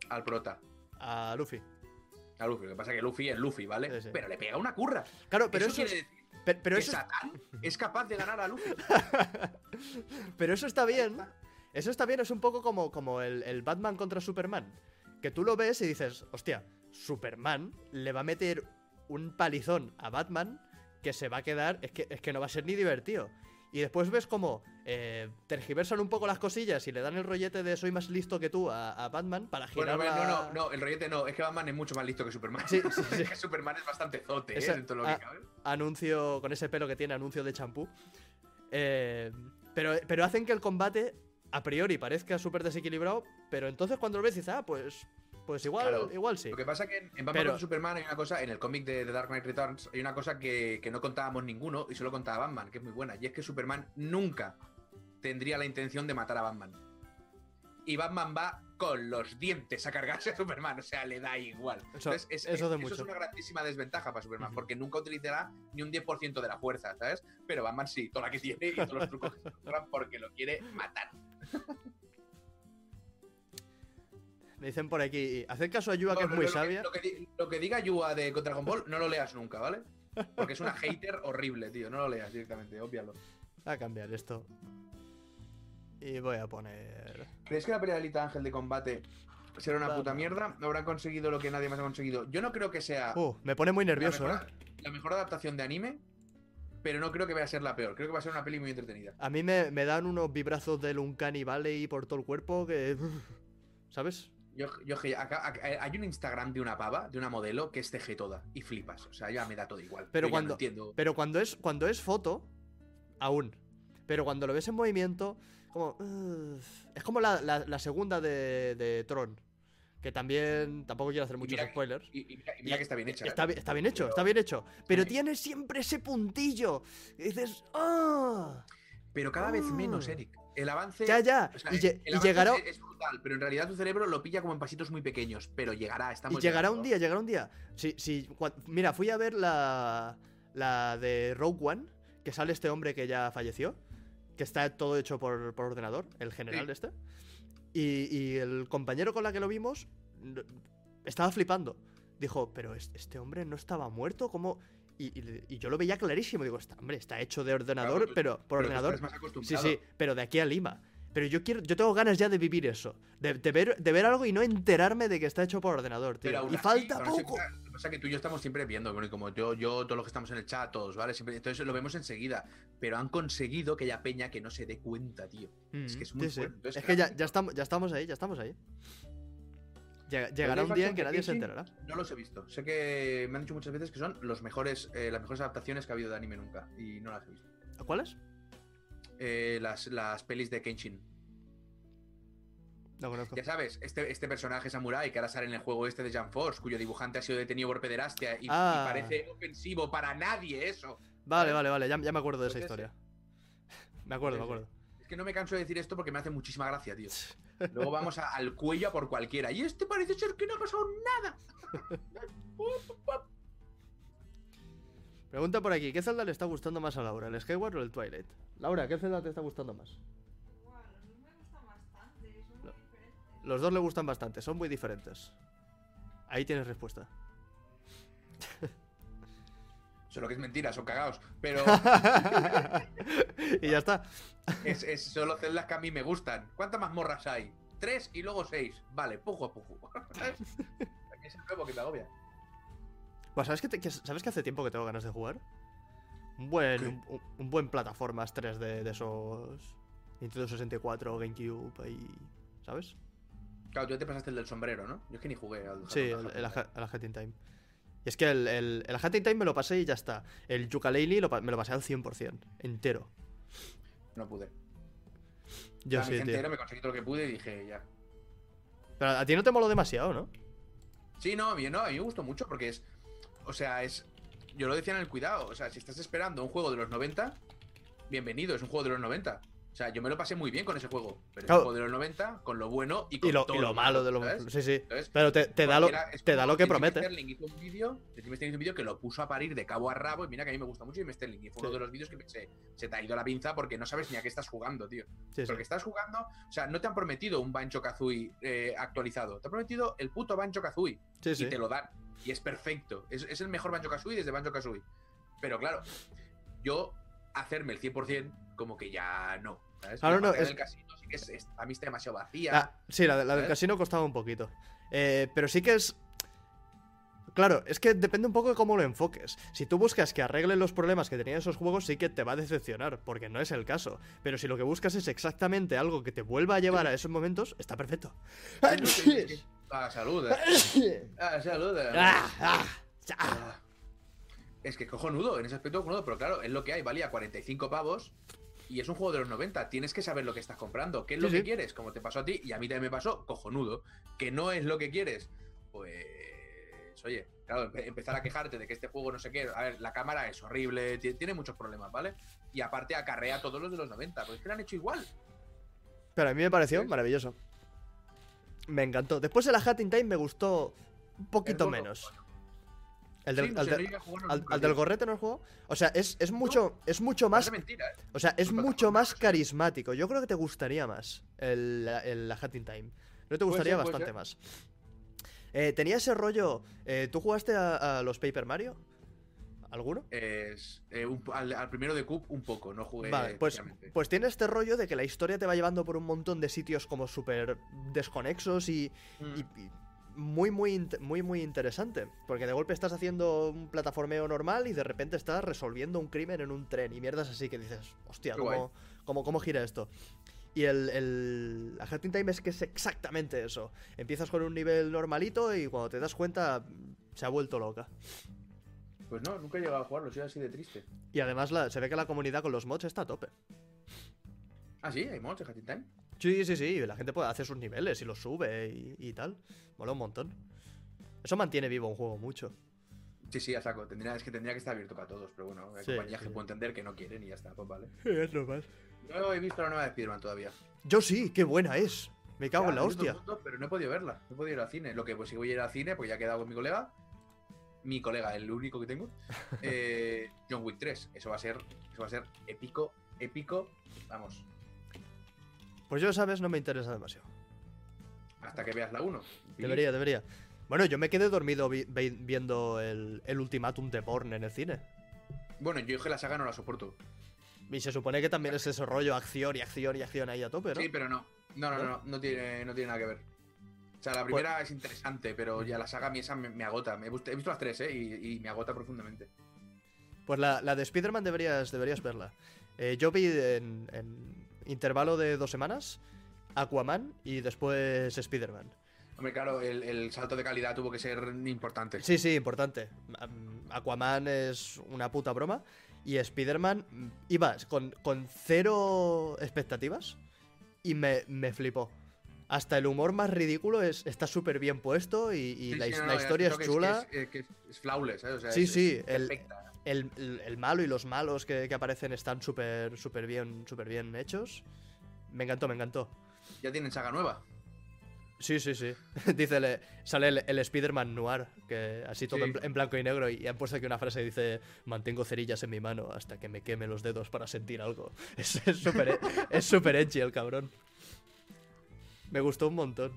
al prota. A Luffy. A Luffy. Lo que pasa es que Luffy es Luffy, ¿vale? Sí, sí. Pero le pega una curra. Claro, pero eso, eso, quiere es- decir pe- pero que eso, Satán [LAUGHS] es capaz de ganar a Luffy. [LAUGHS] pero eso está bien. Eso está bien, es un poco como, como el, el Batman contra Superman. Que tú lo ves y dices, hostia, Superman le va a meter un palizón a Batman que se va a quedar, es que, es que no va a ser ni divertido. Y después ves como eh, tergiversan un poco las cosillas y le dan el rollete de soy más listo que tú a, a Batman para Bueno, girar no, la- no, no, el rollete no. Es que Batman es mucho más listo que Superman. Sí, sí, [LAUGHS] que Superman es bastante zote, ¿eh? Esa- Dentro de lo que cabe. anuncio con ese pelo que tiene, anuncio de champú. Eh, pero, pero hacen que el combate a priori parezca súper desequilibrado, pero entonces cuando lo ves dices, ah, pues, pues igual, Claro. igual sí. Lo que pasa es que en Batman Pero- Superman hay una cosa, en el cómic de The Dark Knight Returns, hay una cosa que, que no contábamos ninguno y solo contaba Batman, que es muy buena, y es que Superman nunca tendría la intención de matar a Batman. Y Batman va con los dientes a cargarse a Superman, o sea, le da igual. Eso- Entonces, es, eso es- de una grandísima desventaja para Superman, porque nunca utilizará ni un 10% de la fuerza, ¿sabes? Pero Batman sí, toda la que tiene y todos los trucos que se porque lo quiere matar. Me dicen por aquí, haced caso a Yua que es muy lo que- sabia. Lo que, di- lo que diga Yua de Dragon Ball, no lo leas nunca, ¿vale? Porque es una hater horrible, tío. No lo leas directamente, obvialo. Voy a cambiar esto. Y voy a poner... ¿Crees que la pelea de Alita Ángel de combate será una puta mierda? ¿No habrán conseguido lo que nadie más ha conseguido? Yo no creo que sea Uh, me pone muy la, nervioso, mejor, ¿eh? la mejor adaptación de anime, pero no creo que vaya a ser la peor. Creo que va a ser una peli muy entretenida. A mí me, me dan unos vibrazos del Uncanny Valley por todo el cuerpo que... ¿Sabes? Yo, yo que acá- acá- hay un Instagram de una pava, de una modelo, que es CG toda y flipas. O sea, ya me da todo igual. Pero cuando- no entiendo. Pero cuando es, cuando es foto, aún. Pero cuando lo ves en movimiento, como. Es como la, la- la segunda de, de Tron. Que también. Tampoco quiero hacer muchos mira spoilers. Y, y mira, y mira que está bien hecha. Está, ¿eh? está bien hecho, Pero- está bien hecho. Pero Sí. tiene siempre ese puntillo. Y dices. ¡Ah! Pero cada vez Ah. menos, Eric. El avance. Ya, ya. o sea, y, el y llegará. es, es brutal, pero en realidad tu cerebro lo pilla como en pasitos muy pequeños. Pero llegará, Y estamos llegará llegando. un día, llegará un día. Si, si, cua- mira, fui a ver la, la de Rogue One, que sale este hombre que ya falleció, que está todo hecho por, por ordenador, el general Sí. este. Y, y el compañero con la que lo vimos estaba flipando. Dijo, pero es- este hombre no estaba muerto, ¿cómo? Y, y yo lo veía clarísimo. Digo, "Está- hombre, está hecho de ordenador, tú- pero por Pero ordenador. más Sí, sí, pero de aquí a Lima. Pero yo quiero, yo tengo ganas ya de vivir eso. De, de ver, de ver algo y no enterarme de que está hecho por ordenador, tío. Pero y así, falta poco. claro, pasa es que tú y yo estamos siempre viendo, bueno, y como yo, yo, todos los que estamos en el chat, todos, ¿vale? Siempre, entonces lo vemos enseguida. Pero han conseguido que haya peña que no se dé cuenta, tío. Es que es muy Sí, sí. Entonces, Es que ya, claro, ya, estamos, ya estamos ahí, ya estamos ahí. Llega- llegará un día en que nadie se enterará. No los he visto. Sé que me han dicho muchas veces que son los mejores, eh, las mejores adaptaciones que ha habido de anime nunca. Y no las he visto. ¿Cuáles? Eh, las, las pelis de Kenshin. No conozco. Ya sabes, este, este personaje samurai que ahora sale en el juego este de Jan Force, cuyo dibujante ha sido detenido por pederastia y, y Ah. parece ofensivo para nadie eso. Vale, vale, vale, ya, ya me acuerdo de esa historia. [LAUGHS] Me acuerdo, me acuerdo. Es que no me canso de decir esto porque me hace muchísima gracia, tío. [LAUGHS] Luego vamos a- al cuello a por cualquiera. Y este parece ser que no ha pasado nada. Pregunta por aquí, ¿qué Zelda le está gustando más a Laura, el Skyward o el Twilight? Laura, ¿qué Zelda te está gustando más? A mí me gustan bastante, son muy diferentes. Los dos le gustan bastante, son muy diferentes. Ahí tienes respuesta. [LAUGHS] Solo que es mentira, son cagados. Pero [LAUGHS] y ya está. es, es solo celdas que a mí me gustan. ¿Cuántas más morras hay? Tres y luego seis. Vale, pujo a pujo. Aquí [LAUGHS] es el nuevo que te agobia. Pues, ¿sabes, que te- que, ¿Sabes que hace tiempo que tengo ganas de jugar? Un buen, un, un- buen plataformas 3D de esos Nintendo 64, GameCube, ahí, ¿sabes? Claro, tú ya te pasaste el del sombrero, ¿no? Yo es que ni jugué al Sí, el, el, el Time. Y es que el, el, el Hat in Time me lo pasé y ya está. El Yooka-Laylee me lo pasé al 100%, entero. No pude. Yo a sí, tío. entero me conseguí todo lo que pude y dije ya. Pero a ti no te moló demasiado, ¿no? Sí, no, a mí, no, a mí me gustó mucho porque es. O sea, es. Yo lo decía en el cuidado. O sea, si estás esperando un juego de los 90, bienvenido, es un juego de los 90. O sea, yo me lo pasé muy bien con ese juego. Pero es Claro. un juego de los 90, con lo bueno y con Y lo, todo y lo malo de lo... ¿sabes? Sí, sí. Entonces, Pero te, te da lo, es te da lo que promete. Sterling hizo un vídeo, Sterling un vídeo que lo puso a parir de cabo a rabo y mira que a mí me gusta mucho Jim Sterling y fue uno de los vídeos que pensé, se te ha ido la pinza porque no sabes ni a qué estás jugando, tío. Sí, sí. Porque estás jugando, o sea, no te han prometido un Banjo Kazooie eh, actualizado, te han prometido el puto Banjo Kazooie y te lo dan. Y es perfecto. Es, es el mejor Banjo Kazooie desde Banjo Kazooie. Pero claro, yo hacerme el 100% como que ya no. ¿sabes? La no, es- del casino sí que es, es- a mí está demasiado vacía. Ah, sí, la, de- la del casino costaba un poquito. Eh, pero sí que es. Claro, es que depende un poco de cómo lo enfoques. Si tú buscas que arreglen los problemas que tenían esos juegos, sí que te va a decepcionar, porque no es el caso. Pero si lo que buscas es exactamente algo que te vuelva a llevar a esos momentos, está perfecto. [LAUGHS] Ah, salud. eh. Ah, salud. eh. Ah, Es que cojonudo, en ese aspecto cojonudo, pero claro, es lo que hay, valía 45 pavos y es un juego de los 90, tienes que saber lo que estás comprando, qué es lo Sí, que quieres, como te pasó a ti y a mí también me pasó, cojonudo, que no es lo que quieres, pues oye, claro, empe- empezar a quejarte de que este juego no sé qué, a ver, la cámara es horrible, ti- tiene muchos problemas, ¿vale? Y aparte acarrea todos los de los 90, pues es que lo han hecho igual. Pero a mí me pareció ¿Sí? maravilloso. Me encantó. Después el Hat in Time me gustó un poquito menos. El del, Sí, no al del- al- al gorrete no el juego. O sea, es, es mucho, es mucho más mentira, ¿eh? O sea, es mucho más carismático. Yo creo que te gustaría más el, el La Time. No te gustaría ser, bastante más. Eh, tenía ese rollo. eh, ¿Tú jugaste a, a los Paper Mario? ¿Alguno? Es, un- al, al primero de Cube un poco, no jugué Vale, pues, pues tiene este rollo de que la historia te va llevando por un montón de sitios como súper desconexos y, Mm. y- y muy, muy, muy, muy interesante. Porque de golpe estás haciendo un plataformeo normal y de repente estás resolviendo un crimen en un tren y mierdas así que dices, hostia. ¿cómo, cómo, cómo gira esto? Y el, el Hat in Time es que es exactamente eso. Empiezas con un nivel normalito y cuando te das cuenta se ha vuelto loca. Pues no, nunca he llegado a jugarlo, soy así de triste. Y además la- se ve que la comunidad con los mods está a tope. Ah, sí, hay mods de Hat in Time. Sí, sí, sí, la gente puede hacer sus niveles y los sube y, y tal. Mola un montón. Eso mantiene vivo un juego mucho. Sí, sí, a saco. Tendría, es que tendría que estar abierto para todos, pero bueno, hay Sí, compañías sí. que puedo entender que no quieren y ya está, pues vale. [LAUGHS] Es normal. No he visto la nueva de Spiderman todavía. Yo sí, qué buena es. Me cago Ya, en la hostia. mundo, pero no he podido verla, no he podido ir al cine. Lo que pues si voy a ir al cine, pues ya he quedado con mi colega. Mi colega, el único que tengo. [LAUGHS] eh, John Wick 3. Eso va a ser. Eso va a ser épico, épico. Vamos. Pues yo, sabes, no me interesa demasiado. Hasta que veas la 1. Debería, debería. Bueno, yo me quedé dormido vi- vi- viendo el, el ultimátum de Born en el cine. Bueno, yo que la saga no la soporto. Y se supone que también es ese rollo acción y acción y acción ahí a tope, ¿no? Sí, pero no. No, no, ¿No? no, no, tiene, no tiene nada que ver. O sea, la primera es interesante, pero ya la saga a mí esa me, me agota. Me he, visto, he visto las tres, ¿eh? Y, y me agota profundamente. Pues la, la de Spider-Man deberías, deberías verla. Eh, yo vi en, en intervalo de dos semanas Aquaman y después Spider-Man. Hombre, claro, el, el salto de calidad tuvo que ser importante. Sí, sí, importante. Am, Aquaman es una puta broma. Y Spider-Man mm, iba con, con cero expectativas y me, me flipó. Hasta el humor más ridículo es, está súper bien puesto y, y Sí, la, sí, his- no, la no, ya historia es chula. Que es, que es- que es flawless, ¿eh? O sea, Sí, sí, el- perfecta. El, el- el malo y los malos que, que aparecen están súper súper bien, súper bien hechos. Me encantó, me encantó. Ya tienen saga nueva. Sí, sí, sí. [LAUGHS] Dice, le- sale el, el Spider-Man Noir, que así todo Sí. en, bl- en blanco y negro, y han puesto aquí una frase que dice, mantengo cerillas en mi mano hasta que me queme los dedos para sentir algo. [LAUGHS] Es es súper es súper edgy el cabrón. Me gustó un montón.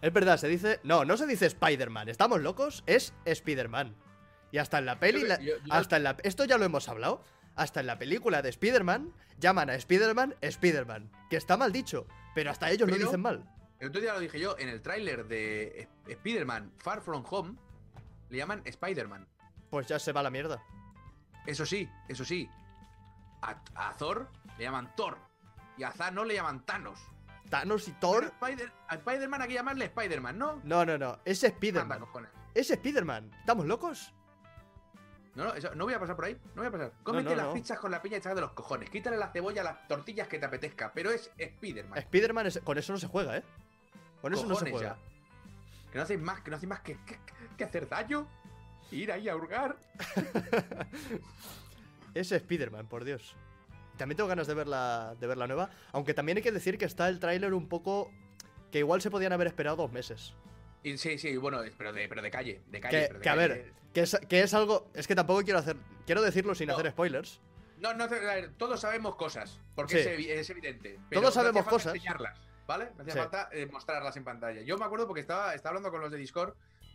Es verdad, se dice... No, no se dice Spider-Man, ¿estamos locos? Es Spider-Man. Y hasta en la peli... La- hasta en la... Esto ya lo hemos hablado. Hasta en la película de Spider-Man llaman a Spider-Man Spider-Man. Que está mal dicho, pero hasta ellos lo Pero- dicen mal. El otro día lo dije yo, en el tráiler de Sp- Spider-Man Far From Home, le llaman Spider-Man. Pues ya se va la mierda. Eso sí, eso sí. A, a Thor le llaman Thor. Y a Thanos le llaman Thanos. Thanos y Thor. Spider- a Spider-Man hay que llamarle Spider-Man, ¿no? No, no, no. Es Spider-Man. Es Spider-Man. ¿Estamos locos? No, no, eso- no voy a pasar por ahí. No voy a pasar. Cómete no, las pizzas con la piña echada de los cojones. Quítale la cebolla a las tortillas que te apetezca. Pero es Spider-Man. Spider-Man es- con eso no se juega, ¿eh? Con eso no se juega. ya. Que no hacéis más, que no hacéis más que, que- que hacer daño. Ir ahí a hurgar. [LAUGHS] Es Spider-Man, por Dios. También tengo ganas de ver la, de ver la nueva. Aunque también hay que decir que está el tráiler un poco. Que igual se podían haber esperado dos meses. Sí, sí, bueno, pero de, pero de calle. De calle. Que, pero de que a ver, que es, que es algo. Es que tampoco quiero hacer. Quiero decirlo sin No. hacer spoilers. No, no, a ver, todos sabemos cosas, porque Sí. es, evi- es evidente. pero Todos no hacía sabemos falta cosas. enseñarlas, ¿vale? No hacía Sí. falta eh, mostrarlas en pantalla. Yo me acuerdo porque estaba, estaba hablando con los de Discord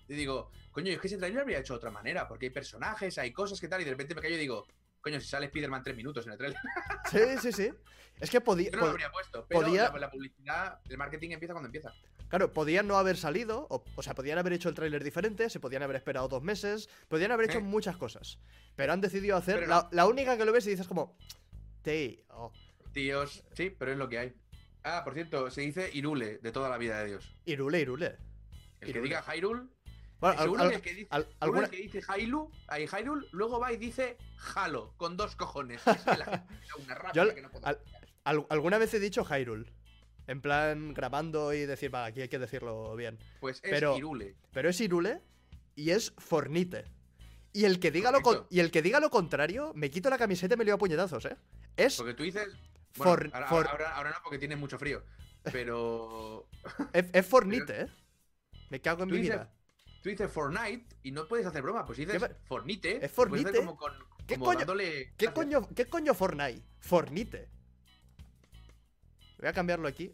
y digo, coño, es que ese trailer lo habría hecho de otra manera, porque hay personajes, hay cosas que tal, y de repente me callo y digo, coño, si sale Spider-Man tres minutos en el trailer, Sí, sí, sí. Es que podía. yo no lo habría puesto, pero podía- la, la publicidad, el marketing empieza cuando empieza. Claro, podían no haber salido, o, o sea, podían haber hecho el tráiler diferente, se podían haber esperado dos meses, podían haber hecho Eh. muchas cosas. Pero han decidido hacer. La, única que lo ves y dices como. Tío. Tíos, sí, pero es lo que hay. Ah, por cierto, se dice Irule de toda la vida de Dios. Irule, Irule. El Irule. que diga Hyrule, Bueno, al- seguro al- que el que dice, al- alguna- el que dice ahí Hyrule, luego va y dice Halo, con dos cojones. Es que la [LAUGHS] una rabia Yo al- que no puedo al- alguna vez he dicho Hyrule. En plan, grabando y decir, va, aquí hay que decirlo bien. Pues es pero- Irule. Pero es Irule y es Fornite. Y el que diga lo, con- y el que diga lo contrario, me quito la camiseta y me lío a puñetazos, ¿eh? Es, Porque tú dices. Bueno, For- ahora, for- ahora- ahora no, porque tiene mucho frío. Pero. [LAUGHS] es, es Fornite, ¿eh? Me cago en mi dices, vida. tú dices Fortnite y no puedes hacer broma. Pues dices ¿Qué va- Fornite. ¿Es Fornite? Como con, ¿Qué coño- dándole ¿Qué coño, ¿Qué coño Fortnite? Fornite. Voy a cambiarlo aquí.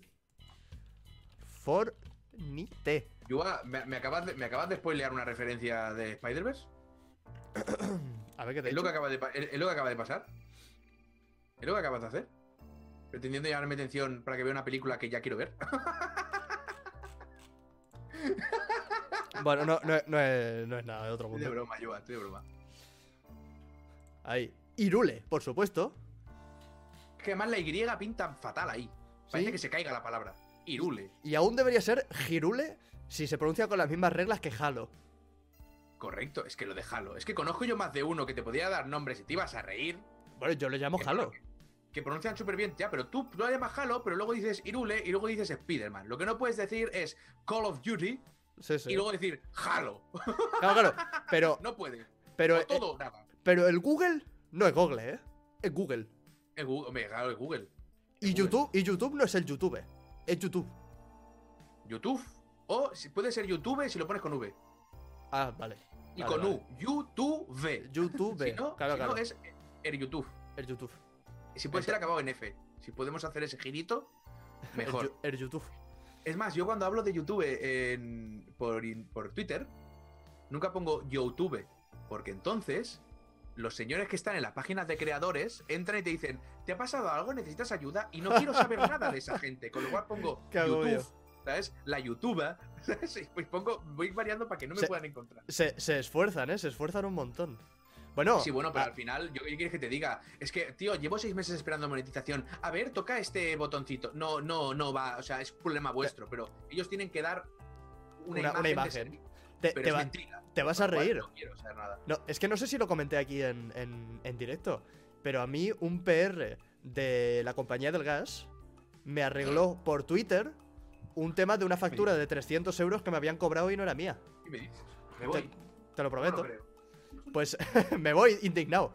Fornite. Yuba, ¿me, me acabas de, ¿me acabas de spoilear una referencia de Spider-Verse? [CLEARS THROAT] A ver qué te ¿Es lo, que acaba de, es- es lo que acaba de pasar? ¿Es lo que acabas de hacer? Pretendiendo llamarme atención para que vea una película que ya quiero ver. [LAUGHS] Bueno, no, no, es- no es, no es nada de otro Estoy de mundo. broma, Yuba, estoy de broma. Ahí. Irule, por supuesto. Es que además la Y pinta fatal ahí. Parece que se caiga la palabra. Irule. Y aún debería ser Girule si se pronuncia con las mismas reglas que Halo. Correcto, es que lo de Halo. Es que conozco yo más de uno que te podía dar nombres y te ibas a reír. Bueno, yo lo llamo que- Halo. Que pronuncian súper bien, ya, pero tú lo llamas Halo, pero luego dices Irule y luego dices Spider-Man. Lo que no puedes decir es Call of Duty Sí, sí. y luego decir Halo. Claro, claro. Pero, [LAUGHS] No puedes. pero, eh, todo nada. pero el Google no es Google, ¿eh? Es Google. Es Google, hombre, claro, es Google. Y. YouTube, y YouTube no es el YouTube. Es YouTube. YouTube. O si puede ser YouTube si lo pones con V. Ah, vale. Y Vale, con vale. U. YouTube. YouTube. [LAUGHS] Si no, claro, si claro. no es el YouTube. El YouTube. Si puede ser acabado en F. Si podemos hacer ese girito, mejor. El YouTube. Es más, yo cuando hablo de YouTube en- por, por Twitter, nunca pongo YouTube, porque entonces los señores que están en las páginas de creadores entran y te dicen, ¿te ha pasado algo? ¿Necesitas ayuda? Y no quiero saber nada de esa gente, con lo cual pongo. [LAUGHS] YouTube ¿sabes? La youtuber, [LAUGHS] ¿sabes? Y Pues pongo, voy variando para que no me Se- puedan encontrar. Se, se esfuerzan, ¿eh? Se esfuerzan un montón. Bueno, Sí, bueno, pero a- al final, yo qué quieres que te diga. Es que, tío, llevo seis meses esperando monetización. A ver, toca este botoncito. No, no, no va. O sea, es problema vuestro, pero ellos tienen que dar una, Una- imagen. una de imagen. servicio, te, pero te es va- mentira. Te vas a reír. No quiero saber nada. No, es que no sé si lo comenté aquí en, en- en directo, pero a mí un PR de la compañía del gas me arregló por Twitter un tema de una factura de 300 euros que me habían cobrado y no era mía. ¿Qué me dices? Me voy. te lo prometo. Pues [LAUGHS] me voy indignado.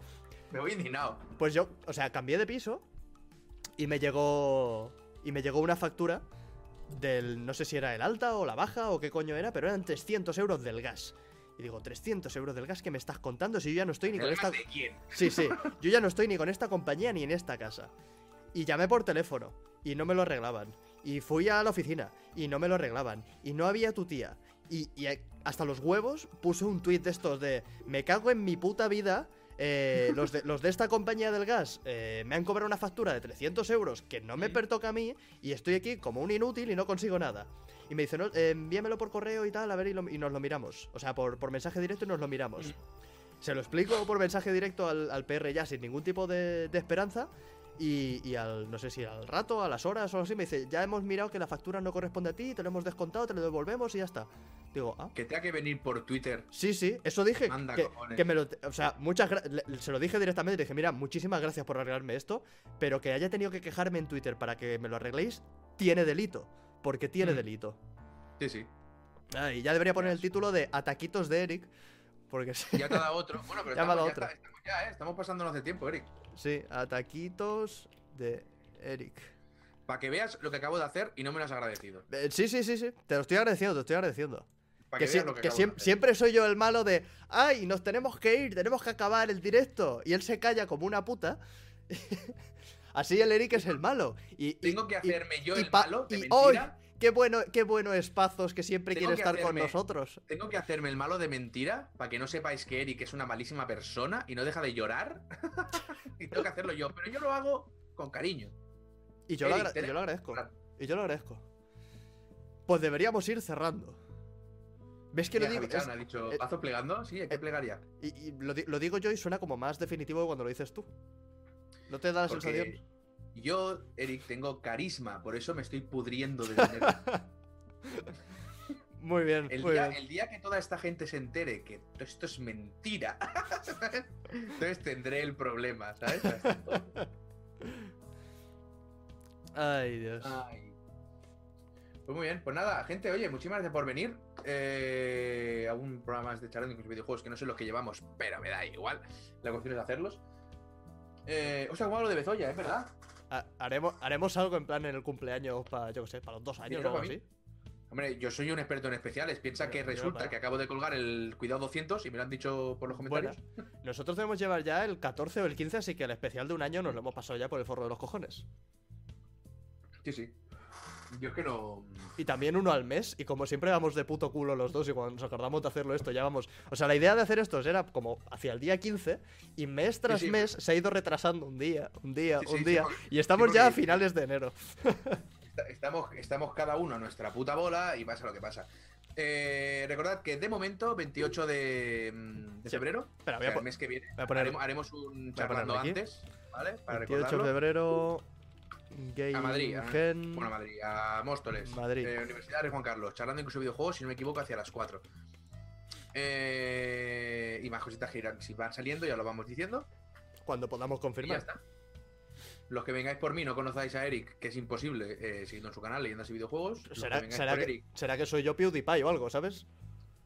Me voy indignado. Pues yo, o sea, cambié de piso y me llegó. Y me llegó una factura del. No sé si era el alta o la baja o qué coño era, pero eran 300 euros del gas. Y digo, 300 euros del gas que me estás contando si yo ya no estoy ni con esta. ¿De quién? [LAUGHS] Sí, sí. Yo ya no estoy ni con esta compañía ni en esta casa. Y llamé por teléfono y no me lo arreglaban. Y fui a la oficina y no me lo arreglaban. Y no había tu tía. Y, y hasta los huevos puse un tuit de estos de me cago en mi puta vida. eh, los, de, los de esta compañía del gas eh, me han cobrado una factura de 300 euros que no me pertoca a mí y estoy aquí como un inútil y no consigo nada. Y me dice, no, eh, envíamelo por correo y tal, a ver, y, lo- y nos lo miramos. O sea, por, por mensaje directo y nos lo miramos. Se lo explico por mensaje directo al, al PR ya sin ningún tipo de, de esperanza. Y, y al, no sé si al rato, a las horas o algo así, me dice, ya hemos mirado que la factura no corresponde a ti, te lo hemos descontado, te lo devolvemos y ya está. Digo, ah, Que tenga que venir por Twitter. sí, sí, eso dije. Anda, que, que me lo, o sea, muchas le- se lo dije directamente, dije, mira, muchísimas gracias por arreglarme esto, pero que haya tenido que quejarme en Twitter para que me lo arregléis, tiene delito. Porque tiene Mm. delito. Sí, sí. Ah, y ya debería poner el título de Ataquitos de Eric. Porque sí. Ya te ha dado otro. Bueno, pero [LAUGHS] Ya estamos, ya otro. está- estamos ya, ¿eh? Estamos pasándonos de tiempo, Eric. Sí, ataquitos de Eric. Para que veas lo que acabo de hacer y no me lo has agradecido. Eh, sí, sí, sí, sí. Te lo estoy agradeciendo, te estoy agradeciendo. Que, que, lo que, que acabo siem- de hacer. siempre soy yo el malo de, ay, nos tenemos que ir, tenemos que acabar el directo. Y él se calla como una puta. [LAUGHS] Así el Eric es el malo. Y, y- Tengo que y- hacerme yo y el malo de y mentira. hoy, qué bueno, qué bueno es Pazos que siempre quiere que estar con nosotros. Tengo que hacerme el malo de mentira para que no sepáis que Eric es una malísima persona y no deja de llorar. [LAUGHS] y tengo que hacerlo yo. Pero yo lo hago con cariño. Y yo, lo, Eric, tenemos yo lo que agradezco. Y yo lo agradezco. Pues deberíamos ir cerrando. ¿Ves que lo digo? Es- ha dicho, eh, ¿pazo plegando? Sí, hay que eh, plegar ya. Y, y lo, lo digo yo y suena como más definitivo cuando lo dices tú. ¿No te da la Porque sensación? yo, Eric, tengo carisma, por eso me estoy pudriendo de dinero. [LAUGHS] Muy bien, El muy día, bien. el día que toda esta gente se entere que todo esto es mentira, [LAUGHS] entonces tendré el problema, ¿sabes? Ay, Dios. Ay. Pues muy bien, pues nada, gente, oye, muchísimas gracias por venir eh, a un programa más de charlando con videojuegos que no sé los que llevamos, pero me da igual. La cuestión es hacerlos. Eh, o sea, como lo de Bezoya, ¿es verdad? Ha- haremos, haremos algo en plan en el cumpleaños para, yo qué sé, para los dos años o algo así. Hombre, yo soy un experto en especiales. Piensa que resulta que acabo de colgar el Cuidado 200 y me lo han dicho por los comentarios. Nosotros debemos llevar ya el 14 o el 15, así que el especial de un año nos lo hemos pasado ya por el forro de los cojones. Sí, sí. Yo es que no. Y también uno al mes, y como siempre vamos de puto culo los dos, y cuando nos acordamos de hacerlo esto, ya vamos. O sea, la idea de hacer estos era como hacia el día 15, y mes tras sí. mes se ha ido retrasando un día, un día, Sí, un día, porque- y estamos ya a finales de enero. [LAUGHS] Esta- Estamos, estamos cada uno a nuestra puta bola y pasa lo que pasa. Eh, recordad que de momento, 28 de, mm, de febrero, Espera, o voy sea, a, po- el mes que viene, voy a poner haremos, haremos un charlando antes, ¿vale? Para 28 de febrero. Game A Madrid, a- Gen- Bueno, a Madrid, a Móstoles. Madrid. Eh, Universidad de Juan Carlos, charlando incluso videojuegos, si no me equivoco, hacia las 4. Eh, y más cositas que irán, si van saliendo, ya lo vamos diciendo. Cuando podamos Y ya confirmar. está. Los que vengáis por mí no conozcáis a Eric, que es imposible, eh, siguiendo en su canal, leyendas y videojuegos. Los ¿Será, que vengáis será por que, Eric. será que soy yo PewDiePie o algo, ¿sabes?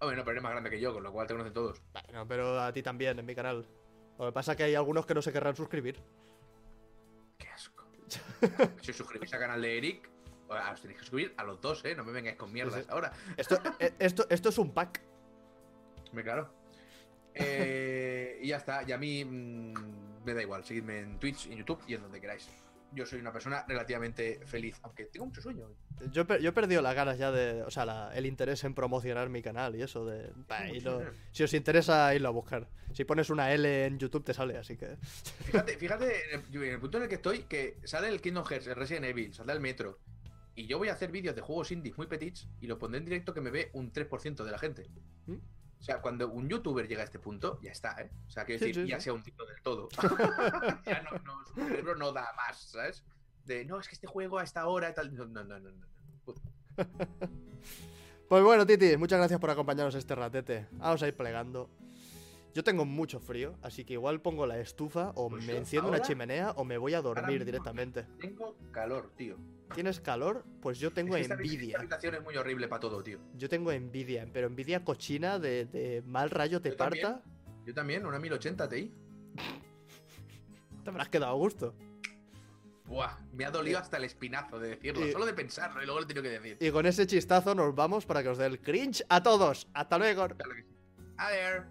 Hombre, no, pero eres más grande que yo, con lo cual te conocen todos. Bueno, pero a ti también, en mi canal. Lo que pasa es que hay algunos que no se querrán suscribir. [LAUGHS] Si os suscribís al canal de Eric, os tenéis que suscribir a los dos, ¿eh? No me vengáis con mierdas Sí, ahora. Esto, [LAUGHS] eh, esto, esto es un pack. Me claro. Eh, y ya está. Y a mí mm, me da igual. Seguidme en Twitch, en YouTube y en donde queráis. Yo soy una persona relativamente feliz, aunque tengo mucho sueño. Yo, he yo he perdido las ganas ya de. O sea, la- el interés en promocionar mi canal y eso de. bah, y si os interesa, irlo a buscar. Si pones una L en YouTube, te sale, así que. Fíjate, fíjate en el, en el punto en el que estoy, que sale el Kingdom Hearts, el Resident Evil, sale el Metro. Y yo voy a hacer vídeos de juegos indies muy petits y lo pondré en directo que me ve un 3% de la gente. ¿Mm? O sea, cuando un youtuber llega a este punto, ya está, ¿eh? O sea, quiero decir, sí, ya sí. sea un tiro del todo. [LAUGHS] ya no, no, su cerebro no da más, ¿sabes? De, no, es que este juego a esta hora y tal. No, no, no, no. no. [LAUGHS] Pues bueno, Titi, muchas gracias por acompañarnos este ratete. Vamos a ir plegando. Yo tengo mucho frío, así que igual pongo la estufa o Pues me enciendo una chimenea o me voy a dormir directamente. Tengo calor, tío. ¿Tienes calor? Pues yo tengo Es que esta- Esta envidia. habitación es muy horrible para todo, tío. Yo tengo envidia, pero envidia cochina de, de mal rayo te Yo también. parta. Yo también, una 1080 Ti. Te habrás quedado a gusto. Buah, me ha dolido hasta el espinazo de decirlo, Y- solo de pensarlo y luego lo he tenido que decir. Y con ese chistazo nos vamos para que os dé el cringe a todos. Hasta luego. Claro que sí. A ver.